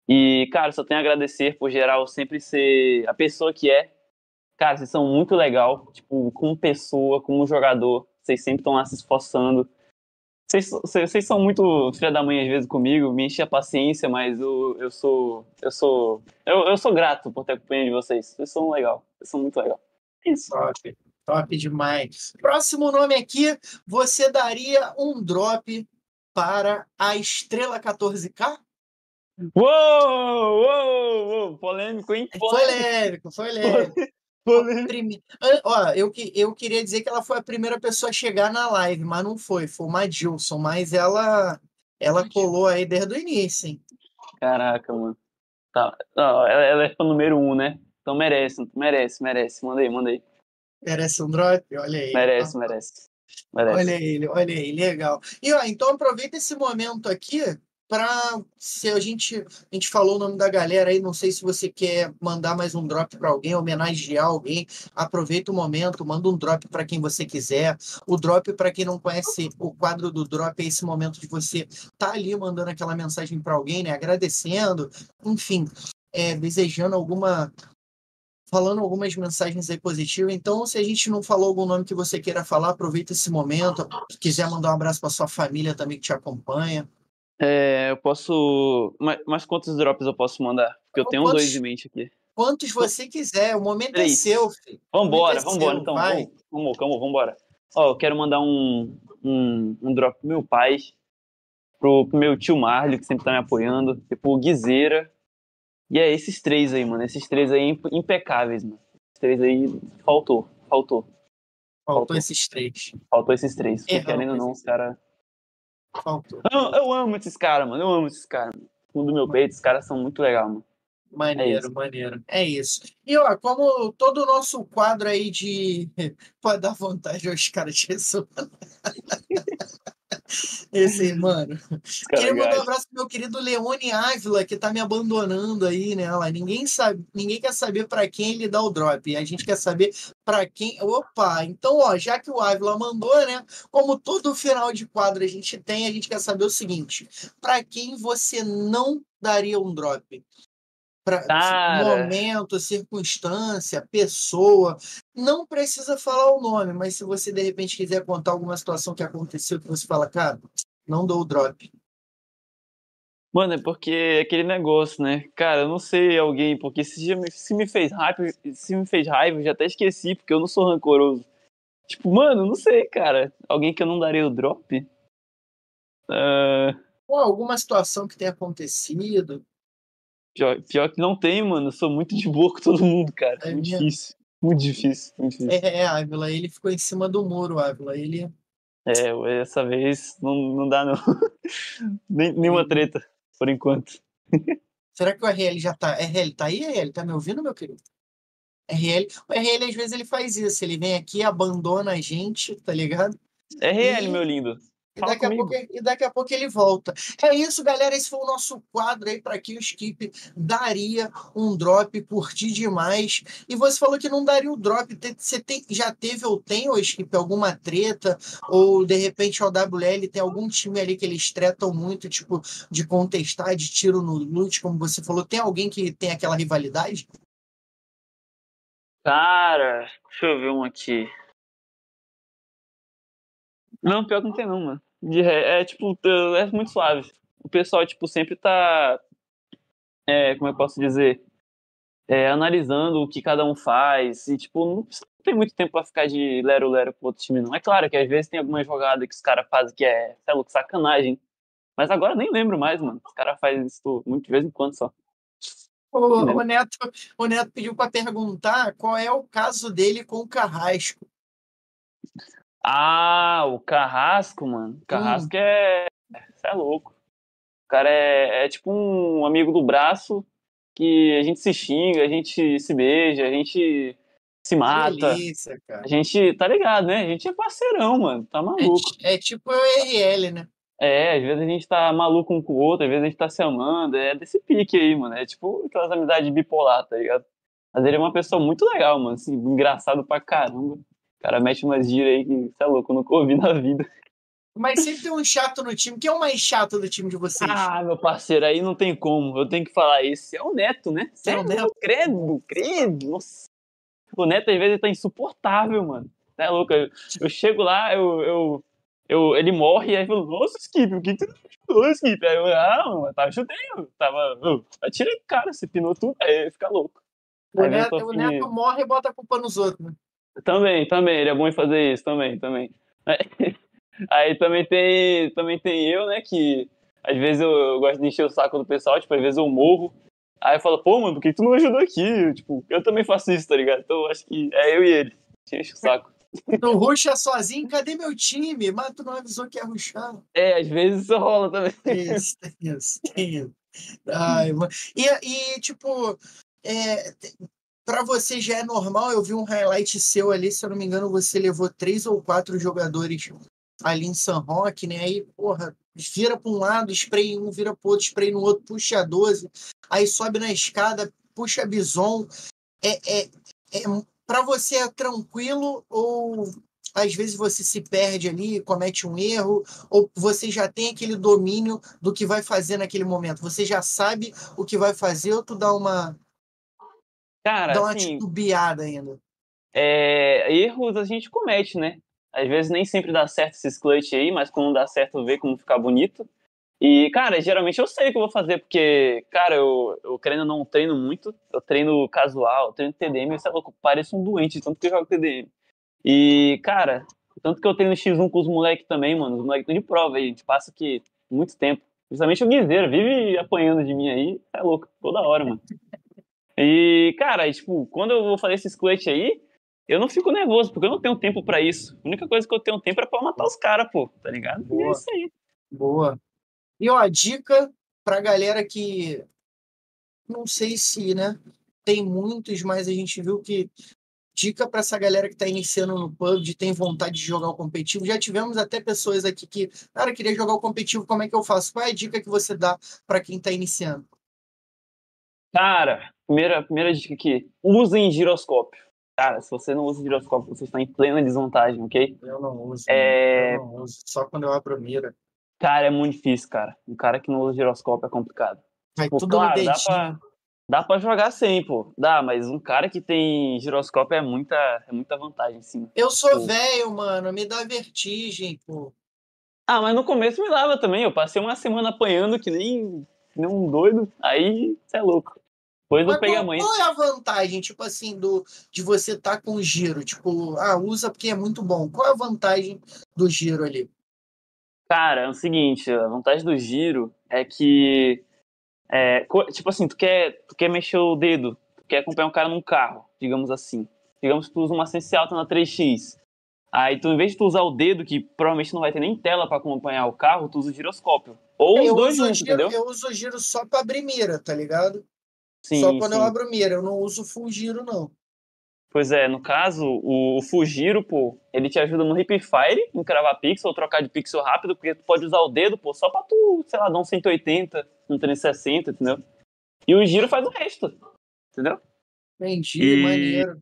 E, cara, só tenho a agradecer por geral sempre ser a pessoa que é. Cara, vocês são muito legal, tipo, como pessoa, como jogador. Vocês sempre estão lá se esforçando. Vocês, vocês, são muito filha da mãe às vezes comigo, me enche a paciência, mas eu, eu sou. Eu sou. Eu, eu sou grato por ter a companhia de vocês. Vocês são legal. Vocês são muito legal. Isso. Top. Top demais. Próximo nome aqui, você daria um drop para a Estrela 14K? Uou, uou, uou, polêmico, hein? Polêmico, <laughs> polêmico. polêmico. Prime- Ah, Ó, eu, que- eu queria dizer que ela foi a primeira pessoa a chegar na live, mas não foi, foi uma Dilson, mas ela ela colou aí desde o início, hein? Caraca, mano. Tá. Não, ela, ela é fã número um, né? Então merece, merece, merece. Manda aí. Merece um drop? Olha aí. Merece, merece. Olha ele, olha aí, legal. E ó, então aproveita esse momento aqui para se a gente a gente falou o nome da galera aí, não sei se você quer mandar mais um drop para alguém, homenagear alguém, aproveita o momento, manda um drop para quem você quiser. O drop para quem não conhece o quadro do drop é esse momento de você tá ali mandando aquela mensagem para alguém, né, agradecendo, enfim, é, desejando alguma falando algumas mensagens aí positivas. Então, se a gente não falou algum nome que você queira falar, aproveita esse momento. Se quiser mandar um abraço para sua família também que te acompanha. É, eu posso. Mas, mas quantos drops eu posso mandar? Porque eu tenho Quantos? dois em mente aqui. Quantos você quiser, o momento é Três. seu, filho. Vambora, é vambora seu, então. vai. Vamos, vamos, vamos, vambora. Ó, eu quero mandar um, um, um drop pro meu pai, pro, pro meu tio Marlio, que sempre tá me apoiando, e pro Guizeira. E é esses três aí, mano. Esses três aí imp- impecáveis, mano. Esses três aí faltou, faltou. Faltou Faltou. esses três. Faltou esses três. Porque, Erramos querendo ou não, os caras. Faltou. Eu, eu amo esses caras, mano. Eu amo esses caras. Fundo do meu peito, esses caras são muito legais, mano. Maneiro, isso. maneiro. É isso. E ó, como todo o nosso quadro aí de. <laughs> Pode dar vontade aos caras de ressonar. <laughs> Esse aí, mano. <laughs> Queria mandar um abraço pro meu querido Leone Ávila, que tá me abandonando aí, né? Lá, ninguém sabe, ninguém quer saber para quem ele dá o drop. A gente quer saber para quem. Opa! Então, ó, já que o Ávila mandou, né? Como todo final de quadro a gente tem, a gente quer saber o seguinte: para quem você não daria um drop? Pra, Cara. momento, circunstância, pessoa. Não precisa falar o nome, mas se você de repente quiser contar alguma situação que aconteceu, que você fala, cara, não dou o drop. Mano, é porque é aquele negócio, né? Cara, eu não sei alguém, porque se, me- se me fez raiva, se me fez raiva, eu já até esqueci, porque eu não sou rancoroso. Tipo, mano, não sei, cara. Alguém que eu não daria o drop? Ah, Ou alguma situação que tenha acontecido. Pior, pior que não tem, mano. Eu sou muito de boa com todo mundo, cara. É muito mesmo? difícil. Muito difícil, muito difícil. É, é, Ávila, ele ficou em cima do muro, Ávila. Ele. É, essa vez não, não dá, não. <laughs> Nem, nenhuma treta, por enquanto. Será que o RL já tá. RL tá aí, RL? Tá me ouvindo, meu querido? RL. O RL, às vezes, ele faz isso. Ele vem aqui, abandona a gente, tá ligado? É RL, E- meu lindo. E daqui, a pouco, e daqui a pouco ele volta. É isso, galera. Esse foi o nosso quadro aí para que o Skip daria um drop, curti demais. E você falou que não daria o drop. Você tem, já teve ou tem, ou Skip, alguma treta? Ou de repente o WL tem algum time ali que eles tretam muito, tipo, de contestar, de tiro no loot, como você falou? Tem alguém que tem aquela rivalidade? Cara, deixa eu ver um aqui. Não, pior que não tem não, mano. De é tipo, é muito suave. O pessoal, tipo, sempre tá. É, como eu posso dizer? É, analisando o que cada um faz. E, tipo, não tem muito tempo pra ficar de lero-lero pro outro time, não. É claro que às vezes tem alguma jogada que os caras fazem que é, sei lá, sacanagem. Mas agora nem lembro mais, mano. Os caras fazem isso muito de vez em quando só. O, o Neto, o Neto pediu para perguntar qual é o caso dele com o Carrasco. Ah, o Carrasco, mano. O Carrasco é. Você é louco. O cara é, é tipo um amigo do braço que a gente se xinga, a gente se beija, a gente se mata. Delícia, cara. A gente, tá ligado, né? A gente é parceirão, mano. Tá É, maluco. ti- é tipo o RL, né? É, às vezes a gente tá maluco um com o outro, às vezes a gente tá se amando. É desse pique aí, mano. É tipo aquelas amizades bipolar, tá ligado? Mas ele é uma pessoa muito legal, mano. Assim, engraçado pra caramba. O cara mete umas giras aí que, você é louco, eu nunca ouvi na vida. Mas sempre tem um chato no time. Quem é o mais chato do time de vocês? Ah, meu parceiro, aí não tem como. Eu tenho que falar esse. É o Neto, né? É o Sério, Neto. Credo, credo. Nossa. O Neto, às vezes, tá insuportável, mano. Você é louco. Eu, eu chego lá, eu, eu, eu, ele morre, e aí eu falo, nossa, Skip, o que, que você ajudou, Skip? Aí eu, ah, não, eu tava eu tava. Eu, atirei do cara, você pinou tudo, aí fica louco. o, Aí Neto, o o Neto morre e bota a culpa nos outros. né? Também, também, ele é bom em fazer isso, também, também. <laughs> Aí também tem, também tem eu, né, que às vezes eu, eu gosto de encher o saco do pessoal, tipo, às vezes eu morro. Aí eu falo, pô, mano, por que tu não ajudou aqui? Tipo, eu também faço isso, tá ligado? Então acho que é eu e ele. Enche o saco. <laughs> Tu ruxa sozinho, cadê meu time? Mas tu não avisou que ia ruxar. É, às vezes isso rola também. Isso, tem isso, tem isso. Ai, <laughs> mano. E, e tipo, é, para você já é normal, eu vi um highlight seu ali, se eu não me engano, você levou três ou quatro jogadores ali em San Roque, né? Aí, porra, vira para um lado, spray em um, vira para outro, spray no outro, puxa a 12, aí sobe na escada, puxa bison. É, é, é, para você é tranquilo ou às vezes você se perde ali, comete um erro, ou você já tem aquele domínio do que vai fazer naquele momento? Você já sabe o que vai fazer ou tu dá uma, Cara, dá uma assim, titubeada ainda? é, erros a gente comete, né? Às vezes nem sempre dá certo esses clutch aí, mas quando dá certo, vê como ficar bonito. E, cara, geralmente eu sei o que eu vou fazer, porque, cara, eu, eu querendo não treino muito, eu treino casual, eu treino TDM, isso é louco, pareço um doente, tanto que eu jogo TDM. E, cara, tanto que eu treino X1 com os moleques também, mano, os moleques estão de prova aí, a gente passa aqui muito tempo. Principalmente o Guizeiro, vive apanhando de mim aí, é louco, toda hora, mano. E, cara, tipo, quando eu vou fazer esses clutch aí, eu não fico nervoso, porque eu não tenho tempo pra isso. A única coisa que eu tenho tempo é pra matar os caras, pô, tá ligado? E é Boa. isso aí. Boa. E ó, a dica pra galera que não sei se, né? Tem muitos, mas a gente viu que dica para essa galera que está iniciando no PUBG, tem vontade de jogar o competitivo. Já tivemos até pessoas aqui que, cara, queria jogar o competitivo, como é que eu faço? Qual é a dica que você dá para quem está iniciando? Cara, primeira, primeira dica aqui: usem giroscópio. Cara, se você não usa giroscópio, você está em plena desvantagem, ok? Eu não uso. É- Eu não uso. Só quando eu abro a mira. Cara, é muito difícil, cara. Um cara que não usa giroscópio é complicado. Vai Pô, tudo claro, no dá pra, dá pra jogar sim, pô. Dá, mas um cara que tem giroscópio é muita, é muita vantagem, sim. Eu sou velho, mano. Me dá vertigem, pô. Ah, mas no começo me dava também. Eu passei uma semana apanhando que nem, que nem um doido. Aí, você é louco. Depois eu Mas peguei a qual, mãe. qual é a vantagem, tipo assim, do, de você estar com giro? Tipo, ah, usa porque é muito bom. Qual é a vantagem do giro ali? Cara, é o seguinte, a vantagem do giro é que, é, tipo assim, tu quer, tu quer mexer o dedo, tu quer acompanhar um cara num carro, digamos assim. Digamos que tu usa uma sense alta na 3x. Aí tu, em vez de tu usar o dedo, que provavelmente não vai ter nem tela pra acompanhar o carro, tu usa o giroscópio. Ou os eu, dois uso juntos, entendeu? eu uso giro só pra abrir mira, tá ligado? Sim, só quando sim. eu abro mira. Eu não uso full giro, não. Pois é, no caso, o, o Fujiro, pô, ele te ajuda no hipfire, em cravar pixel, ou trocar de pixel rápido, porque tu pode usar o dedo, pô, só pra tu, sei lá, dar um 180, um 360, entendeu? E o giro faz o resto, entendeu? Entendi, E- maneiro.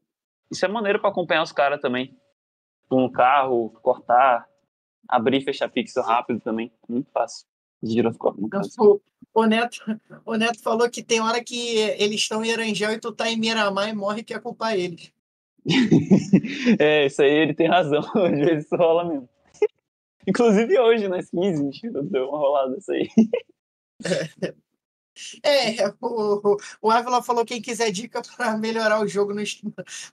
Isso é maneiro pra acompanhar os caras também. Um carro, cortar, abrir e fechar pixel rápido também. Muito fácil. Giroscópio, no caso. O, Neto, o Neto falou que tem hora que eles estão em Arangel e tu tá em Miramar e morre que é culpa eles. <laughs> é, isso aí ele tem razão. <laughs> Às vezes isso rola mesmo. Inclusive hoje, nas 15, mentira, deu uma rolada isso aí. É, o, o Ávila falou quem quiser dica para melhorar o jogo no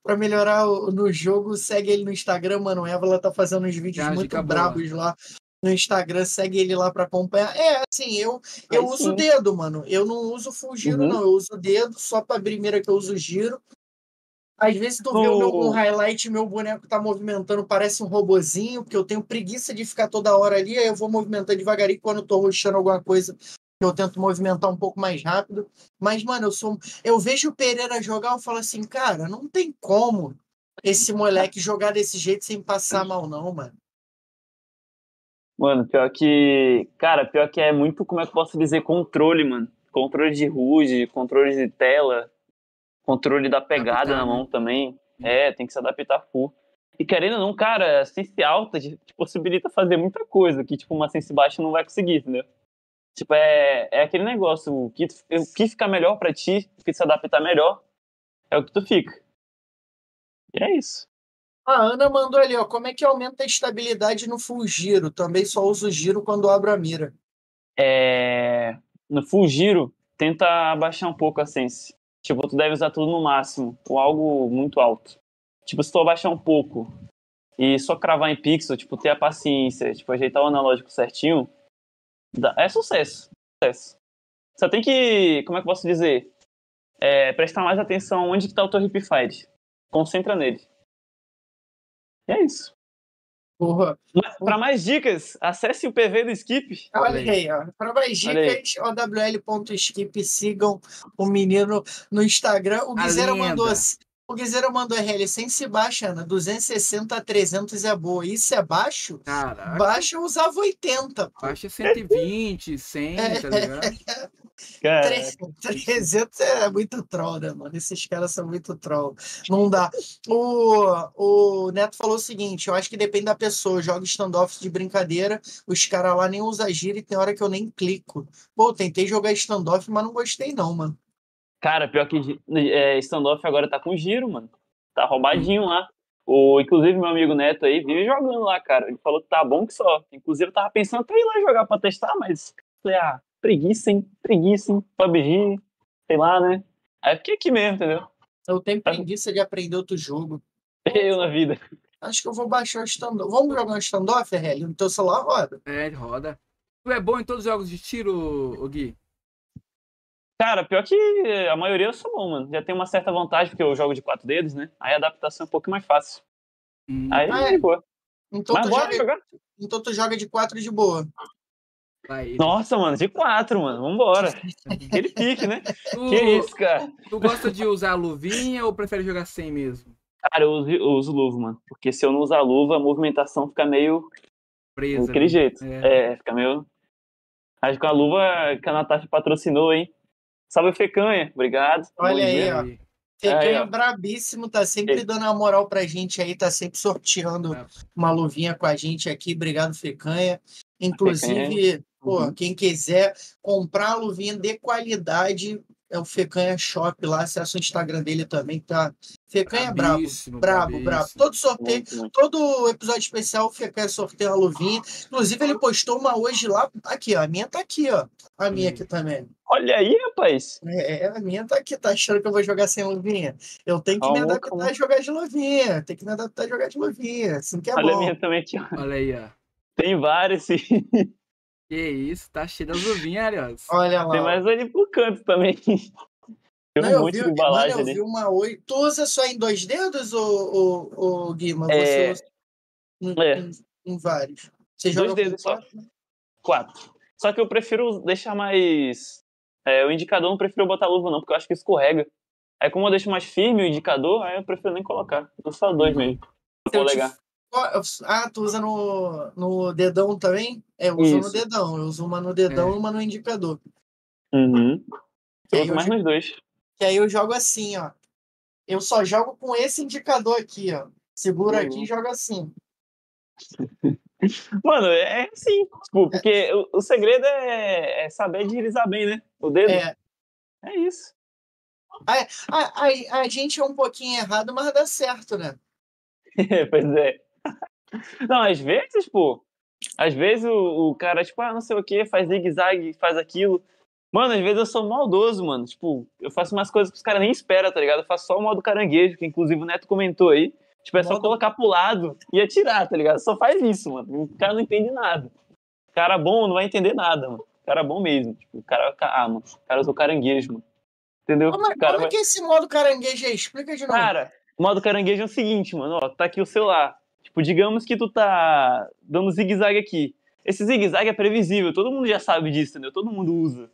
para melhorar o- no jogo, segue ele no Instagram, mano. O Ávila tá fazendo uns vídeos muito brabos lá no Instagram, segue ele lá para acompanhar. É, assim, eu eu Aí uso o dedo, mano. Eu não uso full giro Uhum. não, eu uso o dedo só para abrir mira que eu uso giro. Às vezes tu vê o meu, No- um highlight, meu boneco tá movimentando, parece um robozinho, porque eu tenho preguiça de ficar toda hora ali, aí eu vou movimentando devagarinho quando eu tô rushando alguma coisa, eu tento movimentar um pouco mais rápido. Mas, mano, eu sou. Eu vejo o Pereira jogar, eu falo assim, cara, não tem como esse moleque jogar desse jeito sem passar mal, não, mano. Mano, pior que. Cara, pior que é muito, como é que eu posso dizer, controle, mano. Controle de HUD, controle de tela, controle da pegada na mão também. É, tem que se adaptar full. E querendo ou não, cara, a sense alta te possibilita fazer muita coisa que, tipo, uma sense baixa não vai conseguir, entendeu? Tipo, é, é aquele negócio, o que, o que fica melhor pra ti, o que se adaptar melhor, é o que tu fica. E é isso. A Ana mandou ali, ó, como é que aumenta a estabilidade no full giro? Também só uso giro quando abro a mira. é, no full giro, tenta abaixar um pouco a sense. Tipo, tu deve usar tudo no máximo, ou algo muito alto. tipo, se tu abaixar um pouco e só cravar em pixel, tipo, ter a paciência, tipo, ajeitar o analógico certinho, é sucesso. Sucesso. Só tem que, como é que eu posso dizer? É, prestar mais atenção onde que tá o teu hip fire. Concentra nele. E é isso. Porra. Mas, Pra mais dicas, acesse o PV do Skip. Olha aí, ó. Para mais dicas, owl.skip, sigam o menino no Instagram. O A Guizeira lenda. O Guizeira mandou RL sem se baixa, Ana. 260 a 300 é boa. Isso é baixo? Caraca, Baixa eu usava 80. pô. baixa 120, 100, tá ligado? Cara, 300 é muito troll, né, mano? Esses caras são muito troll. Não dá. O, o Neto falou o seguinte: eu acho que depende da pessoa. Eu jogo standoff de brincadeira, os caras lá nem usam giro e tem hora que eu nem clico. Pô, tentei jogar standoff, mas não gostei, não, mano. Cara, pior que é, standoff agora tá com giro, mano. Tá roubadinho lá. O, inclusive, meu amigo Neto aí vive jogando lá, cara. Ele falou que tá bom que só. Inclusive, eu tava pensando até ir lá jogar pra testar, mas falei, ah, preguiça, hein? Preguiça, hein? PUBG, sei lá, né? Aí eu fiquei aqui mesmo, entendeu? Eu tenho preguiça de aprender outro jogo. Eu na vida. Acho que eu vou baixar o standoff. Vamos jogar um standoff, RL? No teu celular roda. É, ele roda. Tu é bom em todos os jogos de tiro, Gui? Cara, pior que a maioria eu sou bom, mano. Já tem uma certa vantagem, porque eu jogo de quatro dedos, né? Aí a adaptação é um pouco mais fácil. Hum, Aí, Ah, é? de boa. Então Mas tu, bora joga, jogar. então tu joga de 4 de boa. vai. Nossa, mano, de quatro, mano. Vambora. <laughs> Aquele pique, né? Tu, Que isso, cara? tu gosta de usar luvinha ou prefere jogar sem mesmo? Cara, eu uso, eu uso luva, mano. Porque se eu não usar luva, a movimentação fica meio Presa. daquele né? jeito. É. É. fica meio. Acho que com a luva que a Natasha patrocinou, hein? Salve Fecanha. Obrigado. Olha Bom aí, dia. ó. Aí. Fecanha ó. brabíssimo, tá sempre Ei. dando a moral pra gente aí, tá sempre sorteando É. uma luvinha com a gente aqui. Obrigado, Fecanha. Inclusive, pô, Uhum. quem quiser comprar a luvinha de qualidade, é o Fecanha Shop lá, acessa o Instagram dele também, tá? Fecanha é brabo, brabo, brabo. Todo sorteio, Muito, muito. todo episódio especial, o Fecanha sorteia uma luvinha. Inclusive, ele postou uma hoje lá, aqui, ó, a minha tá aqui, ó. A minha Hum. aqui também. Olha aí, rapaz. É, a minha tá aqui, tá achando que eu vou jogar sem luvinha? Eu tenho que me Calma, adaptar calma. a jogar de luvinha. Tem que me adaptar a jogar de luvinha. Assim que é Olha a bom. minha também aqui, ó. Olha aí, ó. Tem vários, sim. Que isso, tá cheio das luvinhas, aliás. Olha lá. Tem mais ali pro canto também. Tem Não, um eu monte vi, de mano, embalagem eu ali. vi uma oi. Tu usa só em dois dedos, ou, ou, ou Guima? Você É. usa em, É. em- em vários? Você Dois dedos só. quatro? Quatro. Só que eu prefiro deixar mais. é, o indicador eu não prefiro botar luva, não, porque eu acho que escorrega. Aí, como eu deixo mais firme o indicador, aí eu prefiro nem colocar. Eu só dois mesmo. Eu Vou te- Ah, tu usa no, no dedão também? É, eu uso no Isso. dedão. Eu uso uma no dedão É. e uma no indicador. Uhum. Eu uso eu mais nos dois. Que aí eu jogo assim, ó. Eu só jogo com esse indicador aqui, ó. Seguro aqui Uhum. e jogo assim. <laughs> Mano, é assim. Tipo, porque o, o segredo é, é saber deslizar bem, né? O dedo. É, É, isso. a, a, a gente é um pouquinho errado, mas dá certo, né? <laughs> pois é. <laughs> Não, às vezes, pô. Às vezes o, o cara, tipo, ah, não sei o que, faz zigue-zague, faz aquilo. Mano, às vezes eu sou maldoso, mano. Tipo, eu faço umas coisas que os caras nem esperam, tá ligado? Eu faço só o modo caranguejo, que inclusive o Neto comentou aí. Tipo, é só Modo- colocar pro lado e atirar, tá ligado? Só faz isso, mano. O cara não entende nada. O cara bom não vai entender nada, mano. O cara bom mesmo. Tipo, o cara, ah, mano. O cara usou caranguejo, mano. Entendeu? Como, é- o cara como é vai... que é esse modo caranguejo aí? Explica de novo. Cara, o modo caranguejo é o seguinte, mano, ó, tá aqui o celular. Tipo, digamos que tu tá dando zigue-zague aqui. Esse zigue-zague é previsível, todo mundo já sabe disso, entendeu? Todo mundo usa.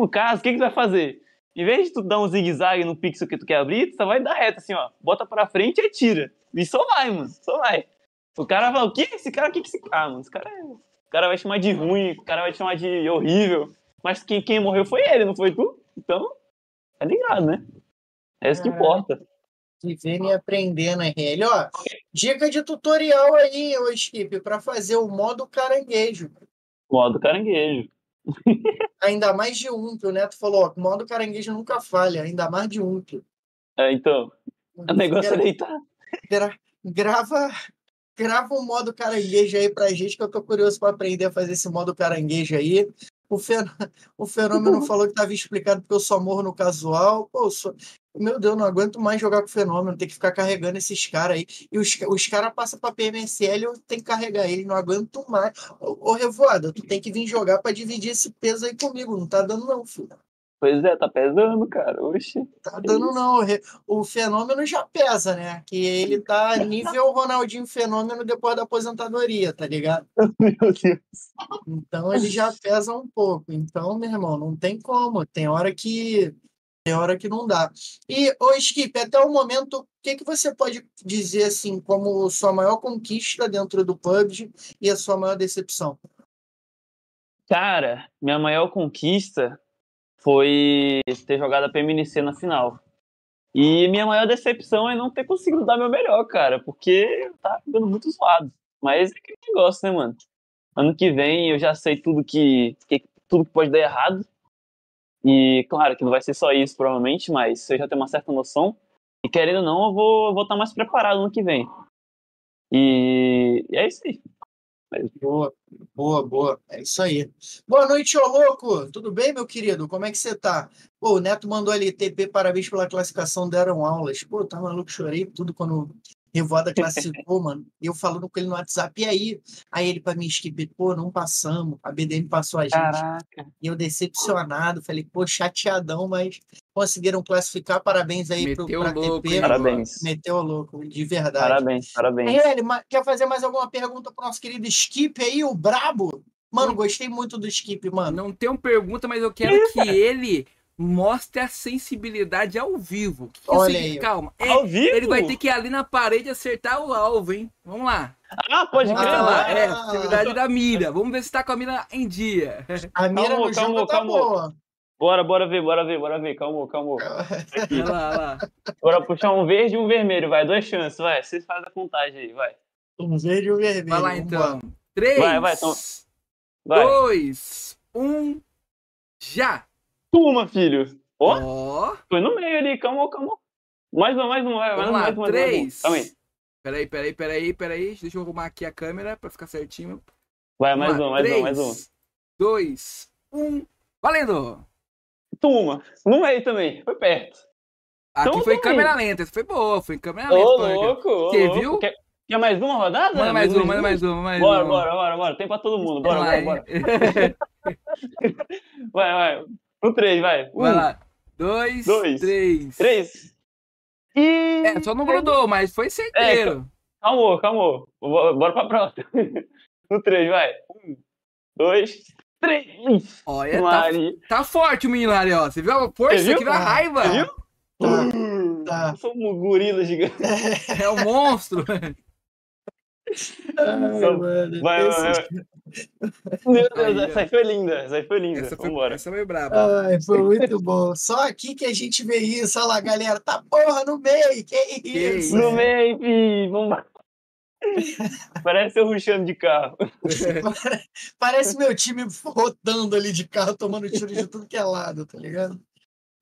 No caso, o que que tu vai fazer? Em vez de tu dar um zigue-zague no pixel que tu quer abrir, tu só vai dar reto assim, ó. Bota pra frente e atira. E só vai, mano, só vai. O cara vai, o que? Esse cara, o que que esse cara, mano? Esse cara, é... o cara vai chamar de ruim, o cara vai chamar de horrível. Mas quem, quem morreu foi ele, não foi tu? Então, tá ligado, né? É isso que importa. Vivendo e aprendendo, RL. Ó, dica de tutorial aí, ô Skip, pra fazer o modo caranguejo. Modo caranguejo. Ainda mais de um, que o Neto falou, ó, modo caranguejo nunca falha, ainda mais de um. É, então, o negócio é deitar. Gra- grava, grava um modo caranguejo aí pra gente, que eu tô curioso pra aprender a fazer esse modo caranguejo aí. O, fen- o fenômeno <laughs> falou que tava explicado porque eu só morro no casual. Pô, sou- Meu Deus, não aguento mais jogar com o fenômeno, ter que ficar carregando esses caras aí. E os, os caras passam pra PMSL, eu tenho que carregar ele, não aguento mais. Ô, ô Revoada, tu tem que vir jogar pra dividir esse peso aí comigo. Não tá dando, não, filho. Pois é, tá pesando, cara. Oxi. Tá dando, não. O fenômeno já pesa, né? Que ele tá nível Ronaldinho Fenômeno depois da aposentadoria, tá ligado? <laughs> Meu Deus. Então ele já pesa um pouco. Então, meu irmão, não tem como. Tem hora que tem hora que não dá. E, ô Skip, até o momento, o que, que você pode dizer assim como sua maior conquista dentro do PUBG e a sua maior decepção? Cara, minha maior conquista foi ter jogado a PMNC na final. E minha maior decepção é não ter conseguido dar meu melhor, cara, porque tava ficando muito zoado. Mas é aquele negócio, né, mano? Ano que vem eu já sei tudo que, que- tudo que pode dar errado. E claro que não vai ser só isso, provavelmente, mas eu já tenho uma certa noção. E querendo ou não, eu vou estar vou tá mais preparado ano que vem. E, e é isso aí. Boa, boa, boa. É isso aí. Boa noite, ô louco. Tudo bem, meu querido? Como é que você tá? Pô, o Neto mandou ali, TP, parabéns pela classificação, deram aulas. Pô, tá maluco, chorei tudo quando Revoada classificou, mano. Eu falando com ele no WhatsApp, e aí? Aí ele pra mim, Skip, pô, não passamos. A BDM passou a gente. Caraca. E eu decepcionado, falei, pô, chateadão, mas conseguiram classificar. Parabéns aí pro, Meteu pra louco, TP. Parabéns. Meteu o louco, de verdade. Parabéns, parabéns. Ele, ma- quer fazer mais alguma pergunta pro nosso querido Skip aí, o Brabo? Mano, gostei muito do Skip, mano. Não tenho pergunta, mas eu quero que <laughs> ele mostre a sensibilidade ao vivo. O que que Olha isso aí. Calma. É, Ao vivo? ele vai ter que ir ali na parede acertar o alvo, hein? Vamos lá. Ah, pode crer. Ah, lá, é, atividade da mira. Vamos ver se tá com a mira em dia. <laughs> A mira Calma, no calma, jogo tá calma. boa. Bora, bora ver, bora ver, bora ver. Calma, calma. Aqui. Olha lá, olha lá. Bora puxar um verde e um vermelho, vai. Duas chances, vai. Vocês fazem a contagem aí, vai. Um verde e um vermelho. Vai lá então. Três, Vai, vai, então. Vai. dois, um, já. Tuma, filho. Ó, Ó, foi no meio ali. Calma, calma. Mais uma, mais uma, vai. Mais vamos uma, lá. mais uma. mais uma. Três. Calma aí. Peraí, peraí, peraí, peraí. Deixa eu arrumar aqui a câmera pra ficar certinho. Vai, mais uma, mais uma, mais uma. dois, um, valendo! Tuma. No meio também. Foi perto. Aqui Então foi câmera lenta, essa foi boa, foi câmera Ô, lenta. Panga. louco. ô, Você louco. viu? Quer, quer mais uma rodada? Manda mais uma, um? manda mais uma, mais Bora, uma. bora, bora, bora. Tem pra todo mundo. Bora, lá, bora, bora. <laughs> Vai, vai. No três, vai. Um, Vai lá. Dois, dois, três. três. E... É, só não grudou, mas foi certeiro. Calma, calma. Bo- Bora pra próxima. No <laughs> três, vai. Um, dois, três. Olha, tá, tá forte o menino ali, ó. Você viu a força Você viu? aqui da raiva? Você viu? Tá. Eu sou um gorila gigante. <laughs> É um monstro. <laughs> Ai, mano, Vai, esse- vai, vai. <laughs> Meu Deus, Aí, essa aí foi linda. Essa aí foi linda. Essa foi, Vambora. essa foi braba. Ai, foi muito bom. Só aqui que a gente vê isso. Olha lá, galera. Tá porra no meio. Que isso? isso? No meio, fi. Vamos <laughs> Parece eu ruxando de carro. Parece meu time rotando ali de carro, tomando tiro de tudo que é lado, tá ligado?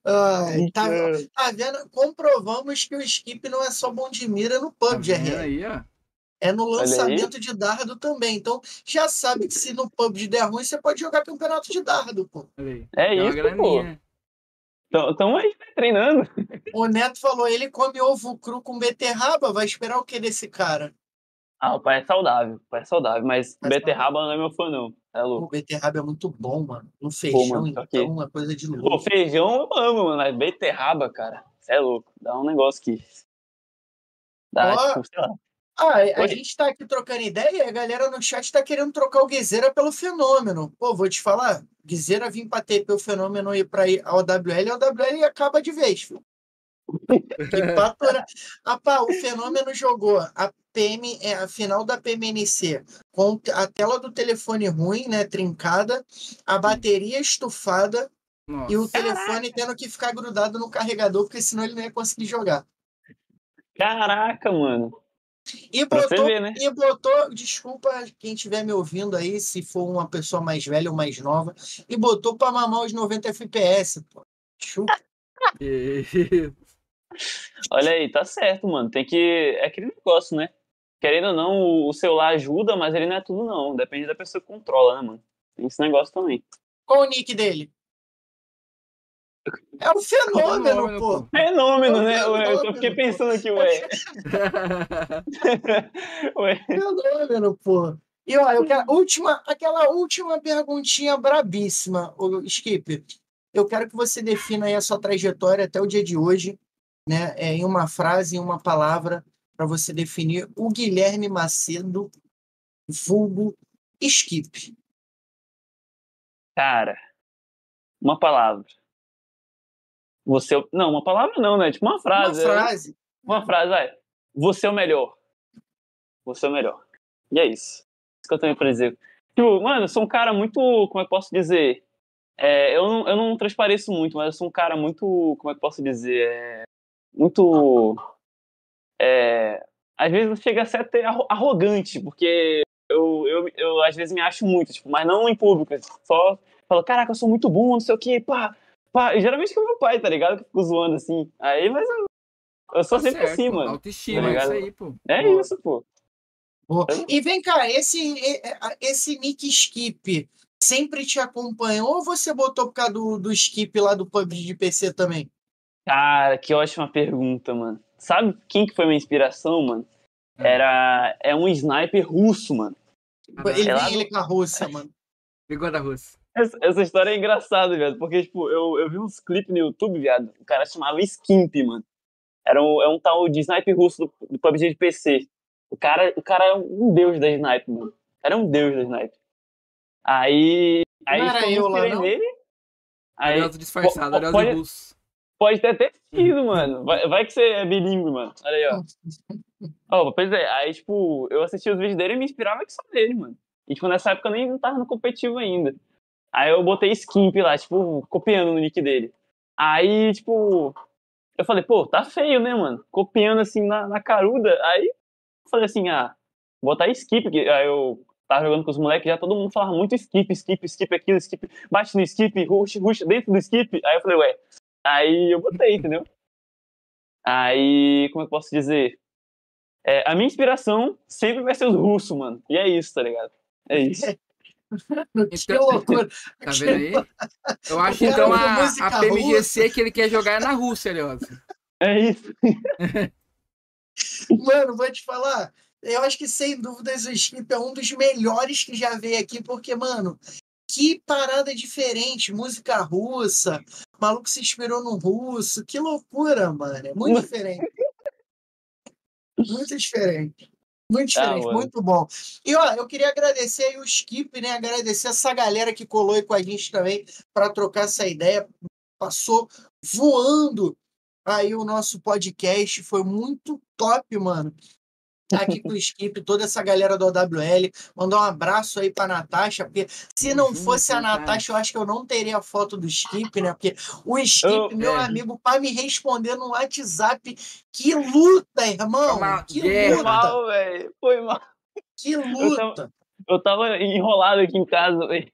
Ai, tá, tá vendo? Comprovamos que o skip não é só bom de mira no Tá PUBG, vendo é, aí, ó. É no lançamento de dardo também. Então, já sabe que se no PUBG der ruim, você pode jogar campeonato de dardo, pô. É uma isso, pô. Tamo, tamo aí treinando. O Neto falou, ele come ovo cru com beterraba, vai esperar o que desse cara? Ah, o pai é saudável. O pai é saudável, mas Mas beterraba não é meu fã, não. É O louco. beterraba é muito bom, mano. No feijão, mano, só que- então, é coisa de Pô, louco. feijão eu amo, mano. Mas beterraba, cara. É louco. Dá um negócio que. Dá, Ó, tipo, sei lá. Ah, a Oi. gente tá aqui trocando ideia e a galera no chat tá querendo trocar o Guizeira pelo fenômeno. Pô, vou te falar, Guizeira vir pra TP o fenômeno e pra ir ao WL, ao WL acaba de vez, filho. <laughs> Que patora. Ah, pá, o fenômeno jogou a PM, é, a final da PMNC com a tela do telefone ruim, né, trincada, a bateria estufada Nossa. e o telefone tendo que ficar grudado no carregador, porque senão ele não ia conseguir jogar. Caraca, mano. E botou, ver, né? e botou, desculpa quem estiver me ouvindo aí, se for uma pessoa mais velha ou mais nova, e botou pra mamar os 90 FPS. Pô. Chupa. <laughs> Olha aí, tá certo, mano. Tem que. É aquele negócio, né? Querendo ou não, o- o celular ajuda, mas ele não é tudo, não. Depende da pessoa que controla, né, mano? Tem esse negócio também. Qual o nick dele? É um fenômeno, Fenômeno, pô. Fenômeno, né? Fenômeno, eu fiquei pensando aqui, ué. <laughs> ué. Fenômeno, pô. E ó, eu quero última, aquela última perguntinha brabíssima, o Skip. Eu quero que você defina aí a sua trajetória até o dia de hoje, né? É, em uma frase, em uma palavra, para você definir o Guilherme Macedo, vulgo Skip. Cara, uma palavra. Você. é Não, uma palavra não, né? Tipo uma Uma frase. né? frase. Uma frase, vai. Você é o melhor. Você é o melhor. E é isso. Isso que eu tenho pra dizer. Tipo, mano, eu sou um cara muito. Como é que posso dizer? É, eu, não, eu não transpareço muito, mas eu sou um cara muito. Como é que posso dizer? É, muito. É, às vezes chega a ser até arro- arrogante, porque eu, eu, eu às vezes me acho muito, tipo, mas não em público. Só falo, caraca, eu sou muito bom, não sei o quê, pá, pá. E geralmente que é o meu pai, tá ligado? Que fica zoando assim. Aí, mas eu, eu sou Tá sempre certo, assim, mano. Autoestima, Tá é isso aí, pô. É Boa. isso, pô. Boa. E vem cá, esse, esse Nick Skip sempre te acompanhou ou você botou por causa do, do Skip lá do PUBG de PC também? Cara, que ótima pergunta, mano. Sabe quem que foi minha inspiração, mano? Hum. Era é um sniper russo, mano. Ele É lá ele com a Rússia, mano. Ligou da Rússia. Essa, essa história é engraçada, viado, porque, tipo, eu, eu vi uns clipes no YouTube, viado, o cara chamava Skimp, mano. Era um, é um tal de sniper russo do, do PUBG de PC. O cara, o cara é um deus da sniper, mano. O cara é um deus da sniper. Aí, aí Não era eu lá, não? nele. Aí, disfarçado, Arioso pode- russo. Pode ter até sido, mano. Vai, vai que você é bilíngue, mano. Olha aí, ó. <laughs> Ó, pois é, aí, tipo, eu assisti os vídeos dele e me inspirava que só dele, mano. E, tipo, nessa época eu nem não tava no competitivo ainda. Aí eu botei Skimp lá, tipo, copiando no nick dele. Aí, tipo, eu falei, pô, tá feio, né, mano? Copiando assim na, na caruda. Aí eu falei assim, ah, botar Skip. que- Aí eu tava jogando com os moleques, já todo mundo falava muito Skip, Skip, Skip aquilo, Skip, bate no Skip, rush, rush dentro do Skip. Aí eu falei, ué. Aí eu botei, entendeu? Aí, como eu posso dizer? É, a minha inspiração sempre vai ser os russos, mano. E é isso, tá ligado? É isso. <laughs> Que loucura. <laughs> Tá vendo aí? Eu <laughs> acho então a, a PMGC que ele quer jogar é na Rússia, Arioso. É isso. <laughs> Mano, vou te falar. Eu acho que sem dúvidas o Skip é um dos melhores que já veio aqui, porque, mano, que parada diferente. Música russa, o maluco se inspirou no russo. Que loucura, mano. É muito diferente. Muito diferente. Muito Ah, diferente, muito bom. E ó, eu queria agradecer aí o Skip, né? Agradecer essa galera que colou aí com a gente também para trocar essa ideia. Passou voando aí o nosso podcast. Foi muito top, mano. Tá aqui com o Skip, toda essa galera do OWL. Mandar um abraço aí pra Natasha, porque se não fosse a Natasha. Eu acho que eu não teria a foto do Skip, né? Porque o Skip, Oh, meu é. amigo, para me responder no WhatsApp, que luta, irmão! Que guerra. Foi luta! mal, velho. Foi mal. Que luta! Eu tava enrolado aqui em casa, velho.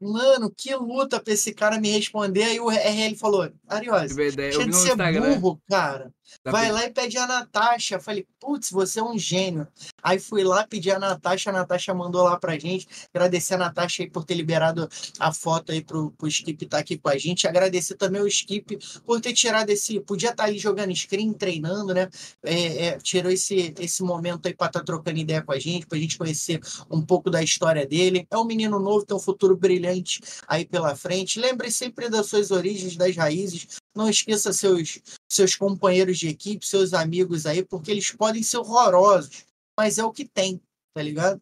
Mano, que luta pra esse cara me responder. Aí o RL falou: Ariose, Tive ideia. Eu deixa de ser Instagram. burro, cara. Vai lá e pede a Natasha. Eu Falei, putz, você é um gênio. Aí fui lá pedir a Natasha, a Natasha mandou lá pra gente. Agradecer a Natasha aí por ter liberado a foto aí pro, pro Skip estar aqui com a gente. Agradecer também o Skip por ter tirado esse. Podia estar ali jogando screen, treinando, né? É, é, tirou esse, esse momento aí pra estar trocando ideia com a gente, pra gente conhecer um pouco da história dele. É um menino novo, tem um futuro brilhante aí pela frente. Lembre sempre das suas origens, das raízes. Não esqueça seus, seus companheiros de equipe, seus amigos aí, porque eles podem ser horrorosos, mas é o que tem, tá ligado?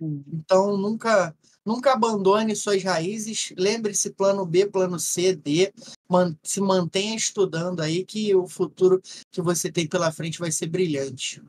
Então nunca nunca abandone suas raízes. Lembre-se plano B, plano C, D. Man- se mantenha estudando aí que o futuro que você tem pela frente vai ser brilhante.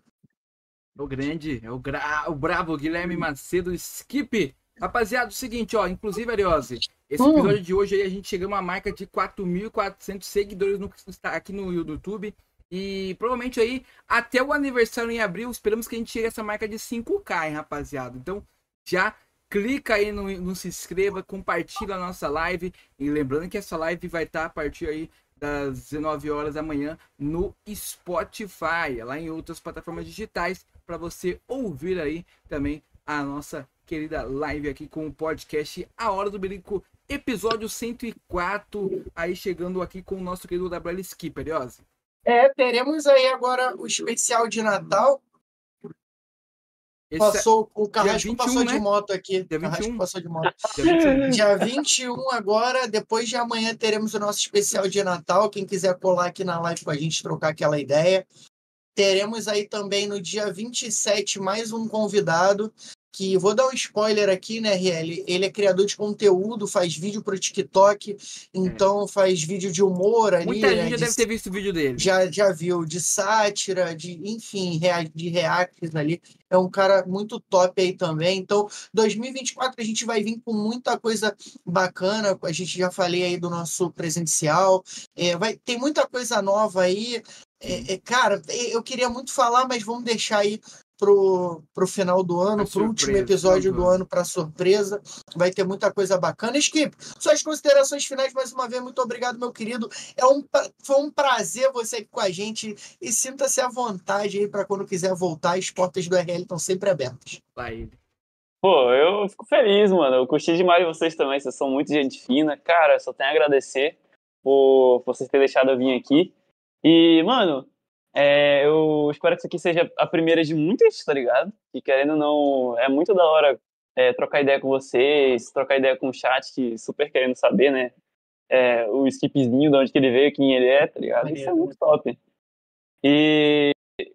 O grande, é o, gra... o brabo Guilherme Macedo Skip. Rapaziada, o seguinte, ó, inclusive, Ariose, esse Hum. episódio de hoje aí a gente chegou a uma marca de 4.400 seguidores no, aqui no YouTube. E provavelmente aí, até o aniversário em abril, esperamos que a gente chegue a essa marca de 5K, hein, rapaziada. Então, já clica aí no, no se inscreva, compartilha a nossa live. E lembrando que essa live vai estar a partir aí das 19 horas da manhã no Spotify, lá em outras plataformas digitais, para você ouvir aí também a nossa querida live aqui com o podcast A Hora do Berico episódio 104, aí chegando aqui com o nosso querido WL Skipper, Ozzy. É, teremos aí agora o especial de Natal. Esse Passou, o Carrasco 21, passou de né? moto aqui. Dia Carrasco 21. passou de moto. dia 21. Dia 21 agora, depois de amanhã teremos o nosso especial de Natal. Quem quiser colar aqui na live com a gente, trocar aquela ideia. Teremos aí também no dia 27 mais um convidado, que vou dar um spoiler aqui, né, RL? Ele é criador de conteúdo, faz vídeo pro TikTok, então faz vídeo de humor ali. Muita né, gente já de deve ter visto o vídeo dele. já, já viu de sátira, de enfim, de reacts ali. É um cara muito top aí também. Então, 2024 a gente vai vir com muita coisa bacana. A gente já falei aí do nosso presencial. É, vai, tem muita coisa nova aí. É, é, cara, é, eu queria muito falar, mas vamos deixar aí pro, pro final do ano, Pra pro último episódio do ano, para surpresa. Vai ter muita coisa bacana. Skip, suas considerações finais mais uma vez. Muito obrigado, meu querido. É um, foi um prazer você aqui com a gente e sinta-se à vontade aí para quando quiser voltar. As portas do RL estão sempre abertas. Ele. Pô, eu fico feliz, mano. Eu curti demais vocês também. Vocês são muito gente fina. Cara, eu só tenho a agradecer por vocês terem deixado eu vir aqui. E, mano, é, eu espero que isso aqui seja a primeira de muitas, tá ligado? E querendo ou não, é muito da hora é, trocar ideia com vocês, trocar ideia com o chat, que super querendo saber, né? É, o skipzinho, de onde que ele veio, quem ele é, tá ligado? Isso é muito top. E,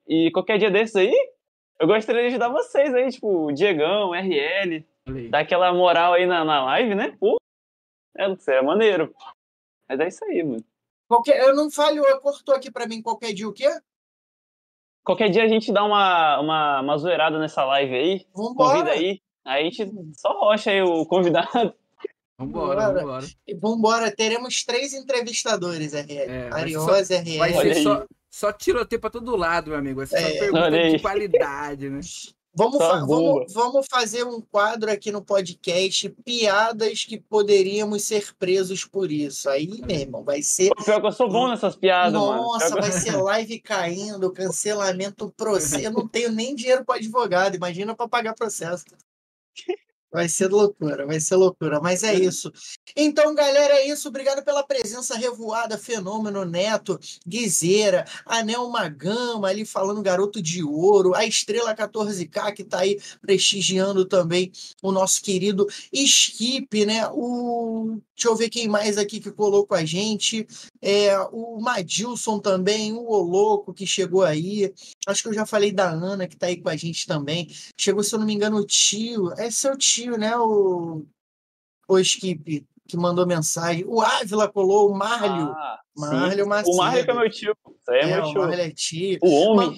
e qualquer dia desses aí, eu gostaria de ajudar vocês aí, tipo, o Diegão, RL, dar aquela moral aí na, na live, né? Pô, é, é maneiro. Mas é isso aí, mano. Qualquer, eu não falho, cortou aqui para mim qualquer dia o quê? Qualquer dia a gente dá uma, uma, uma zoeirada nessa live aí. Vambora. Convida aí. Aí a gente só rocha aí o convidado. Vambora, Bora. vambora. E Vambora, teremos três entrevistadores, RL. É, Ariose, RL. Vai ser só, só tiroteio pra todo lado, meu amigo. Ser só É. pergunta Olha de qualidade, né? Vamos, Só fa- vamos, vamos fazer um quadro aqui no podcast, piadas que poderíamos ser presos por isso. Aí, meu irmão, vai ser. Pô, Pior que eu sou bom nessas piadas, mano. Nossa, que- vai ser <laughs> live caindo, cancelamento, processo. Eu não tenho nem dinheiro para advogado, imagina para pagar processo. <laughs> Vai ser loucura, vai ser loucura, mas é isso. Então, galera, é isso. Obrigado pela presença revoada, Fenômeno Neto, Guizeira, Anel Magama ali falando Garoto de Ouro, a Estrela 14K que tá aí prestigiando também o nosso querido Skip, né? O... Deixa eu ver quem mais aqui que colou com a gente. É, o Madilson também, o Oloco que chegou aí. Acho que eu já falei da Ana que tá aí com a gente também. Chegou, se eu não me engano, o tio. É seu tio, né? O, o Skip, que mandou mensagem. O Ávila colou, o Marlio. Ah. Marlio Macedo. O Marlio que é meu tio. Isso aí é, É, meu o tio. Marlio é tio. O homem. Man-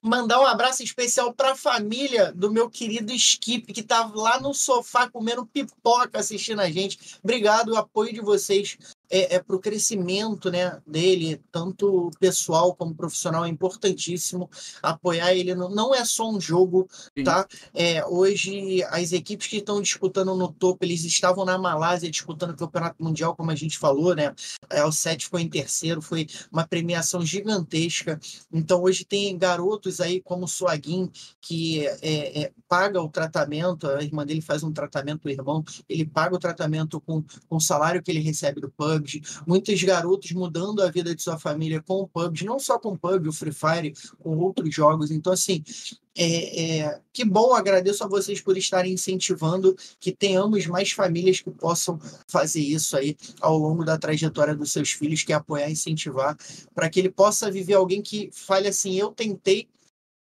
Mandar um abraço especial para a família do meu querido Skip, que tá lá no sofá comendo pipoca assistindo a gente. Obrigado, o apoio de vocês é, é para o crescimento né, dele, tanto pessoal como profissional, é importantíssimo. Apoiar ele não, não é só um jogo, Sim. tá? É, hoje, as equipes que estão disputando no topo, eles estavam na Malásia disputando o Campeonato Mundial, como a gente falou, né? É, o Sete ficou em terceiro, foi uma premiação gigantesca. Então, hoje tem garotos aí como o Suaguin, que é, é, paga o tratamento, a irmã dele faz um tratamento, o irmão, ele paga o tratamento com, com o salário que ele recebe do PUBG. Muitos garotos mudando a vida de sua família com o PUBG, não só com o PUBG, o Free Fire, com outros jogos. Então, assim, é, é, que bom, agradeço a vocês por estarem incentivando que tenhamos mais famílias que possam fazer isso aí ao longo da trajetória dos seus filhos, que é apoiar incentivar, para que ele possa viver alguém que fale assim, eu tentei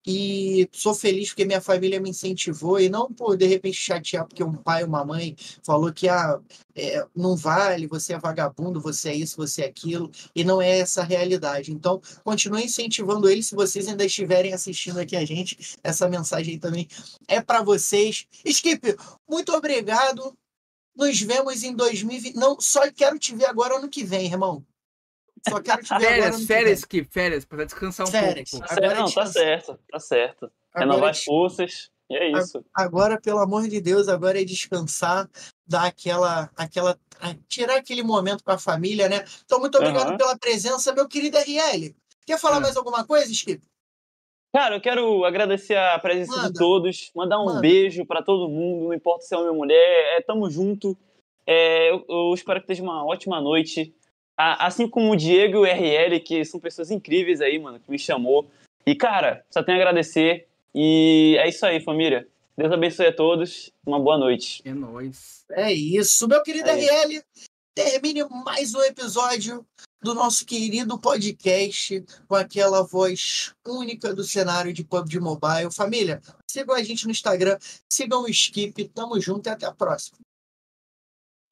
e sou feliz porque minha família me incentivou e não por de repente chatear porque um pai ou uma mãe falou que ah, é, não vale, você é vagabundo, você é isso, você é aquilo, e não é essa a realidade. Então, continue incentivando ele se vocês ainda estiverem assistindo aqui a gente. Essa mensagem também é para vocês. Skip, muito obrigado. Nos vemos em 2020. Não, só quero te ver agora ano que vem, irmão. Só quero te ver agora Férias, que férias, que férias, pra descansar um Férias. pouco. Tá Agora não, tá certo, tá certo. Agora Renovar as forças. E é isso. Agora, pelo amor de Deus, agora é descansar, dar aquela, aquela, tirar aquele momento com a família, né? Então, muito obrigado Aham. pela presença, meu querido RL. Quer falar Ah. mais alguma coisa, Skip? Cara, eu quero agradecer a presença Manda. de todos, mandar um Manda. beijo pra todo mundo, não importa se é homem ou mulher, é tamo junto. É, eu, eu espero que esteja uma ótima noite. A- assim como o Diego e o RL, que são pessoas incríveis aí, mano, que me chamou. E, cara, só tenho a agradecer. E é isso aí, família. Deus abençoe a todos. Uma boa noite. É nóis. É isso, meu querido É RL. Termine mais um episódio do nosso querido podcast com aquela voz única do cenário de PUBG Mobile. Família, sigam a gente no Instagram, sigam o Skip. Tamo junto e até a próxima.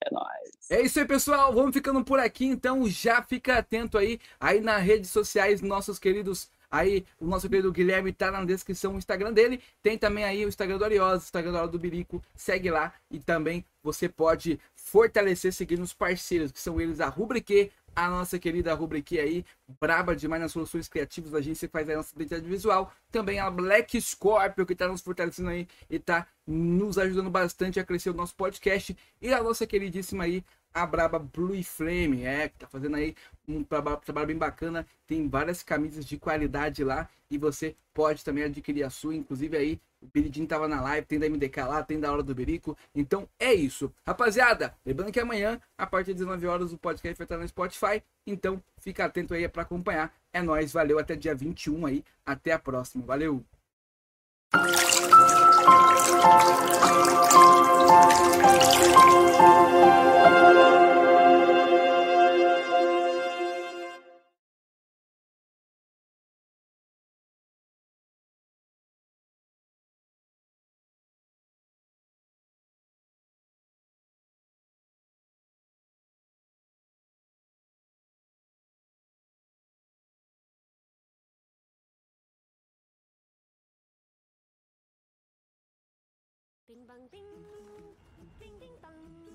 É nóis. É isso aí, pessoal. Vamos ficando por aqui, então já fica atento aí, aí nas redes sociais, nossos queridos. Aí, o nosso querido Guilherme tá na descrição o Instagram dele. Tem também aí o Instagram do Ariosa, o Instagram do Hora do Birico. Segue lá e também você pode fortalecer seguindo os parceiros, que são eles a Rubrique, a nossa querida Rubrique aí, braba demais nas soluções criativas da agência que faz a nossa identidade visual. Também a Black Scorpio, que tá nos fortalecendo aí e tá nos ajudando bastante a crescer o nosso podcast. E a nossa queridíssima aí, a Braba Blue Flame, é, que tá fazendo aí um traba- trabalho bem bacana. Tem várias camisas de qualidade lá e você pode também adquirir a sua. Inclusive aí, o Biridinho tava na live, tem da MDK lá, tem da Hora do Berico. Então é isso. Rapaziada, lembrando que amanhã, a partir das 19 horas, o podcast vai estar no Spotify. Então fica atento aí para acompanhar. É nóis, valeu. Até dia 21 aí. Até a próxima. Valeu! Bing bang, ding, ding, ding, dong.